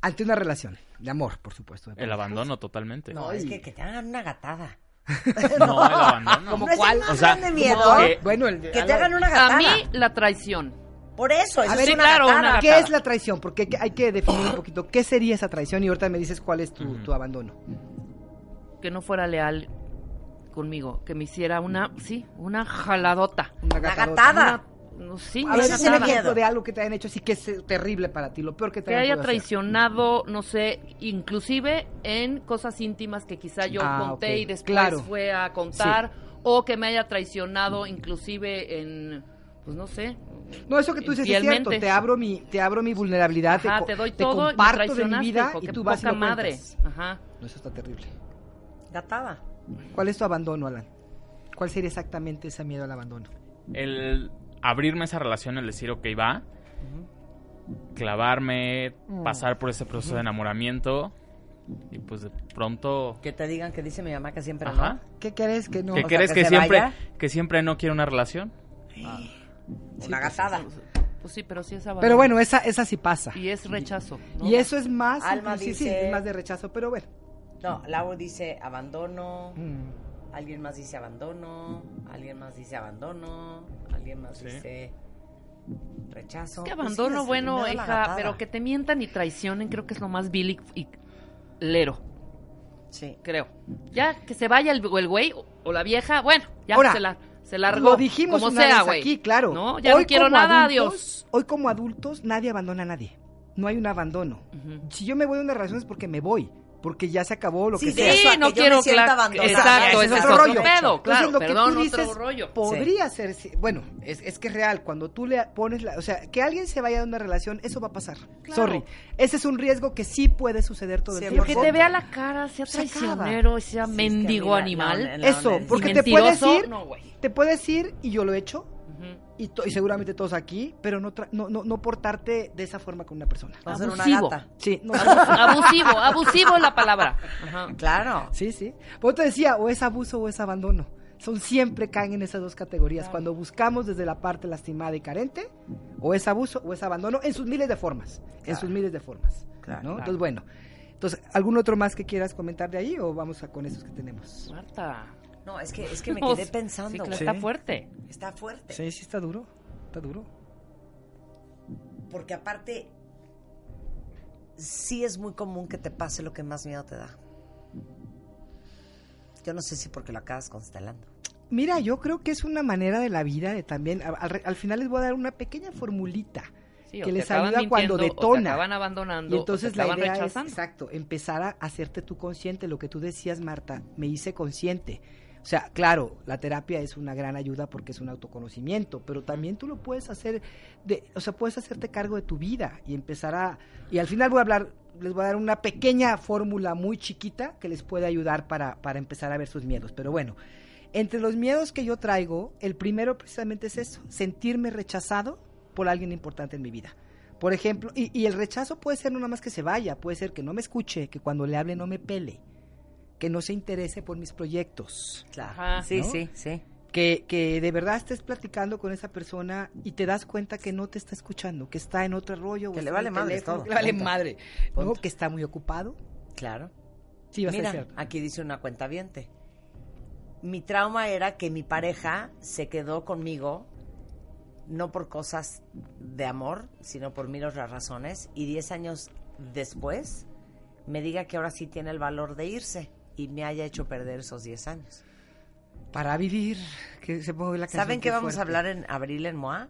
Ante una relación, de amor, por supuesto. de el abandono totalmente. No, es que, que te hagan una gatada. No, el abandono. ¿Cómo cuál? O sea, grande miedo? que- Bueno, el Que te hagan una gatada. A mí, la traición. Por eso, eso A es ver, una claro, gatada. una ¿Qué gatada. es la traición? Porque hay que, hay que definir un poquito. ¿Qué sería esa traición? Y ahorita me dices cuál es tu, tu abandono. Que no fuera leal conmigo. Que me hiciera una, sí, una jaladota. Una Una gatadota. gatada. Una- no, sí, A una ver, Ese es es un el ejemplo de algo que te hayan hecho así que es terrible para ti, lo peor que te que hayan haya hacer. traicionado, no sé, inclusive en cosas íntimas que quizá yo Ah, conté y después Claro. fue a contar, o que me haya traicionado inclusive en, pues no sé. No, eso que tú dices es cierto. Te abro mi, te abro mi vulnerabilidad, Ajá, te doy todo comparto de mi vida hijo, y tú vas y poca lo madre. cuentas. Ajá. No, eso está terrible. Gatada. ¿Cuál es tu abandono, Alan? ¿Cuál sería exactamente ese miedo al abandono? el abrirme esa relación, el decir, ok, va, clavarme, Mm. pasar por ese proceso de enamoramiento y pues de pronto... Que te digan que dice mi mamá que siempre Ajá. no. ¿Qué crees que no? ¿Qué o sea, crees que que, se siempre, vaya. que siempre no quiero una relación? Una gatada. Pues sí, pero sí es abandono. Pero bueno, esa, esa sí pasa. Y es rechazo. ¿no? Y eso es más, Alma sí, dice- es más de rechazo, pero bueno. No, Laura dice abandono. Mm. Alguien más dice abandono. Alguien más dice abandono. Alguien más dice rechazo. Es que Pues sí, abandono, bueno, hija, pero que te mientan y traicionen, creo que es lo más vil y, y lero, Sí. creo. Ya que se vaya el, güey o, la vieja, bueno, ya Ahora, se la se largó. Lo dijimos como una sea, vez güey. aquí, claro. No, ya no quiero nada, adultos- adiós. Hoy como adultos nadie abandona a nadie. No hay un abandono. Si yo me voy de una relación es porque me voy, porque ya se acabó lo Sí, que sea. Sí, no que quiero me sienta cla- abandonada. Exacto, es es otro rollo. pedo, Entonces, claro, lo que perdón, tú dices otro rollo. podría ser, sí, bueno, es, es que es real, cuando tú le pones la, o sea, que alguien se vaya de una relación, eso va a pasar. Sorry. Ese es un riesgo que sí puede suceder todo el Sí, tiempo. Que te vea la cara, sea Se acaba. traicionero, sea Sí, es que mendigo mira, animal. no, no, no, Eso, porque te puedes ir, no, te puedes ir y yo lo he hecho. Y, to- y seguramente todos aquí, pero no, tra- no, no, no portarte de esa forma con una persona. Va a ser una Abusivo. gata. Sí, no, abusivo, abusivo es la palabra. Ajá. Claro. sí, sí. Por eso te decía, o es abuso o es abandono. Son siempre caen en esas dos categorías. Cuando buscamos desde la parte lastimada y carente, o es abuso o es abandono, en sus miles de formas. En sus miles de formas. Claro, ¿no? claro. Entonces, bueno. Entonces, ¿algún otro más que quieras comentar de ahí o vamos a con esos que tenemos? Marta, No, es que, es que me quedé pensando. Sí, claro, está fuerte. Está fuerte. Sí, sí, está duro. Está duro. Porque aparte, sí es muy común que te pase lo que más miedo te da. Yo no sé si porque lo acabas constelando. Mira, yo creo que es una manera de la vida de también. Al, al final les voy a dar una pequeña formulita Sí, que les ayuda cuando mintiendo, o te detona. acaban abandonando, Y entonces o te la idea rechazando. es, exacto, empezar a hacerte tú consciente. Lo que tú decías, Marta, me hice consciente. O sea, claro, la terapia es una gran ayuda porque es un autoconocimiento, pero también tú lo puedes hacer, de, o sea, puedes hacerte cargo de tu vida y empezar a... Y al final voy a hablar, les voy a dar una pequeña fórmula muy chiquita que les puede ayudar para, para empezar a ver sus miedos. Pero bueno, entre los miedos que yo traigo, el primero precisamente es eso, sentirme rechazado por alguien importante en mi vida. Por ejemplo, y, y el rechazo puede ser no nada más que se vaya, puede ser que no me escuche, que cuando le hable no me pele, que no se interese por mis proyectos, Claro. Sí, sí, sí. que, que de verdad estés platicando con esa persona y te das cuenta que no te está escuchando, que está en otro rollo. o Que le vale madre teléfono, todo, que le vale punto. madre, ¿no? Punto. que está muy ocupado. Claro. Sí, va a ser Mira, cierto. aquí dice una cuenta Mi trauma era que mi pareja se quedó conmigo no por cosas de amor, sino por mil otras razones, y 10 años después me diga que ahora sí tiene el valor de irse y me haya hecho perder esos 10 años. Para vivir, que se ponga la canción. ¿Saben qué vamos a fuerte. hablar en abril en MOA?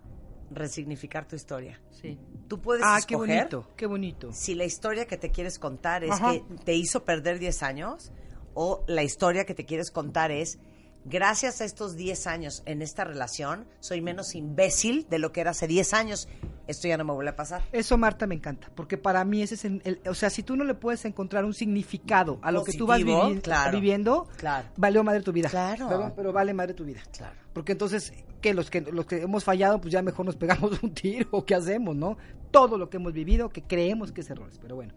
Resignificar tu historia. Sí. Tú puedes Ah, qué escoger bonito, qué bonito. si la historia que te quieres contar es Ajá. que te hizo perder 10 años o la historia que te quieres contar es gracias a estos 10 años en esta relación soy menos imbécil de lo que era hace 10 años. Esto ya no me vuelve a pasar. Eso, Marta, me encanta, porque para mí ese es el, el- o sea, si tú no le puedes encontrar un significado a lo que tú vas vivi- claro, viviendo, claro. valió madre tu vida. Claro. Pero, pero vale madre tu vida. Claro. Porque entonces, ¿qué? Los que, los que hemos fallado, pues ya mejor nos pegamos un tiro, ¿qué hacemos, no? Todo lo que hemos vivido, que creemos que es errores, pero bueno,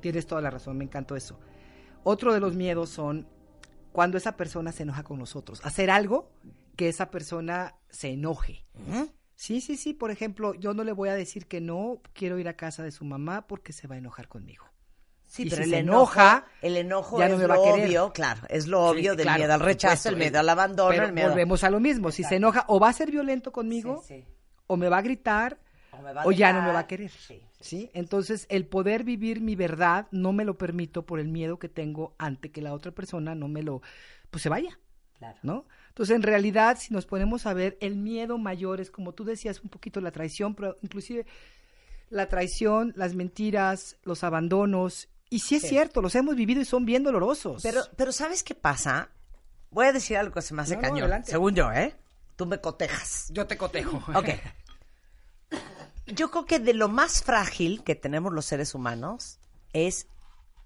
tienes toda la razón, me encantó eso. Otro de los miedos son cuando esa persona se enoja con nosotros. Hacer algo que esa persona se enoje. Sí, sí, sí. Por ejemplo, yo no le voy a decir que no quiero ir a casa de su mamá porque se va a enojar conmigo. Sí, Y pero si el se enojo, enoja, el enojo ya es no me va lo a querer. obvio, claro, es lo obvio Sí, del claro, miedo al rechazo, el miedo al abandono, Pero el miedo volvemos a lo mismo. Si se enoja, o va a ser violento conmigo, Sí, sí. o me va a gritar, O me va a o ya no me va a querer. Sí. Entonces, el poder vivir mi verdad no me lo permito por el miedo que tengo ante que la otra persona no me lo, pues se vaya. Claro. ¿no? Entonces, en realidad, si nos ponemos a ver, el miedo mayor es, como tú decías, un poquito la traición, pero inclusive la traición, las mentiras, los abandonos, y sí es Sí. cierto, los hemos vivido y son bien dolorosos. Pero, pero ¿sabes qué pasa? Voy a decir algo que se me hace No, cañón. según yo, ¿eh? Tú me cotejas. yo te cotejo. Ok. Yo creo que de lo más frágil que tenemos los seres humanos es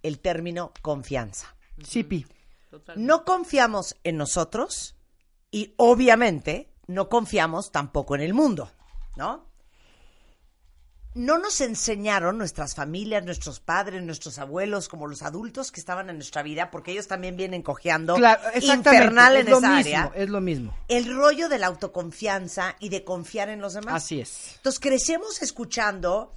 el término confianza. Sí, Pi. No confiamos en nosotros y obviamente no confiamos tampoco en el mundo, ¿no? No nos enseñaron nuestras familias, nuestros padres, nuestros abuelos, como los adultos que estaban en nuestra vida, porque ellos también vienen cojeando Claro, infernal en es lo esa mismo, área. es lo mismo. El rollo de la autoconfianza y de confiar en los demás. Así es. Entonces crecemos escuchando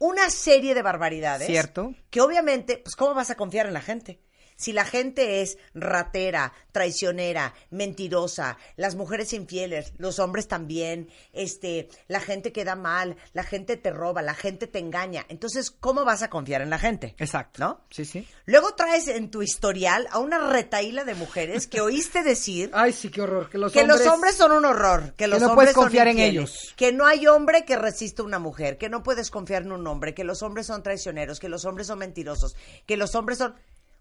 una serie de barbaridades. Cierto. Que obviamente, pues ¿cómo vas a confiar en la gente? Si la gente es ratera, traicionera, mentirosa, las mujeres infieles, los hombres también, este, la gente queda mal, la gente te roba, la gente te engaña. Entonces, ¿cómo vas a confiar en la gente? Exacto. ¿No? Sí, sí. Luego traes en tu historial a una retaíla de mujeres que oíste decir Ay, sí, qué horror. Que los que hombres... los hombres son un horror, que los no hombres puedes son confiar en ellos. que no hay hombre que resista a una mujer, que no puedes confiar en un hombre, que los hombres son traicioneros, que los hombres son mentirosos, que los hombres son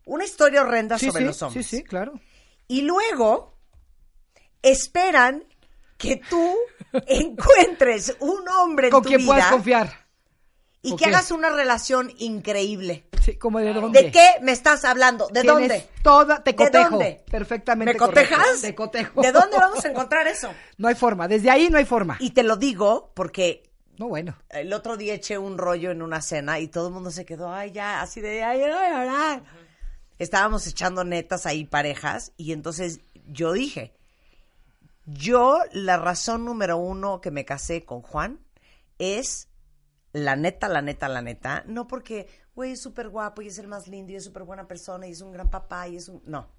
una historia horrenda Sí, sobre sí, los hombres. sí, sí, claro. Y luego esperan que tú encuentres un hombre en Con tu quien vida puedas confiar. y ¿O que qué? hagas una relación increíble. Sí, como de dónde. ¿De qué me estás hablando? ¿De Tienes dónde? Toda, te ¿De cotejo. dónde? Perfectamente. ¿Me correcto. cotejas? Te cotejo. ¿De dónde vamos a encontrar eso? No hay forma. Desde ahí no hay forma. Y te lo digo porque No, bueno. el otro día eché un rollo en una cena y todo el mundo se quedó, ay, ya, así de, ay, ay, ay, ay. Estábamos echando netas ahí parejas y entonces yo dije, yo la razón número uno que me casé con Juan es la neta, la neta, la neta, no porque, güey, es súper guapo y es el más lindo y es súper buena persona y es un gran papá y es un... No,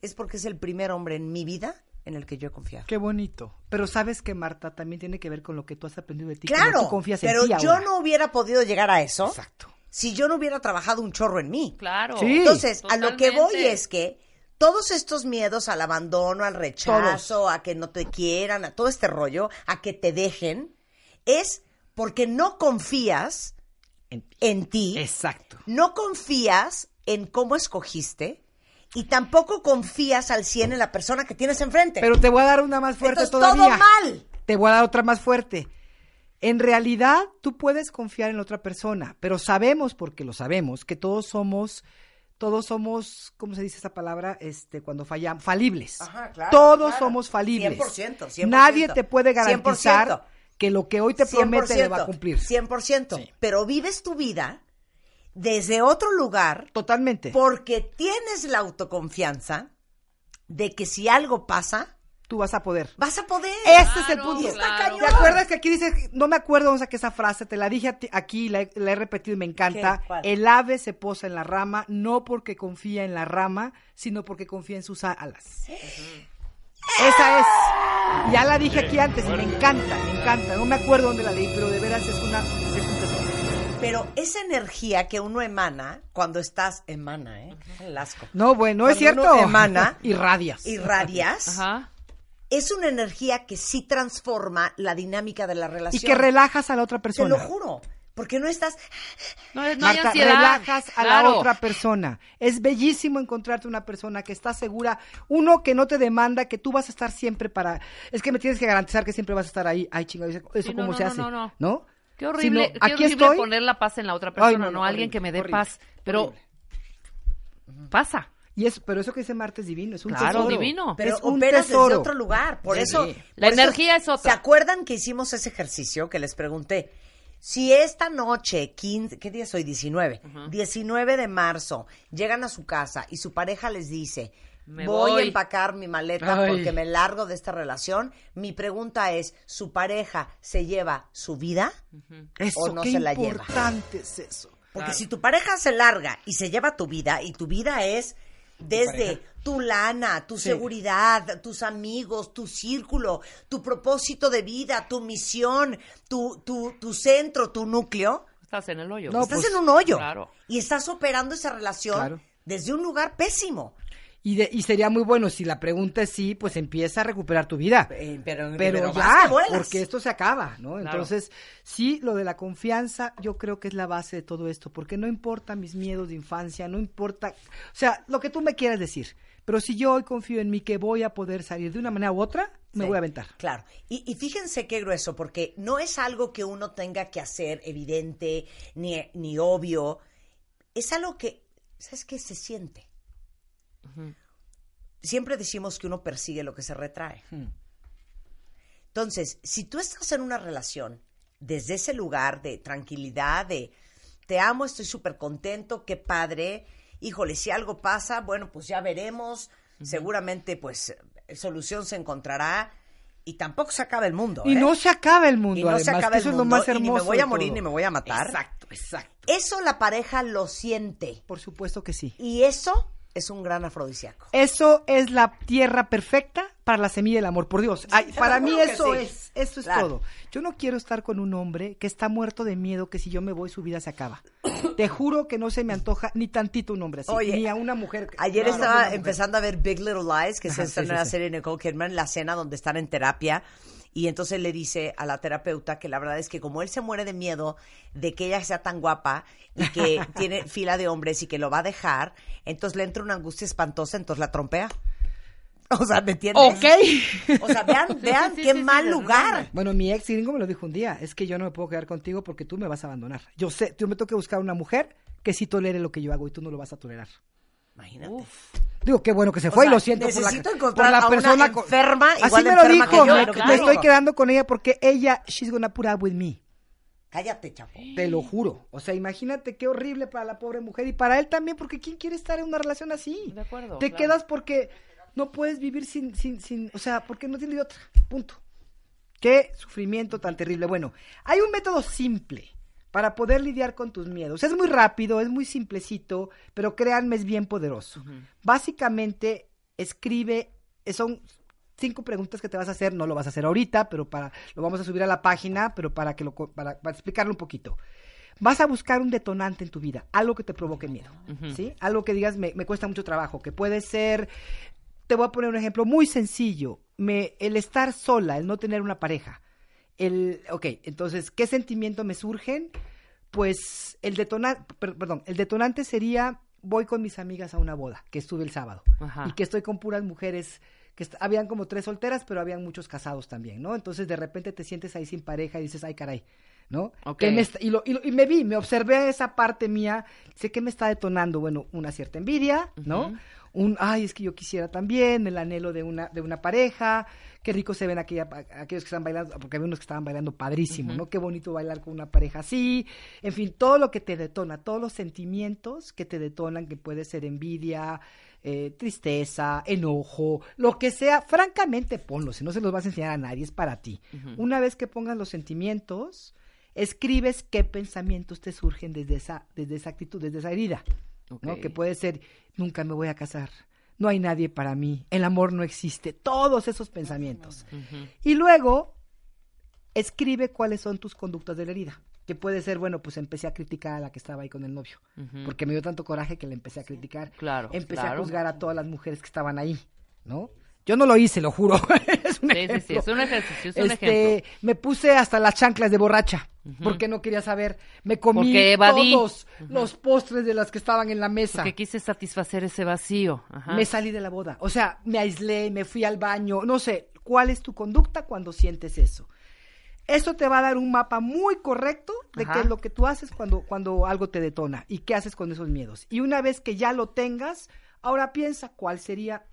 es porque es el primer hombre en mi vida en el que yo he confiado. Qué bonito. Pero sabes que Marta también tiene que ver con lo que tú has aprendido de ti. Claro, tú confías pero en ti yo ahora. no hubiera podido llegar a eso Exacto. Si yo no hubiera trabajado un chorro en mí. Claro. Sí. Entonces, a lo que voy es que todos estos miedos al abandono, al rechazo, a que no te quieran, a todo este rollo, a que te dejen, es porque no confías En- en ti, Exacto. no confías en cómo escogiste y tampoco confías al 100 en la persona que tienes enfrente. Pero te voy a dar una más fuerte Entonces, todavía. todo mal. Te voy a dar otra más fuerte. En realidad, tú puedes confiar en la otra persona, pero sabemos, porque lo sabemos, que todos somos, todos somos, ¿cómo se dice esa palabra? Este, cuando fallamos, falibles. Ajá, claro, todos claro. somos falibles. 100%, 100%. Nadie te puede garantizar 100%. que lo que hoy te promete le va a cumplir. 100%. Sí. Pero vives tu vida desde otro lugar Totalmente. porque tienes la autoconfianza de que si algo pasa, Tú vas a poder. vas a poder. Este es el punto. claro. ¿Te acuerdas que aquí dice, no me acuerdo dónde saqué esa frase, te la dije a ti- aquí, la, he- la he repetido y me encanta. El ave se posa en la rama, no porque confía en la rama, sino porque confía en sus alas. Esa es. Ya la dije aquí antes y me encanta, me encanta. No me acuerdo dónde la leí, pero de veras es una... Es un tesoro. Pero esa energía que uno emana cuando estás, emana, ¿eh? El asco. No, bueno, es cierto. uno emana, Irradias. irradias, Ajá. Es una energía que sí transforma la dinámica de la Y relación. que relajas a la otra Te persona. lo juro. Porque no estás. No, no hay ansiedad. relajas a Claro. la otra persona. Es bellísimo encontrarte una persona que está segura, uno que no te demanda que tú vas a estar siempre para, es que me tienes que garantizar que siempre vas a estar ahí. Ay, chingado, eso Sí, no, cómo no, se no, hace, no, no. ¿no? Qué horrible, Sino, qué aquí horrible estoy. poner la paz en la otra persona, Ay, no, no, no, alguien horrible, que me dé horrible, paz. Pero horrible. pasa. Y eso, pero eso que dice Marta es divino, es un Claro, tesoro. divino. Pero es un operas tesoro. desde otro lugar. Por Sí. eso. La por eso- energía es otra. ¿Se acuerdan que hicimos ese ejercicio que les pregunté? Si esta noche, 15, ¿qué día soy? 19. 19 de marzo, llegan a su casa y su pareja les dice, Me voy, voy". a empacar mi maleta Ay. porque me largo de esta relación. Mi pregunta es, ¿su pareja se lleva su vida? Eso, o no qué se la lleva. importante es eso. Porque si tu pareja se larga y se lleva tu vida, y tu vida es desde tu lana, tu Sí. seguridad, tus amigos, tu círculo, tu propósito de vida, tu misión, tu, tu, tu centro, tu núcleo, Estás en el hoyo. No, estás pues, en un hoyo. claro. Y estás operando esa relación Claro. desde un lugar pésimo. Y, de- y sería muy bueno, si la pregunta es sí, pues empieza a recuperar tu vida. Eh, pero ya, porque esto se acaba, ¿no? Claro. Entonces, sí, lo de la confianza, yo creo que es la base de todo esto, porque no importa mis miedos de infancia, no importa, o sea, lo que tú me quieras decir, pero si yo hoy confío en mí que voy a poder salir de una manera u otra, me Sí, voy a aventar. Claro. Y, y fíjense qué grueso, porque no es algo que uno tenga que hacer evidente ni, ni obvio. Es algo que, ¿sabes qué? Se siente. Siempre decimos que uno persigue lo que se retrae. Entonces, si tú estás en una relación desde ese lugar de tranquilidad, de te amo, estoy súper contento, qué padre, híjole, si algo pasa, bueno, pues ya veremos, seguramente pues solución se encontrará y tampoco se acaba el mundo. Y ¿eh? no se acaba el mundo, Y no se acaba el eso es mundo, lo más y hermoso. ni me voy a morir ni me voy a matar. Exacto, exacto. Eso la pareja lo siente Por supuesto que sí. y eso es un gran afrodisíaco. Eso es la tierra perfecta para la semilla del amor, por Dios. Ay, para mí eso sí. es, eso es Claro. todo. Yo no quiero estar con un hombre que está muerto de miedo que si yo me voy su vida se acaba. Te juro que no se me antoja ni tantito un hombre así, Oye, ni a una mujer. Ayer No, estaba empezando a ver Big Little Lies, que Ajá, es esta sí, sí, nueva sí. serie de Nicole Kidman, la cena donde están en terapia. Y entonces le dice a la terapeuta que la verdad es que como él se muere de miedo de que ella sea tan guapa y que tiene fila de hombres y que lo va a dejar, entonces le entra una angustia espantosa, entonces la trompea. O sea, ¿me entiendes? Ok. O sea, vean, vean sí, qué sí, mal sí, lugar. Bueno, mi ex gringo me lo dijo un día, es que yo no me puedo quedar contigo porque tú me vas a abandonar. Yo sé, yo me tengo que buscar una mujer que sí tolere lo que yo hago y tú no lo vas a tolerar. Imagínate. Digo, qué bueno que se O fue sea, y lo siento por la, necesito por encontrar la a una persona con- enferma igual Así de me lo dijo, que yo, me, estoy quedando con ella porque ella, she's gonna put up with me. Cállate, chapo. Te lo juro. O sea, imagínate qué horrible para la pobre mujer y para él también, porque ¿quién quiere estar en una relación así? De acuerdo, Te claro. quedas porque no puedes vivir sin, sin, sin, o sea, porque no tienes de otra. Punto. Qué sufrimiento tan terrible. Bueno, hay un método simple para poder lidiar con tus miedos. Es muy rápido, es muy simplecito, pero créanme, es bien poderoso. Básicamente escribe, eh, son cinco preguntas que te vas a hacer, no lo vas a hacer ahorita, pero para, lo vamos a subir a la página, pero para que lo, para, para explicarlo un poquito. Vas a buscar un detonante en tu vida, algo que te provoque miedo, ¿sí? Algo que digas, me, me cuesta mucho trabajo, que puede ser, te voy a poner un ejemplo muy sencillo, me, el estar sola, el no tener una pareja. El, ok, entonces, ¿qué sentimiento me surgen? Pues el detonante, perdón, el detonante sería, voy con mis amigas a una boda, que estuve el sábado, Ajá. y que estoy con puras mujeres, que habían como tres solteras, pero habían muchos casados también, ¿no? Entonces de repente te sientes ahí sin pareja y dices, ay caray, ¿no? Ok. ¿Qué me está- y, lo- y lo- y me vi, me observé esa parte mía, sé que me está detonando, bueno, una cierta envidia, ¿no? Un, ay, es que yo quisiera también, el anhelo de una, de una pareja, qué rico se ven aquella, aquellos que están bailando, porque había unos que estaban bailando padrísimo, ¿no? Qué bonito bailar con una pareja así, en fin, todo lo que te detona, todos los sentimientos que te detonan, que puede ser envidia, eh, tristeza, enojo, lo que sea, francamente ponlo, si no se los vas a enseñar a nadie, es para ti. Una vez que pongas los sentimientos, escribes qué pensamientos te surgen desde esa, desde esa actitud, desde esa herida, ¿no? Que puede ser, nunca me voy a casar, no hay nadie para mí, el amor no existe, todos esos pensamientos. Y luego, escribe cuáles son tus conductas de la herida. Que puede ser, bueno, pues empecé a criticar a la que estaba ahí con el novio. Porque me dio tanto coraje que le empecé a criticar. Claro, Empecé a juzgar a todas las mujeres que estaban ahí, ¿no? Yo no lo hice, lo juro. es un Sí, sí, sí, es un ejercicio, es un Este, ejemplo. Me puse hasta las chanclas de borracha, porque no quería saber. Me comí todos los postres de las que estaban en la mesa. Porque quise satisfacer ese vacío. Ajá. Me salí de la boda. O sea, me aislé, me fui al baño. No sé, ¿cuál es tu conducta cuando sientes eso? Eso te va a dar un mapa muy correcto de Ajá. qué es lo que tú haces cuando, cuando algo te detona y qué haces con esos miedos. Y una vez que ya lo tengas, ahora piensa cuál sería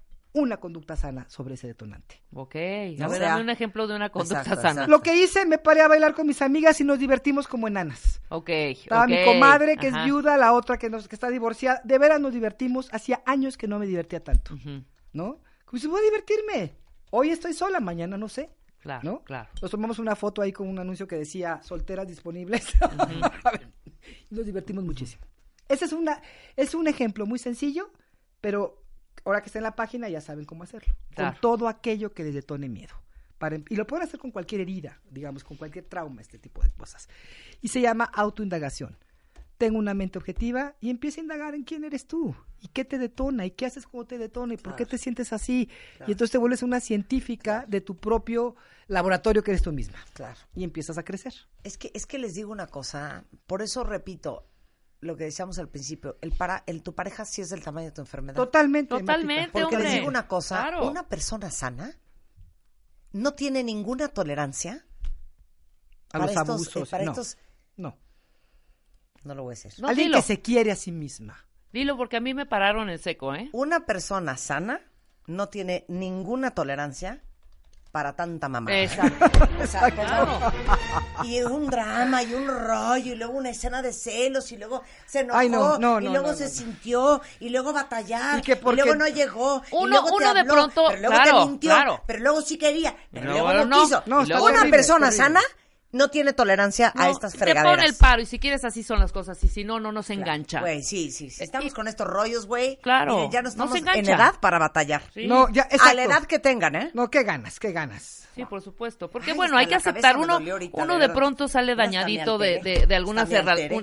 una conducta sana sobre ese detonante. Ok. A ver, sea, dame un ejemplo de una conducta exacto, sana. exacto. Lo que hice, me paré a bailar con mis amigas y nos divertimos como enanas. Ok. Estaba mi comadre que ajá. es viuda, la otra que, nos, que está divorciada. De veras nos divertimos. Hacía años que no me divertía tanto. Ujú. ¿no? Como si voy a divertirme. Hoy estoy sola, mañana no sé. Claro, ¿no? claro. Nos tomamos una foto ahí con un anuncio que decía solteras disponibles. A ver, nos divertimos muchísimo. Ese es una es un ejemplo muy sencillo, pero ahora que está en la página ya saben cómo hacerlo. Claro. Con todo aquello que les detone miedo. Para- y lo pueden hacer con cualquier herida, digamos, con cualquier trauma, este tipo de cosas. Y se llama autoindagación. Tengo una mente objetiva y empieza a indagar en quién eres tú y qué te detona y qué haces cuando te detona y por qué te sientes así. Y entonces te vuelves una científica de tu propio laboratorio que eres tú misma. Claro. Y empiezas a crecer. Es que, es que les digo una cosa, por eso repito lo que decíamos al principio, el para, el tu pareja sí es del tamaño de tu enfermedad. Totalmente. Totalmente. Porque les hombre. digo una cosa, Claro. una persona sana no tiene ninguna tolerancia A para los estos, abusos. eh, para no, estos, no. no lo voy a decir. No, Alguien dilo. que se quiere a sí misma. Dilo porque a mí me pararon en seco, ¿eh? Una persona sana no tiene ninguna tolerancia para tanta mamada. ¿eh? Exacto. O sea, Claro. y un drama y un rollo y luego una escena de celos y luego se enojó Ay, no, no, y luego no, se no, no. sintió y luego batallar Y que porque- luego no llegó y Uno- luego te uno de habló, pronto, pero luego claro, te mintió claro. pero luego sí quería pero No, luego no, no. quiso una terrible, persona sana. No tiene tolerancia a No, estas te fregaderas pone el paro y si quieres así son las cosas y si no, no nos engancha. Güey, sí, sí, sí. Estamos Y- con estos rollos, güey. Claro, miren, ya no no estamos se en edad para batallar. Sí. No, ya, A exacto. la edad que tengan, ¿eh? No, qué ganas, qué ganas. Sí, por supuesto. Porque Ay, bueno, hay que aceptar uno, ahorita, uno de pronto sale dañadito de, de, de algunas de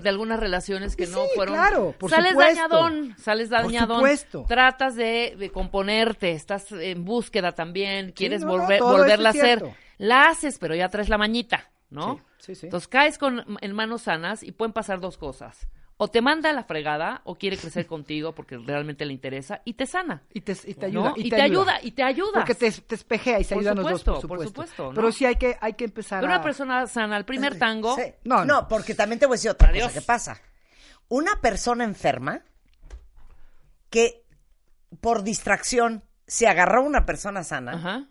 algunas relaciones que no Sí, fueron. claro, por sales supuesto. dañadón, sales Por dañadón. supuesto. Tratas de, de componerte, estás en búsqueda también, quieres no, no, volver, volverla a hacer. La haces, pero ya traes la mañita, ¿no? Sí, sí, sí. Entonces caes con, en manos sanas y pueden pasar dos cosas. O te manda a la fregada o quiere crecer contigo porque realmente le interesa y te sana. Y te, y te ¿no? ayuda. Y, te, ayuda, y te ayuda. Porque te, te espejea y se Por ayudan los dos, por supuesto, por supuesto. supuesto, ¿no? Pero sí hay que, hay que empezar Pero a... una persona sana, al primer tango, Sí. No, No, no. porque también te voy a decir otra Adiós. cosa que pasa. Una persona enferma que por distracción se agarró a una persona sana, ajá.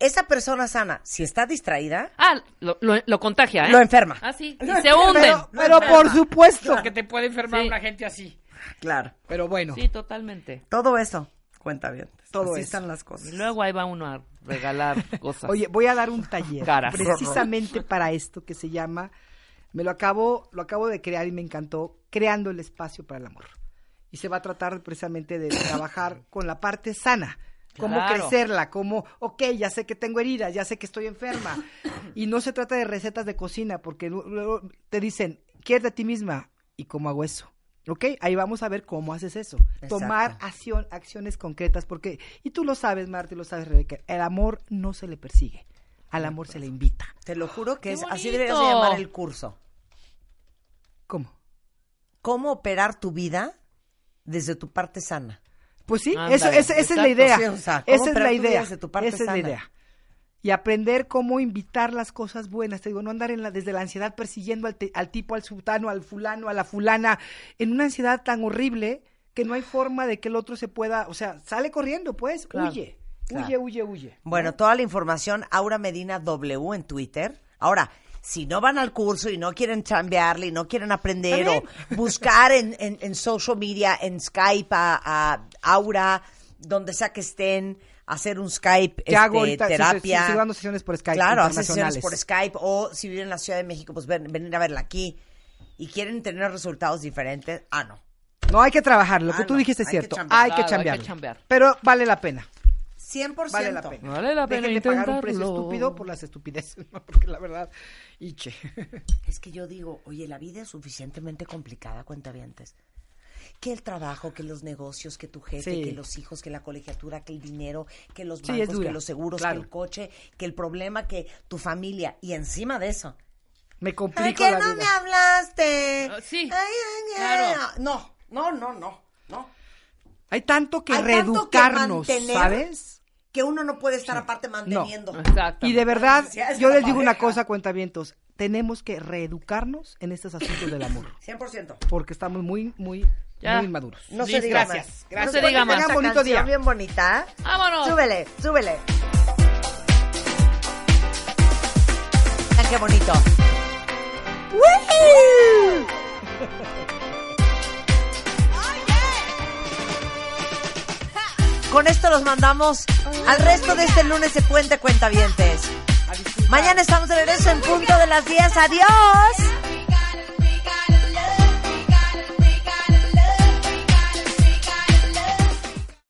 Esa persona sana, si está distraída, Ah, lo, lo, lo contagia, ¿eh? lo enferma. Ah, sí. Y se hunden. Pero, por supuesto Claro. que te puede enfermar Sí. una gente así. Claro. Pero bueno, Sí, totalmente. Todo eso cuenta bien. Todo Así eso. están las cosas. Y luego ahí va uno a regalar cosas. oye, voy a dar un taller Caras. precisamente para esto que se llama, me lo acabo, lo acabo de crear y me encantó, creando el espacio para el amor. Y se va a tratar precisamente de trabajar con la parte sana, cómo Claro. crecerla, cómo, ok, ya sé que tengo heridas, ya sé que estoy enferma. y no se trata de recetas de cocina, porque lu- luego te dicen, quiérete a ti misma. ¿Y cómo hago eso? ¿Ok? Ahí vamos a ver cómo haces eso. Tomar acción, acciones concretas, porque, y tú lo sabes, Marta, y lo sabes, Rebeca, el amor no se le persigue, al amor se le invita. Te lo juro que ¡Qué es así deberías de llamar el curso. ¿Cómo? Cómo operar tu vida desde tu parte sana. Pues sí, Ándale, eso, esa, esa es la idea. sí, o sea, cómo esa es la idea. desde tu parte esa es la idea. Y aprender cómo invitar las cosas buenas. Te digo, no andar en la, desde la ansiedad persiguiendo al, te- al tipo, al sultano, al fulano, a la fulana, en una ansiedad tan horrible que no hay forma de que el otro se pueda, o sea, sale corriendo, pues, Claro, huye, claro. huye, huye, huye. Bueno, toda la información, Aura Medina W en Twitter. Ahora, si no van al curso y no quieren chambearle y no quieren aprender o buscar en, en, en social media, en Skype a, a Aura, donde sea que estén, hacer un Skype, ¿Qué hago este, ahorita? Sí, sí, terapia. sí, sigo dando sesiones por Skype Claro, hacer sesiones internacionales. por Skype o si viven en la Ciudad de México, pues ven- venir a verla aquí y quieren tener resultados diferentes. Ah, no. No, hay que trabajar, lo que Ah, tú no, dijiste es que cierto, chambear. hay que Claro, hay que chambear. Pero vale la pena. 100%. Vale la pena. Vale la pena Dejen de pagar un precio estúpido por las estupideces, ¿no? porque la verdad, iche. Es que yo digo, oye, la vida es suficientemente complicada, cuentavientes. Que el trabajo, que los negocios, que tu jefe, Sí. que los hijos, que la colegiatura, que el dinero, que los bancos, que los seguros, claro. que el coche, que el problema, que tu familia. Y encima de eso. Me ¿Ay, complico que la no vida. me hablaste? Ah, sí, Ay, ay, ay. claro. No, no, no, no, no. Hay tanto que Hay tanto que reeducarnos, mantener. ¿sabes? Que uno no puede estar aparte manteniendo. Exacto. Y de verdad, yo les digo una cosa, cuentavientos, tenemos que reeducarnos en estos asuntos del amor, 100%. porque estamos muy, muy, Ya. muy inmaduros. No se diga Gracias, más. gracias. No se diga más. Bonito día. bien bonita. Vámonos. Súbele, súbele. Qué bonito. Con esto los mandamos al resto de este lunes de Puente Cuentavientes. Mañana estamos de regreso en punto de las 10. ¡Adiós!